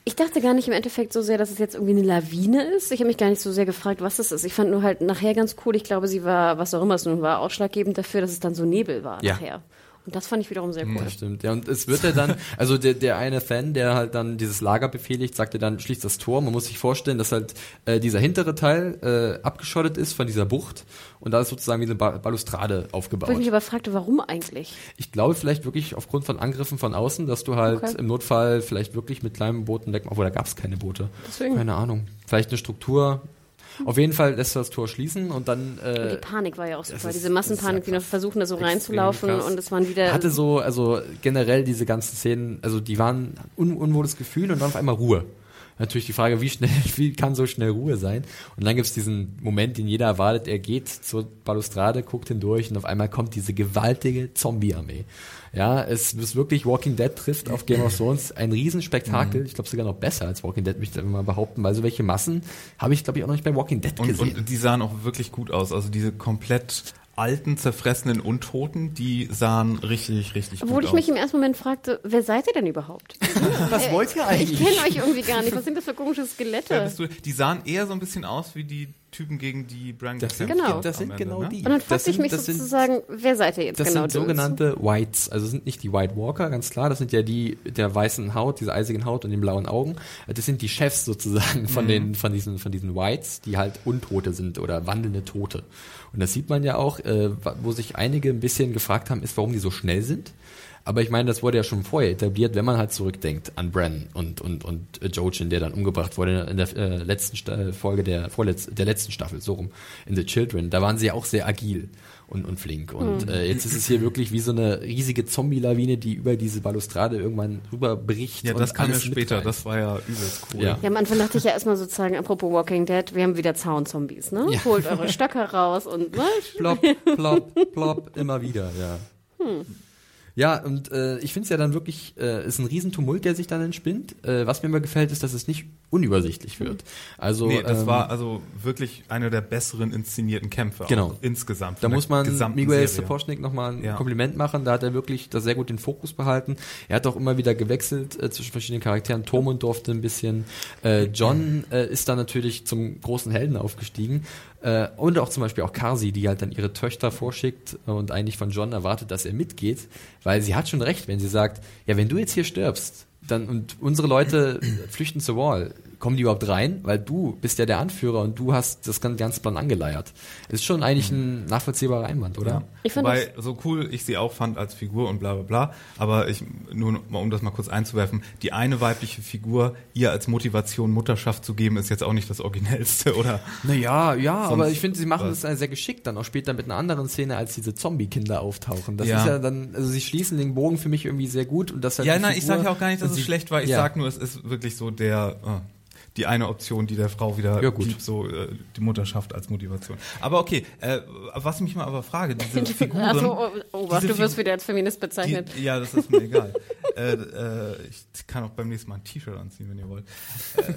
Ich dachte gar nicht im Endeffekt so sehr, dass es jetzt irgendwie eine Lawine ist. Ich habe mich gar nicht so sehr gefragt, was es ist. Ich fand nur halt nachher ganz cool. Ich glaube, sie war, was auch immer es nun war, ausschlaggebend dafür, dass es dann so Nebel war Ja. nachher. Und das fand ich wiederum sehr cool. Das stimmt, ja. Und es wird ja dann, also der, der eine Fan, der halt dann dieses Lager befehligt, sagte dann, schließt das Tor. Man muss sich vorstellen, dass halt äh, dieser hintere Teil äh, abgeschottet ist von dieser Bucht und da ist sozusagen wie eine ba Balustrade aufgebaut. Wo ich mich aber fragte, warum eigentlich? Ich glaube vielleicht wirklich aufgrund von Angriffen von außen, dass du halt Okay. im Notfall vielleicht wirklich mit kleinen Booten weg, obwohl da gab es keine Boote. Deswegen. Keine Ahnung. Vielleicht eine Struktur. Auf jeden Fall lässt du das Tor schließen und dann Und äh, die Panik war ja auch super. ist- Diese Massenpanik, die noch versuchen, da so reinzulaufen krass. und es waren wieder. hatte so, also generell diese ganzen Szenen, also die waren un unwohles Gefühl und dann auf einmal Ruhe. Natürlich die Frage, wie schnell, wie kann so schnell Ruhe sein? Und dann gibt's diesen Moment, den jeder erwartet, er geht zur Balustrade, guckt hindurch und auf einmal kommt diese gewaltige Zombie-Armee. Ja, es ist wirklich Walking Dead trifft auf Game of Thrones ein Riesenspektakel. Ich glaube sogar noch besser als Walking Dead, möchte ich mal behaupten, weil so welche Massen habe ich, glaube ich, auch noch nicht bei Walking Dead Und, gesehen. und die sahen auch wirklich gut aus. Also diese komplett alten, zerfressenen Untoten, die sahen richtig, richtig Obwohl gut ich aus. mich im ersten Moment fragte, wer seid ihr denn überhaupt? Was wollt ihr Ich kenne euch irgendwie gar nicht. Was sind das für komische Ja, Skelette? bist du, die sahen eher so ein bisschen aus wie die Typen, gegen die Brian Das sind, Genau. das sind Ende, genau ne? die. Und dann Das fragte ich sind- mich das sind- sozusagen, wer seid ihr jetzt Das genau? sind Dudes? sogenannte Whites, also sind nicht die White Walker, ganz klar, das sind ja die der weißen Haut, dieser eisigen Haut und den blauen Augen. Das sind die Chefs sozusagen von den von diesen von diesen Whites, die halt Untote sind oder wandelnde Tote. Und das sieht man ja auch, äh, wo sich einige ein bisschen gefragt haben, ist, warum die so schnell sind. Aber ich meine, das wurde ja schon vorher etabliert, wenn man halt zurückdenkt an Bran und und und äh, Jojen, der dann umgebracht wurde in der äh, letzten Sta Folge der vorletz der letzten Staffel, so rum, in The Children. Da waren sie ja auch sehr agil und und flink. Und äh, jetzt ist es hier wirklich wie so eine riesige Zombie-Lawine, die über diese Balustrade irgendwann rüberbricht. Ja, und das kam ja später. mitreißt. Das war ja übelst cool. Ja. Ja, am Anfang dachte ich ja erstmal sozusagen, apropos Walking Dead, wir haben wieder Zaunzombies, ne? Ja. Holt eure Stöcker raus und, ne? plopp, plopp, plopp, immer wieder, ja. Ja, und äh, ich finde es ja dann wirklich, äh, ist ein Riesentumult, der sich dann entspinnt. Äh, was mir immer gefällt, ist, dass es nicht unübersichtlich wird. Also Nee, das ähm, war also wirklich einer der besseren inszenierten Kämpfe. Genau. Insgesamt. Da muss man Miguel. Sapochnik nochmal ein Ja. Kompliment machen. Da hat er wirklich da sehr gut den Fokus behalten. Er hat auch immer wieder gewechselt äh, zwischen verschiedenen Charakteren. Tormund durfte ein bisschen. Äh, John äh, ist da natürlich zum großen Helden aufgestiegen. Äh, und auch zum Beispiel auch Karsi, die halt dann ihre Töchter vorschickt und eigentlich von John erwartet, dass er mitgeht. Weil sie hat schon recht, wenn sie sagt, ja, wenn du jetzt hier stirbst, dann und unsere Leute flüchten zur Wall, kommen die überhaupt rein? Weil du bist ja der Anführer und du hast das gan- ganze Plan angeleiert. Ist schon eigentlich ein nachvollziehbarer Einwand, oder? Ja. Ich Wobei, so cool ich sie auch fand als Figur und bla bla bla, aber ich, nur um das mal kurz einzuwerfen, die eine weibliche Figur ihr als Motivation Mutterschaft zu geben, ist jetzt auch nicht das Originellste, oder? Naja, ja, Sonst aber ich finde, sie machen was. das sehr geschickt dann auch später mit einer anderen Szene, als diese Zombie-Kinder auftauchen. Das Ja. ist ja dann, also sie schließen den Bogen für mich irgendwie sehr gut und das halt Ja, nein, ich Figur- sage ja auch gar nicht, dass es schlecht war, ich ja. sag nur, es ist wirklich so der, äh, die eine Option, die der Frau wieder Ja, gut. gibt, so äh, die Mutterschaft als Motivation. Aber okay, äh, was ich mich mal aber frage, diese Figuren... Also, oh, oh Gott, diese du wirst wieder als Feminist bezeichnet. Die, ja, das ist mir egal. äh, äh, ich kann auch beim nächsten Mal ein T-Shirt anziehen, wenn ihr wollt.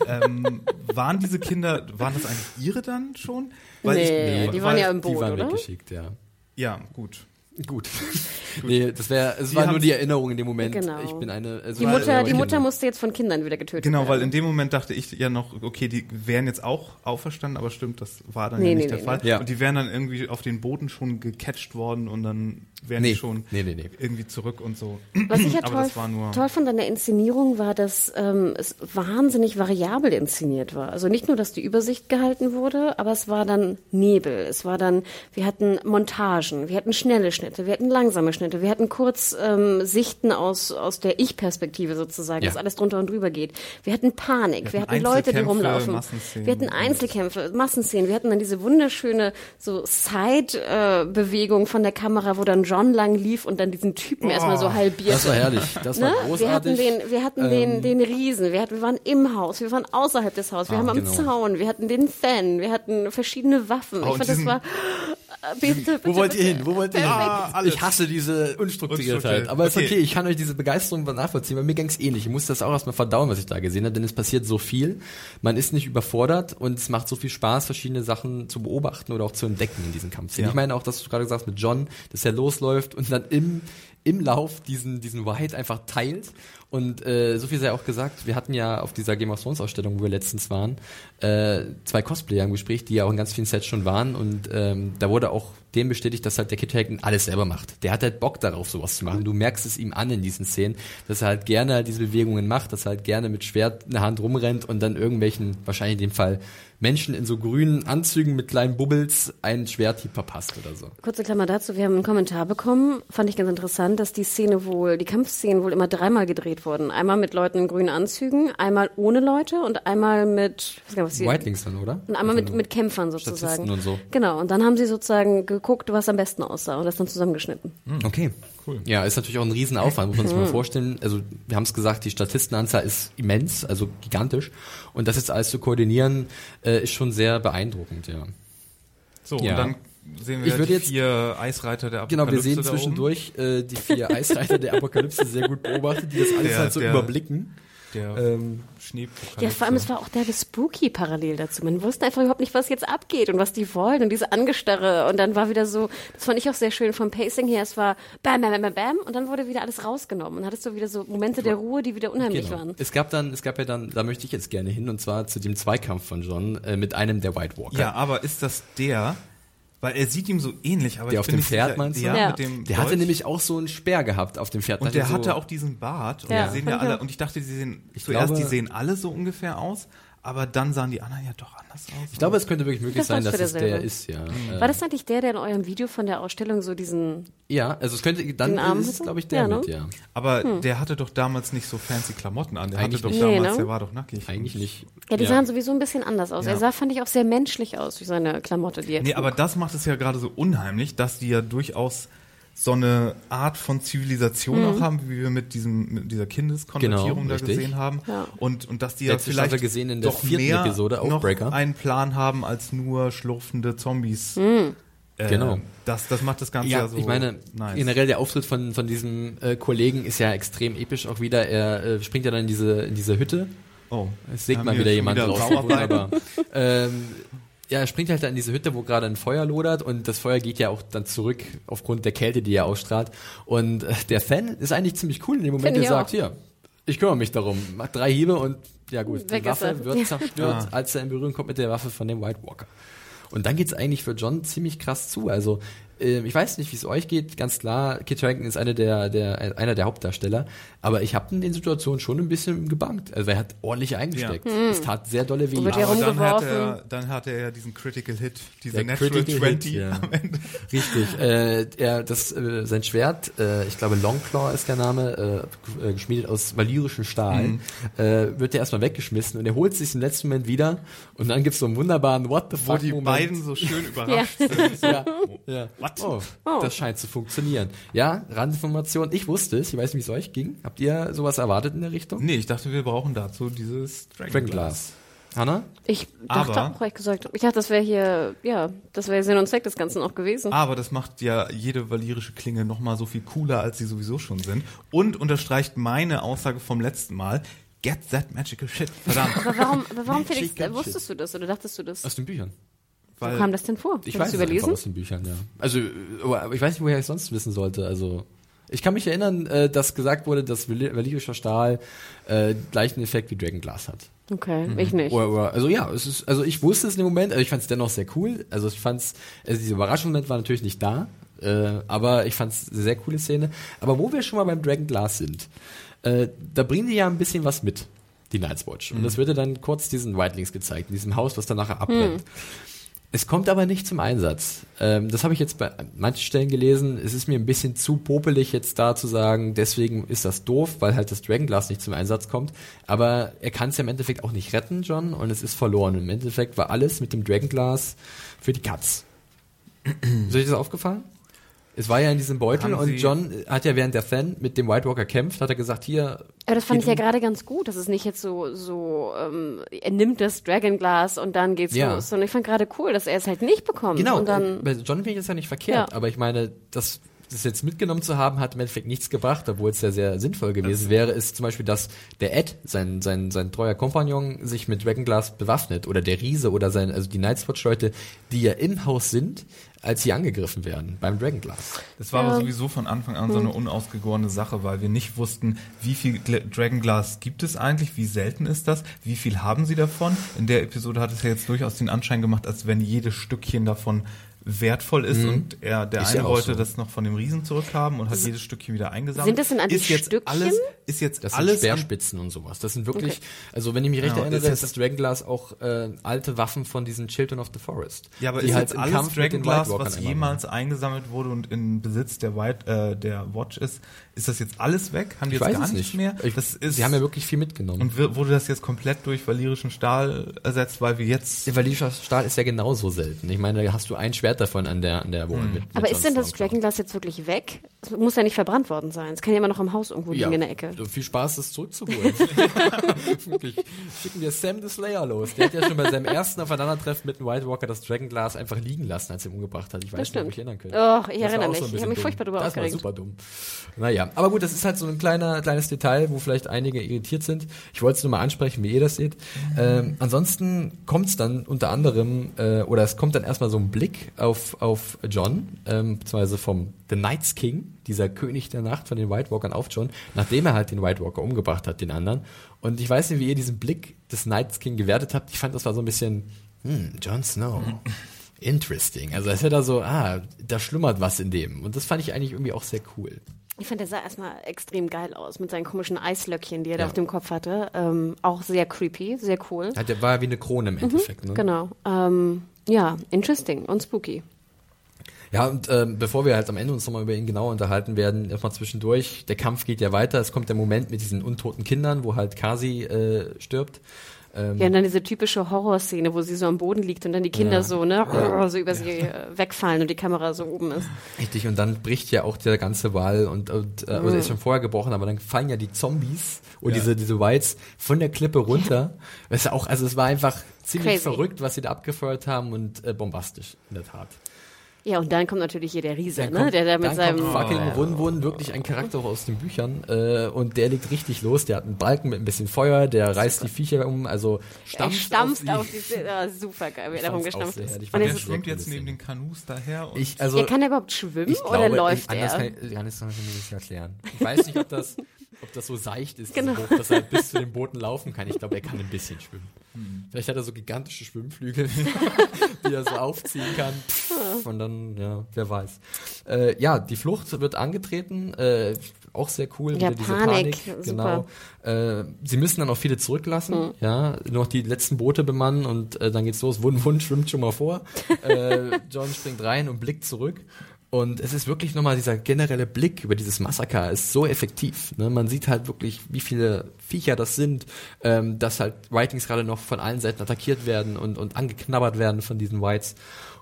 Äh, ähm, waren diese Kinder, waren das eigentlich ihre dann schon? Nee, die waren weil- ja im Boot, Die waren oder? weggeschickt, ja. Ja, gut. Gut. nee, das wäre, es Sie war nur die Erinnerung in dem Moment. Genau. Ich bin eine, es Die war- Mutter, die. Mutter musste jetzt von Kindern wieder getötet Genau, weil in werden. dem Moment dachte ich ja noch, okay, die wären jetzt auch auferstanden, aber stimmt, das war dann Nee, ja nee, nicht der nee, Fall. nee. Ja. Und die wären dann irgendwie auf den Boden schon gecatcht worden und dann wären Nee. die schon Nee, nee, nee. irgendwie zurück und so. Was ich ja Aber toll, das war nur- toll fand an der Inszenierung war, dass ähm, es wahnsinnig variabel inszeniert war. Also nicht nur, dass die Übersicht gehalten wurde, aber es war dann Nebel. Es war dann, wir hatten Montagen, wir hatten schnelle Schnitte, wir hatten langsame Schnitte, wir hatten kurz ähm, Sichten aus, aus der Ich-Perspektive sozusagen, Ja. dass alles drunter und drüber geht. Wir hatten Panik, wir hatten hatten Leute, die rumlaufen. Wir hatten Einzelkämpfe, Massenszenen. Wir hatten dann diese wunderschöne so Side-Bewegung von der Kamera, wo dann John lang lief und dann diesen Typen erstmal so halbiert. Das war herrlich. Das war Ne? großartig. Wir hatten den, wir hatten den, den Riesen, wir, hatten, wir waren im Haus, wir waren außerhalb des Hauses, wir Ah, haben am genau. Zaun, wir hatten den Fan, wir hatten verschiedene Waffen. Oh, ich und fand, das war. Äh, Bitte, bitte, Wo wollt ihr hin? Wo wollt ihr hin? Ah, ich hasse diese Unstrukturiertheit. Unstrukturiert. Aber ist Okay. okay, ich kann euch diese Begeisterung nachvollziehen, weil mir ging's ähnlich. Ich musste das auch erstmal verdauen, was ich da gesehen habe, denn es passiert so viel. Man ist nicht überfordert und es macht so viel Spaß, verschiedene Sachen zu beobachten oder auch zu entdecken in diesen Kampfszenen. Ja. Ich meine auch, dass du gerade gesagt hast mit John, dass er losläuft und dann im im Lauf diesen, diesen White einfach teilt. Und äh, so viel sei auch gesagt, wir hatten ja auf dieser Game of Thrones Ausstellung, wo wir letztens waren, äh, zwei Cosplayer im Gespräch, die ja auch in ganz vielen Sets schon waren. Und ähm, da wurde auch dem bestätigt, dass halt der Kid Harington alles selber macht. Der hat halt Bock darauf, sowas zu machen. Du merkst es ihm an in diesen Szenen, dass er halt gerne diese Bewegungen macht, dass er halt gerne mit Schwert in der Hand rumrennt und dann irgendwelchen, wahrscheinlich in dem Fall, Menschen in so grünen Anzügen mit kleinen Bubbles einen Schwerthieb verpasst oder so. Kurze Klammer dazu, wir haben einen Kommentar bekommen, fand ich ganz interessant, dass die Szene wohl, die Kampfszenen wohl immer dreimal gedreht wurden. Einmal mit Leuten in grünen Anzügen, einmal ohne Leute und einmal mit, ich weiß gar nicht, was die, Whitelings dann, oder? und einmal mit, Also, mit Kämpfern sozusagen. Statisten und so. Genau, und dann haben sie sozusagen geguckt, was am besten aussah und das dann zusammengeschnitten. Okay. Cool. Ja, ist natürlich auch ein Riesenaufwand, muss man sich mal vorstellen. Also, wir haben es gesagt, die Statistenanzahl ist immens, also gigantisch. Und das jetzt alles zu koordinieren, äh, ist schon sehr beeindruckend, ja. So, Ja. und dann sehen Ich wir würde die jetzt- vier Eisreiter der Apokalypse Genau, wir sehen zwischendurch äh, die vier Eisreiter der Apokalypse sehr gut beobachtet, die das alles Der- halt so der- überblicken. Der Ähm. Ja, vor allem, es war auch der Spooky parallel dazu. Man wusste einfach überhaupt nicht, was jetzt abgeht und was die wollen und diese Angestarre. Und dann war wieder so, das fand ich auch sehr schön vom Pacing her, es war bam, bam, bam, bam, bam und dann wurde wieder alles rausgenommen. Und hattest du wieder so Momente der Ruhe, die wieder unheimlich Genau. waren. Es gab dann, es gab ja dann, da möchte ich jetzt gerne hin, und zwar zu dem Zweikampf von John äh, mit einem der White Walker. Ja, aber ist das der? Weil er sieht ihm so ähnlich, aber Der ich auf dem nicht Pferd, sicher. meinst du? Ja, Ja. mit dem Der hatte Dolch. nämlich auch so einen Speer gehabt auf dem Pferd. und der so, hatte auch diesen Bart. Und Ja, sehen ja ich alle, und ich dachte, die sehen, Ich zuerst, glaube- die sehen alle so ungefähr aus, aber dann sahen die anderen ja doch anders aus. Ich glaube, es könnte wirklich möglich Das sein, dass es der ist, ja. War das eigentlich der, der in eurem Video von der Ausstellung so diesen, ja, also es könnte, dann ist es, glaube ich, der Ja, ne? mit, ja. aber der hatte doch damals nicht so fancy Klamotten an. Der Eigentlich hatte doch nicht. damals, Nee, ne? der war doch nackig. Eigentlich nicht. ja, die sahen sowieso ein bisschen anders aus. Ja. Er sah, fand ich, auch sehr menschlich aus, wie seine Klamotte, die er Nee, trug. aber das macht es ja gerade so unheimlich, dass die ja durchaus so eine Art von Zivilisation auch haben, wie wir mit diesem mit dieser Kindeskonvertierung Genau, da richtig. gesehen haben. Ja. Und, und dass die ja Letzte Staffel vielleicht gesehen in der doch vierten mehr Episode, noch einen Plan haben als nur schlurfende Zombies. Hm. Äh, Genau. Das, das macht das Ganze ja, Ja, so ich meine, nice. generell der Auftritt von, von diesem äh, Kollegen ist ja extrem episch auch wieder. Er äh, springt ja dann in diese, in diese Hütte. oh, Es sägt mal wieder jemand drauf. Bauarbeiten. Wunderbar. ähm, ja, er springt halt dann in diese Hütte, wo gerade ein Feuer lodert und das Feuer geht ja auch dann zurück aufgrund der Kälte, die er ausstrahlt. Und äh, der Fan ist eigentlich ziemlich cool in dem Moment, der sagt, auch. hier, ich kümmere mich darum, macht drei Hiebe und ja gut, Weg die Waffe er. wird Ja. zerstört, als er in Berührung kommt mit der Waffe von dem White Walker. Und dann geht's eigentlich für John ziemlich krass zu. Also ich weiß nicht, wie es euch geht. Ganz klar, Kit Harington ist einer der, der einer der Hauptdarsteller, aber ich habe in den Situationen schon ein bisschen gebankt. Also er hat ordentlich eingesteckt. Es tat sehr dolle weh. Ja Aber dann hat, er, dann hat er ja diesen Critical Hit, diese Der Natural Critical 20 Hit, ja. am Ende. Richtig. Äh, er, das, äh, sein Schwert, äh, ich glaube Longclaw ist der Name, äh, äh, geschmiedet aus valyrischem Stahl, Mhm. äh, wird er erstmal weggeschmissen und er holt sich im letzten Moment wieder und dann gibt's so einen wunderbaren What the Wo fuck die Moment. beiden so schön überrascht sind. ja, ja. What? Oh, das scheint zu funktionieren. Ja, Randinformation. Ich wusste es. Ich weiß nicht, wie es euch ging. Habt ihr sowas erwartet in der Richtung? Nee, ich dachte, wir brauchen dazu dieses Dragonglass. Hanna? Ich dachte Aber- auch, gesagt, ich dachte, das wäre hier, ja, das wäre Sinn und Zweck des Ganzen auch gewesen. Aber das macht ja jede valyrische Klinge noch mal so viel cooler, als sie sowieso schon sind. Und unterstreicht meine Aussage vom letzten Mal. Get that magical shit. Verdammt. Aber warum, aber warum Felix, wusstest du das oder dachtest du das? Aus den Büchern. Wo Weil kam das denn vor? Ich weiß es überlesen? aus den Büchern, ja. Also, aber ich weiß nicht, woher ich sonst wissen sollte. Also, ich kann mich erinnern, äh, dass gesagt wurde, dass valy- valyrischer Stahl äh, gleichen Effekt wie Dragonglass hat. Okay, ich nicht. Oder, oder, also ja, es ist, also ich wusste es in dem Moment, aber ich fand es dennoch sehr cool. Also ich fand's, also dieser Überraschungsmoment war natürlich nicht da. Äh, aber ich fand's eine sehr coole Szene. Aber wo wir schon mal beim Dragon Glass sind, äh, da bringen die ja ein bisschen was mit, die Night's Watch. Und das wird ja dann kurz diesen Whitelings gezeigt, in diesem Haus, was dann nachher abbrennt. Es kommt aber nicht zum Einsatz. Ähm, das habe ich jetzt bei manchen Stellen gelesen. Es ist mir ein bisschen zu popelig jetzt da zu sagen, deswegen ist das doof, weil halt das Dragonglass nicht zum Einsatz kommt. Aber er kann es ja im Endeffekt auch nicht retten, John, und es ist verloren. Im Endeffekt war alles mit dem Dragonglass für die Katz. ist euch das aufgefallen? Es war ja in diesem Beutel Haben und Sie- John hat ja während der Fan mit dem White Walker kämpft, hat er gesagt, hier. Aber das fand ich ja gerade ganz gut, dass es nicht jetzt so, so, ähm, er nimmt das Dragonglass und dann geht's Ja. los. Sondern ich fand gerade cool, dass er es halt nicht bekommt. Genau, Und dann, äh, bei John finde ich das ja nicht verkehrt, Ja. aber ich meine, das, das jetzt mitgenommen zu haben, hat im Endeffekt nichts gebracht, obwohl es ja sehr sinnvoll gewesen wäre, ist zum Beispiel, dass der Ed, sein, sein, sein treuer Kompagnon, sich mit Dragonglass bewaffnet oder der Riese oder sein, also die Nightwatch-Leute, die ja im Haus sind, als sie angegriffen werden beim Dragonglass. Das war aber Ja. sowieso von Anfang an Hm. so eine unausgegorene Sache, weil wir nicht wussten, wie viel Gla- Dragonglass gibt es eigentlich, wie selten ist das, wie viel haben sie davon. In der Episode hat es ja jetzt durchaus den Anschein gemacht, als wenn jedes Stückchen davon wertvoll ist und er der Mhm. Ist eine ja wollte so. das noch von dem Riesen zurückhaben und hat jedes Stückchen wieder eingesammelt. Sind das denn eigentlich ist jetzt Stückchen? alles ist jetzt Das sind alles an- Speerspitzen und sowas. Das sind wirklich, Okay. also wenn ich mich recht Genau, erinnere, ist das Dragonglass auch äh, alte Waffen von diesen Children of the Forest. Ja, aber die ist halt jetzt alles Kampf Dragonglass, was jemals eingesammelt wurde und in Besitz der White, äh, der Watch ist, ist das jetzt alles weg? Haben die Ich jetzt weiß gar nichts nicht. mehr? Ich, das ist, sie haben ja wirklich viel mitgenommen. und wir- wurde das jetzt komplett durch valyrischen Stahl ersetzt, weil wir jetzt Der Valischer Stahl ist ja genauso selten. Ich meine, da hast du ein Schwert davon an der, an der Wohnung Hm. mit. mit aber ist denn das. Dragonglass jetzt wirklich weg? Es muss ja nicht verbrannt worden sein. Es kann ja immer noch im Haus irgendwo liegen in der Ecke. Viel Spaß, das zurückzuholen. Wirklich. Schicken wir Sam the Slayer los. Der hat ja schon bei seinem ersten Aufeinandertreffen mit dem White Walker das Dragonglass einfach liegen lassen, als er ihn umgebracht hat. Ich weiß Das nicht, ob ich erinnern könnte. Och, ich Das erinnere mich. so Ich habe mich furchtbar drüber Das aufgeregt. war super dumm. Naja, aber gut, das ist halt so ein kleiner, kleines Detail, wo vielleicht einige irritiert sind. Ich wollte es nur mal ansprechen, wie ihr das seht. Ähm, ansonsten kommt es dann unter anderem, äh, oder es kommt dann erstmal so ein Blick auf, auf John, ähm, beziehungsweise vom The Night's King, dieser König der Nacht von den White Walkern auf John, nachdem er halt den White Walker umgebracht hat, den anderen. Und ich weiß nicht, wie ihr diesen Blick des Night's King gewertet habt. Ich fand, das war so ein bisschen, hm, Jon Snow. Interesting. Also es ist ja da so, ah, da schlummert was in dem. Und das fand ich eigentlich irgendwie auch sehr cool. Ich fand, der sah erstmal extrem geil aus mit seinen komischen Eislöckchen, die er da Ja. auf dem Kopf hatte. Ähm, auch sehr creepy, sehr cool. Hat, der war wie eine Krone im Endeffekt. Ne? Genau. Ähm, ja, interesting und spooky. Ja, und ähm, bevor wir halt am Ende uns nochmal über ihn genauer unterhalten werden, erstmal zwischendurch, der Kampf geht ja weiter, es kommt der Moment mit diesen untoten Kindern, wo halt Kasi äh, stirbt. Ähm, Ja, und dann diese typische Horrorszene, wo sie so am Boden liegt und dann die Kinder Ja. so, ne, so über sie äh, wegfallen und die Kamera so oben ist. Richtig, und dann bricht ja auch der ganze Wall und, und äh, oder ist schon vorher gebrochen, aber dann fallen ja die Zombies und Ja. diese, diese Whites von der Klippe runter. Das ist ja auch, also es war einfach ziemlich Crazy. verrückt, was sie da abgefeuert haben und äh, bombastisch, in der Tat. Ja, und dann kommt natürlich hier der Riese, Dann ne, kommt- der da mit dann seinem kommt fucking äh, Wun Wun, wirklich ein Charakter aus den Büchern äh, und der legt richtig los, der hat einen Balken mit ein bisschen Feuer, der reißt die Viecher um, also er stampft, stampft auf auf die. die, ja, super geil, wie er Ich da fand's auch rumgestampft sehr ist. Und der schwimmt jetzt neben den Kanus daher und Ich, also, ja, kann er überhaupt schwimmen ich oder glaube, läuft ich, anders er? Kann, ich- anders kann ich mir das nicht erklären. Ich weiß nicht, ob das, ob das so seicht ist, Genau. Boot, dass er bis zu den Booten laufen kann. Ich glaube, er kann ein bisschen schwimmen. Vielleicht hat er so gigantische Schwimmflügel, die er so aufziehen kann. Und dann, ja, wer weiß. Äh, ja, die Flucht wird angetreten, äh, auch sehr cool. Ja, wieder diese Panik, Genau. Äh, sie müssen dann auch viele zurücklassen, ja, nur noch die letzten Boote bemannen und äh, dann geht's los. Wund Wund schwimmt schon mal vor. äh, John springt rein und blickt zurück. Und es ist wirklich nochmal dieser generelle Blick über dieses Massaker ist so effektiv. Ne? Man sieht halt wirklich, wie viele Viecher das sind, ähm, dass halt Whitings gerade noch von allen Seiten attackiert werden und, und angeknabbert werden von diesen Whites.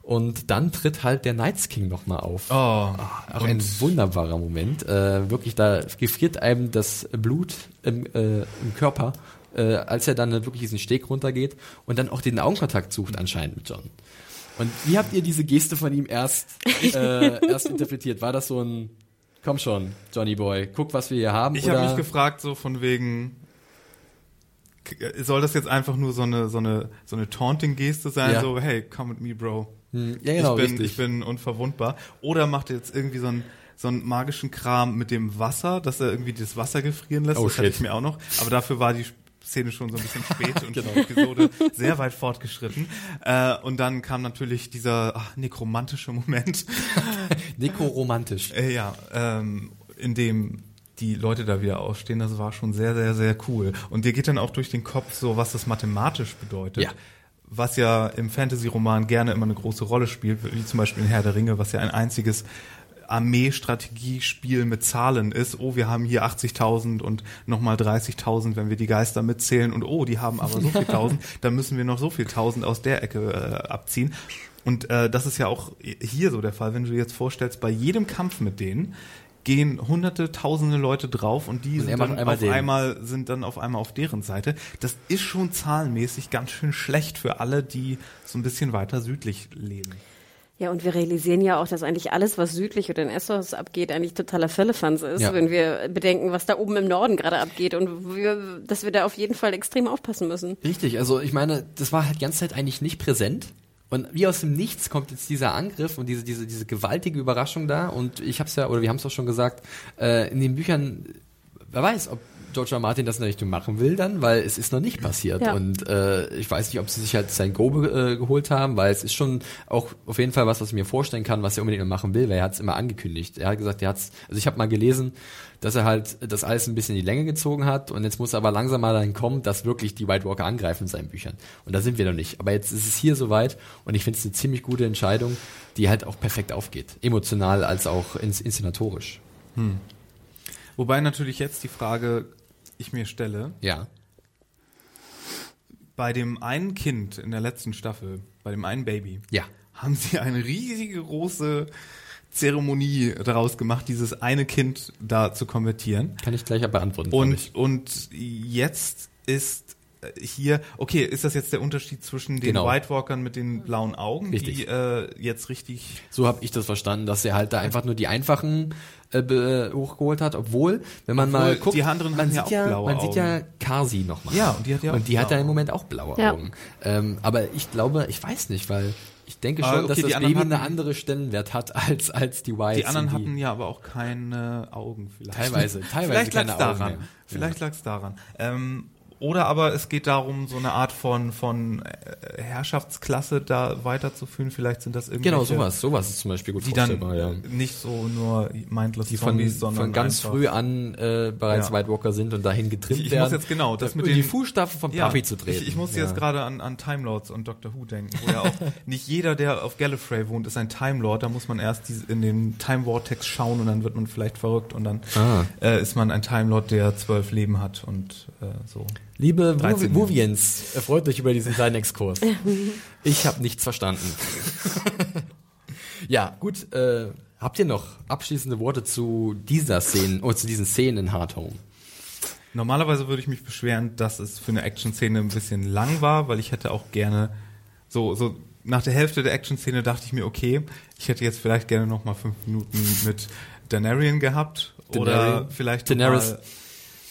Und dann tritt halt der Night's King nochmal auf. Oh, Auch ein wunderbarer Moment. Äh, wirklich, da gefriert einem das Blut im, äh, im Körper, äh, als er dann wirklich diesen Steg runtergeht und dann auch den Augenkontakt sucht anscheinend mit John. Und wie habt ihr diese Geste von ihm erst, äh, erst interpretiert? War das so ein, komm schon, Johnny Boy, guck, was wir hier haben? Ich habe mich gefragt, so von wegen, soll das jetzt einfach nur so eine, so eine, so eine Taunting-Geste sein, Ja. so, hey, come with me, bro. Hm, ja, genau, ich, bin, richtig. ich bin unverwundbar. Oder macht er jetzt irgendwie so einen, so einen magischen Kram mit dem Wasser, dass er irgendwie das Wasser gefrieren lässt. Oh, das hatte shit. ich mir auch noch. Aber dafür war die Szene schon so ein bisschen spät und die Episode sehr weit fortgeschritten. Äh, und dann kam natürlich dieser ach, nekromantische Moment. Nekoromantisch. Äh, ja, ähm, in dem die Leute da wieder ausstehen, das war schon sehr, sehr, sehr cool. Und dir geht dann auch durch den Kopf so, was das mathematisch bedeutet. Ja. Was ja im Fantasy-Roman gerne immer eine große Rolle spielt, wie zum Beispiel in Herr der Ringe, was ja ein einziges Armee-Strategiespiel mit Zahlen ist. Oh, wir haben hier 80.000 und nochmal 30.000, wenn wir die Geister mitzählen. Und oh, die haben aber so viel Tausend, dann müssen wir noch so viel Tausend aus der Ecke äh, abziehen. Und äh, das ist ja auch hier so der Fall, wenn du dir jetzt vorstellst, bei jedem Kampf mit denen gehen hunderte, tausende Leute drauf und die Und sind dann einmal auf den. einmal sind dann auf einmal auf deren Seite. Das ist schon zahlenmäßig ganz schön schlecht für alle, die so ein bisschen weiter südlich leben. Ja, und wir realisieren ja auch, dass eigentlich alles, was südlich oder in Essos abgeht, eigentlich totaler Firlefanz ist, Ja. wenn wir bedenken, was da oben im Norden gerade abgeht und wir, dass wir da auf jeden Fall extrem aufpassen müssen. Richtig, also ich meine, das war halt die ganze Zeit eigentlich nicht präsent. Und wie aus dem Nichts kommt jetzt dieser Angriff und diese, diese, diese gewaltige Überraschung da. Und ich hab's ja, oder wir haben es auch schon gesagt, äh, in den Büchern, wer weiß, ob George. Martin das in der Richtung machen will dann, weil es ist noch nicht passiert. Ja. Und äh, ich weiß nicht, ob sie sich halt sein Go äh, geholt haben, weil es ist schon auch auf jeden Fall was, was ich mir vorstellen kann, was er unbedingt noch machen will, weil er hat es immer angekündigt. Er hat gesagt, er hat's, also ich habe mal gelesen, dass er halt das alles ein bisschen in die Länge gezogen hat und jetzt muss er aber langsam mal dahin kommen, dass wirklich die White Walker angreifen in seinen Büchern. Und da sind wir noch nicht. Aber jetzt ist es hier soweit und ich finde es eine ziemlich gute Entscheidung, die halt auch perfekt aufgeht. Emotional als auch ins, inszenatorisch. Wobei natürlich jetzt die Frage ich mir stelle, Ja. bei dem einen Kind in der letzten Staffel, bei dem einen Baby, Ja. haben sie eine riesige große Zeremonie daraus gemacht, dieses eine Kind da zu konvertieren. Kann ich gleich beantworten. Und, und jetzt ist äh, hier, okay, ist das jetzt der Unterschied zwischen den Genau. White Walkern mit den blauen Augen, Richtig. die äh, jetzt richtig So habe ich das verstanden, dass er halt da einfach nur die einfachen äh, be- hochgeholt hat, obwohl, wenn man Obwohl, mal guckt, die anderen man ja sieht auch ja, man sieht ja Augen. Kasi nochmal. Ja, und die hat ja auch und die hat ja im Moment auch blaue Ja. Augen. Ähm, aber ich glaube, ich weiß nicht, weil ich denke schon, Ah, okay, dass die das Baby eine andere Stellenwert hat als als die Whites. Die anderen und hatten ja aber auch keine Augen vielleicht. Teilweise- teilweise vielleicht keine lag's daran. Augen mehr. Vielleicht lag's daran. Ähm, oder aber es geht darum, so eine Art von von äh, Herrschaftsklasse da weiterzuführen. Vielleicht sind das irgendwelche, Genau, sowas, sowas ist zum Beispiel gut die dann ja. nicht so nur mindless Die von, Zombies, sondern von ganz früh an äh, bereits Ja. White Walker sind und dahin getrimmt Ich- ich werden. muss jetzt genau, das um mit in die den- Fußstapfen von Ja, Puffy zu treten. Ich, ich muss ja. jetzt gerade an, an Time Lords und Doctor Who denken, wo ja auch nicht jeder, der auf Gallifrey wohnt, ist ein Time Lord. Da muss man erst diese, in den Time Vortex schauen und dann wird man vielleicht verrückt und dann Ah. äh, ist man ein Time Lord, der zwölf Leben hat und äh, so. Liebe 13 Movi- Movians, erfreut euch über diesen kleinen Exkurs. Ich habe nichts verstanden. ja, gut. Äh, habt ihr noch abschließende Worte zu dieser Szene oder zu diesen Szenen in Hard Home? Normalerweise würde ich mich beschweren, dass es für eine Action-Szene ein bisschen lang war, weil ich hätte auch gerne so, so nach der Hälfte der Action-Szene dachte ich mir, okay, ich hätte jetzt vielleicht gerne noch mal fünf Minuten mit Daenerys gehabt oder Daenerys. vielleicht Daenerys. mal,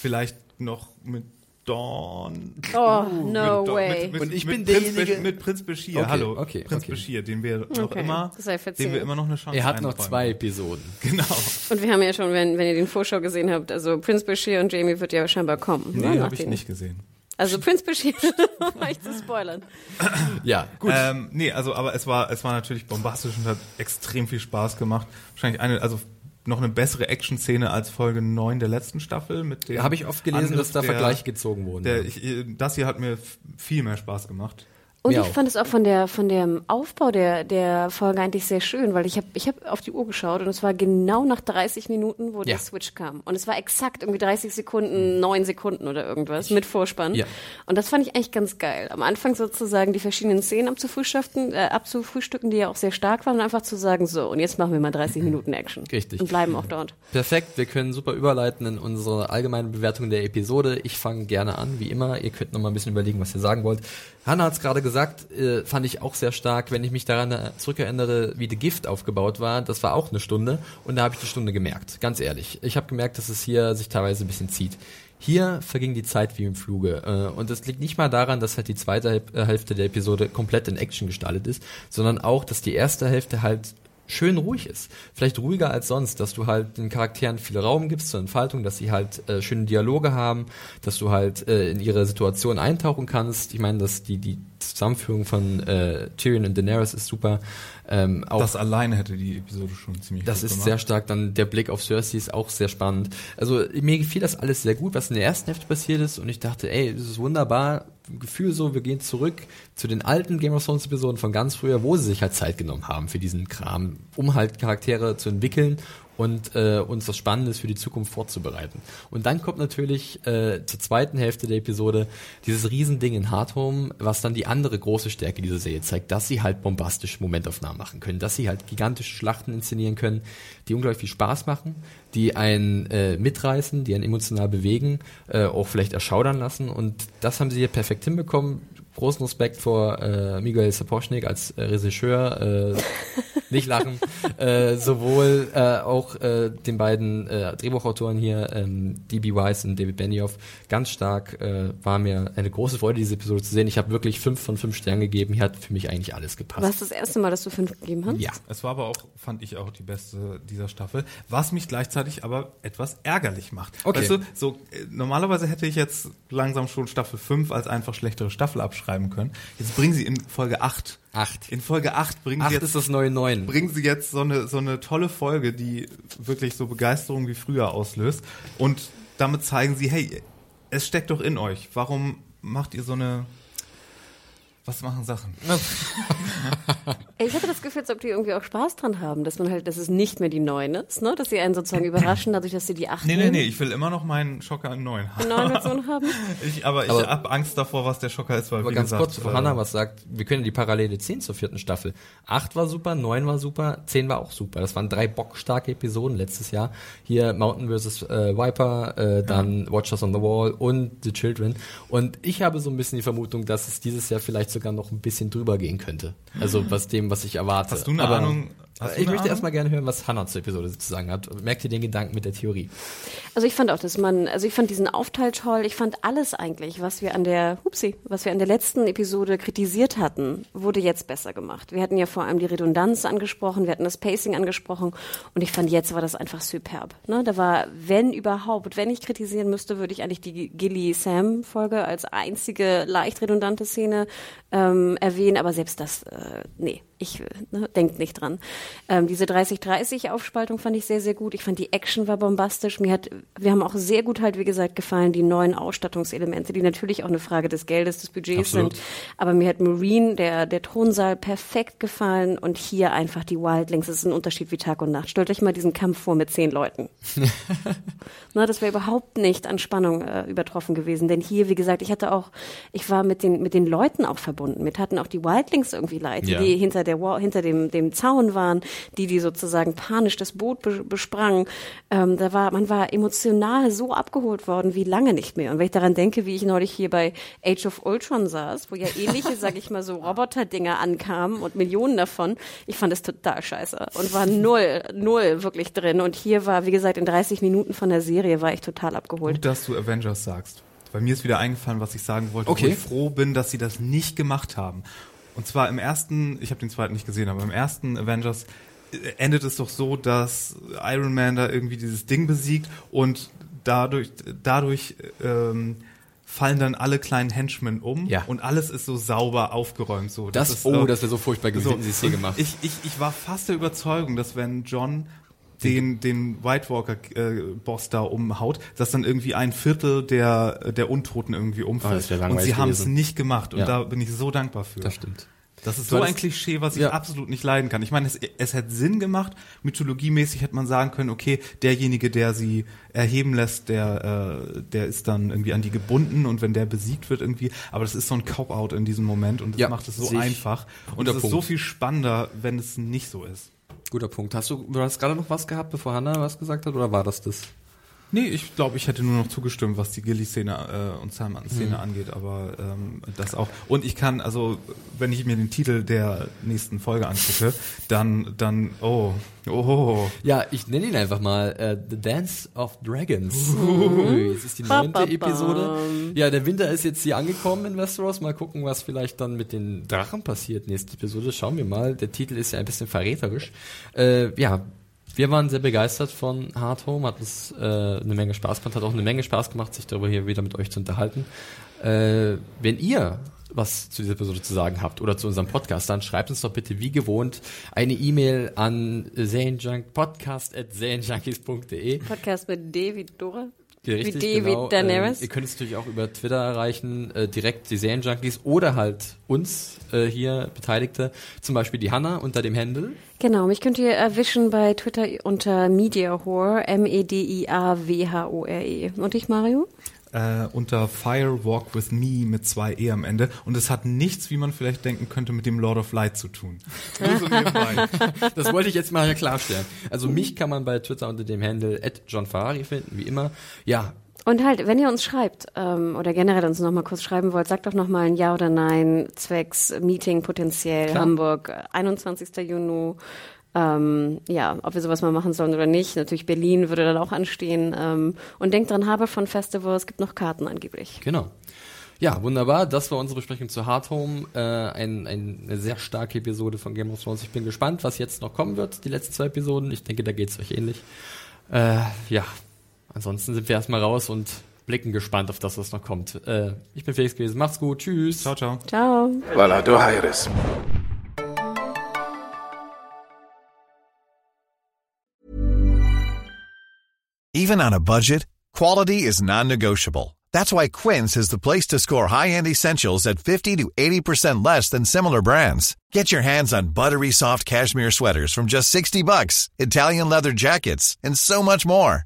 vielleicht noch mit Dawn. Oh, mit no Dawn- way. Mit, mit, Und ich mit bin Prinz derjenige- mit Prinz Bashir, Okay, hallo, okay, Prinz okay. Bashir, den wir noch Okay, immer, den wir immer noch eine Chance Er hat noch zwei Episoden. Genau. Und wir haben ja schon, wenn, wenn ihr den Vorschau gesehen habt, also Prince Bashir und Jamie wird ja scheinbar kommen. ne, Nee, nach habe ich nicht gesehen. Also Prince Bashir, um euch zu spoilern. Ja, gut. Ähm, nee, also aber es war es war natürlich bombastisch und hat extrem viel Spaß gemacht. Wahrscheinlich eine also noch eine bessere Action-Szene als Folge 9 der letzten Staffel mit der Habe ich oft gelesen, Angriff dass da der- Vergleiche gezogen wurden. Der, ich, äh, das hier hat mir viel mehr Spaß gemacht. Und Mir ich auch. fand es auch von der von dem Aufbau der der Folge eigentlich sehr schön, weil ich habe ich habe auf die Uhr geschaut und es war genau nach 30 Minuten, wo Ja. der Switch kam und es war exakt irgendwie 30 Sekunden, 9 Sekunden oder irgendwas mit Vorspann. Ja. Und das fand ich eigentlich ganz geil. Am Anfang sozusagen die verschiedenen Szenen abzufrühstücken, äh, abzufrühstücken, die ja auch sehr stark waren, und einfach zu sagen so und jetzt machen wir mal 30 Minuten Action. Richtig. Und bleiben auch dort. Perfekt, wir können super überleiten in unsere allgemeine Bewertung der Episode. Ich fange gerne an, wie immer. Ihr könnt noch mal ein bisschen überlegen, was ihr sagen wollt. Hanna hat es gerade gesagt, äh, fand ich auch sehr stark, wenn ich mich daran äh, zurückerinnere, wie The Gift aufgebaut war. Das war auch eine Stunde und da habe ich die Stunde gemerkt, ganz ehrlich. Ich habe gemerkt, dass es hier sich teilweise ein bisschen zieht. Hier verging die Zeit wie im Fluge. Äh, und das liegt nicht mal daran, dass halt die zweite äh, Hälfte der Episode komplett in Action gestaltet ist, sondern auch, dass die erste Hälfte halt schön ruhig ist. Vielleicht ruhiger als sonst, dass du halt den Charakteren viel Raum gibst zur Entfaltung, dass sie halt äh, schöne Dialoge haben, dass du halt äh, in ihre Situation eintauchen kannst. Ich meine, dass die, die Zusammenführung von äh, Tyrion und Daenerys ist super. Ähm, auch das alleine hätte die Episode schon ziemlich das ist gemacht. sehr stark. Dann der Blick auf Cersei ist auch sehr spannend. Also mir gefiel das alles sehr gut, was in der ersten Hälfte passiert ist. Und ich dachte, ey, das ist wunderbar. Gefühl so, wir gehen zurück zu den alten Game of Thrones Episoden von ganz früher, wo sie sich halt Zeit genommen haben für diesen Kram, um halt Charaktere zu entwickeln und äh, uns was Spannendes für die Zukunft vorzubereiten. Und dann kommt natürlich äh, zur zweiten Hälfte der Episode dieses Riesending in Hardhome, was dann die andere große Stärke dieser Serie zeigt, dass sie halt bombastische Momentaufnahmen machen können, dass sie halt gigantische Schlachten inszenieren können, die unglaublich viel Spaß machen, die einen äh, mitreißen, die einen emotional bewegen, äh, auch vielleicht erschaudern lassen. Und das haben sie hier perfekt hinbekommen. Großen Respekt vor äh, Miguel Sapochnik als äh, Regisseur. Äh, nicht lachen. äh, sowohl äh, auch äh, den beiden äh, Drehbuchautoren hier, ähm, D.B. Weiss und David Benioff, ganz stark. Äh, war mir eine große Freude, diese Episode zu sehen. Ich habe wirklich fünf von fünf Sternen gegeben. Hier hat für mich eigentlich alles gepasst. War es das erste Mal, dass du fünf gegeben hast? Ja. Es war aber auch, fand ich auch die beste dieser Staffel, was mich gleichzeitig aber etwas ärgerlich macht. Okay. Weißt du, so äh, normalerweise hätte ich jetzt langsam schon Staffel 5 als einfach schlechtere Staffel abschreiben können. Jetzt bringen sie in Folge 8. Acht. In Folge 8 bringen Acht sie jetzt ist das neue Neun. bringen sie jetzt so eine so eine tolle Folge, die wirklich so Begeisterung wie früher auslöst und damit zeigen sie, hey, es steckt doch in euch. Warum macht ihr so eine was machen Sachen? Ich hatte das Gefühl, als ob die irgendwie auch Spaß dran haben, dass man halt, dass es nicht mehr die neun ist, ne? Dass sie einen sozusagen überraschen, dadurch, dass sie die acht Nee, nee, nee, ich will immer noch meinen Schocker in 9 haben. Neun Version haben. Ich, aber ich habe Angst davor, was der Schocker ist, weil Aber wie ganz gesagt, kurz, bevor äh, Hannah was sagt, wir können die Parallele ziehen zur vierten Staffel. Acht war super, neun war super, zehn war auch super. Das waren drei bockstarke Episoden letztes Jahr. Hier Mountain vs. Äh, Viper, äh, dann Watchers on the Wall und The Children. Und ich habe so ein bisschen die Vermutung, dass es dieses Jahr vielleicht sogar noch ein bisschen drüber gehen könnte. Also was dem, was ich erwarte. Hast du eine Aber, Ahnung? Hast du ich möchte erstmal gerne hören, was Hannah zur Episode zu sagen hat. Merkt ihr den Gedanken mit der Theorie? Also ich fand auch, dass man, also ich fand diesen Aufteil toll. Ich fand alles eigentlich, was wir an der, hupsi, was wir an der letzten Episode kritisiert hatten, wurde jetzt besser gemacht. Wir hatten ja vor allem die Redundanz angesprochen, wir hatten das Pacing angesprochen und ich fand jetzt war das einfach superb. Ne? Da war, wenn überhaupt, wenn ich kritisieren müsste, würde ich eigentlich die Gilly Sam Folge als einzige leicht redundante Szene ähm, erwähnen, aber selbst das, äh, nee, ich ne, denkt nicht dran. Ähm, diese 30-30-Aufspaltung fand ich sehr, sehr gut. Ich fand die Action war bombastisch. Mir hat, wir haben auch sehr gut halt, wie gesagt, gefallen, die neuen Ausstattungselemente, die natürlich auch eine Frage des Geldes, des Budgets Absolut. sind. Aber mir hat Marine, der, der Thronsaal, perfekt gefallen und hier einfach die Wildlings. Das ist ein Unterschied wie Tag und Nacht. Stellt euch mal diesen Kampf vor mit zehn Leuten. Na, das wäre überhaupt nicht an Spannung äh, übertroffen gewesen. Denn hier, wie gesagt, ich hatte auch, ich war mit den, mit den Leuten auch verbunden. Mit hatten auch die Wildlings irgendwie leid, Ja. die hinter der Wall, hinter dem, dem Zaun waren, die, die sozusagen panisch das Boot be besprangen. Ähm, da war, man war emotional so abgeholt worden wie lange nicht mehr. Und wenn ich daran denke, wie ich neulich hier bei Age of Ultron saß, wo ja ähnliche, sag ich mal so, Roboter-Dinger ankamen und Millionen davon, ich fand es total scheiße und war null, null wirklich drin. Und hier war, wie gesagt, in 30 Minuten von der Serie war ich total abgeholt. Gut, dass du Avengers sagst. Bei mir ist wieder eingefallen, was ich sagen wollte, Okay. wo ich froh bin, dass sie das nicht gemacht haben. Und zwar im ersten, ich habe den zweiten nicht gesehen, aber im ersten Avengers äh, endet es doch so, dass Iron Man da irgendwie dieses Ding besiegt und dadurch, dadurch ähm, fallen dann alle kleinen Henchmen um Ja. und alles ist so sauber aufgeräumt. So. Das, ist, oh, äh, das wäre so furchtbar gewesen, hätten sie es hier gemacht. Ich, ich, ich war fast der Überzeugung, dass wenn John den, den White Walker äh, Boss da umhaut, dass dann irgendwie ein Viertel der, der Untoten irgendwie Oh, umfällt. das wär und sie haben es nicht gemacht und Ja. da bin ich so dankbar für. Das stimmt. Das ist so ein Klischee, was ich Ja. absolut nicht leiden kann. Ich meine, es, es hätte Sinn gemacht, mythologiemäßig hätte man sagen können, okay, derjenige, der sie erheben lässt, der, äh, der ist dann irgendwie an die gebunden und wenn der besiegt wird irgendwie, aber das ist so ein Cop-Out in diesem Moment und das Ja, macht es so einfach. Und es ist Punkt. so viel spannender, wenn es nicht so ist. Guter Punkt. Hast du, du hast gerade noch was gehabt, bevor Hannah was gesagt hat, oder war das das? Nee, ich glaube, ich hätte nur noch zugestimmt, was die Gilly-Szene äh, und Salman-Szene Mhm. angeht, aber ähm, das auch. Und ich kann, also, wenn ich mir den Titel der nächsten Folge angucke, dann, dann, oh, oh, Ja, ich nenne ihn einfach mal äh, The Dance of Dragons. Ui, Es ist die neunte Episode. Ja, der Winter ist jetzt hier angekommen in Westeros. Mal gucken, was vielleicht dann mit den Drachen passiert. Nächste Episode, schauen wir mal. Der Titel ist ja ein bisschen verräterisch. Äh, ja, wir waren sehr begeistert von Hard Home, hat uns äh, eine Menge Spaß gemacht, hat auch eine Menge Spaß gemacht, sich darüber hier wieder mit euch zu unterhalten. Äh, wenn ihr was zu dieser Episode zu sagen habt oder zu unserem Podcast, dann schreibt uns doch bitte wie gewohnt eine E-Mail an serienjunk.podcast.serienjunkies.de. Podcast mit D wie Dora. Richtig, wie D genau. wie Daenerys. Ähm, ihr könnt uns natürlich auch über Twitter erreichen, äh, direkt die Serienjunkies oder halt uns äh, hier Beteiligte, zum Beispiel die Hanna unter dem Handle. Genau, mich könnt ihr erwischen bei Twitter unter MediaHore, E M-E-D-I-A-W-H-O-R-E. Und ich, Mario? äh, unter Fire Walk with Me mit zwei E am Ende. Und es hat nichts, wie man vielleicht denken könnte, mit dem Lord of Light zu tun. So. Das wollte ich jetzt mal klarstellen. Also mich kann man bei Twitter unter dem Handle @johnferrari finden, wie immer. Ja, Und halt, wenn ihr uns schreibt ähm, oder generell uns noch mal kurz schreiben wollt, sagt doch noch mal ein Ja oder Nein zwecks Meeting potenziell Klar. Hamburg, äh, 21. Juni. Ähm, ja, ob wir sowas mal machen sollen oder nicht. Natürlich Berlin würde dann auch anstehen. Ähm, und denkt dran, habe von Festival, es gibt noch Karten angeblich. Genau. Ja, wunderbar. Das war unsere Besprechung zu Hard Home. Äh, ein, ein, eine sehr starke Episode von Game of Thrones. Ich bin gespannt, was jetzt noch kommen wird, die letzten zwei Episoden. Ich denke, da geht's euch ähnlich. Äh, ja, ansonsten sind wir erstmal raus und blicken gespannt auf das, was noch kommt. Äh, ich bin Felix gewesen. Macht's gut. Tschüss. Ciao, ciao. Ciao. Valado Aires. Even on a budget, quality is non-negotiable. That's why Quince is the place to score high-end essentials at 50 to 80% less than similar brands. Get your hands on buttery soft cashmere sweaters from just 60 bucks, Italian leather jackets, and so much more.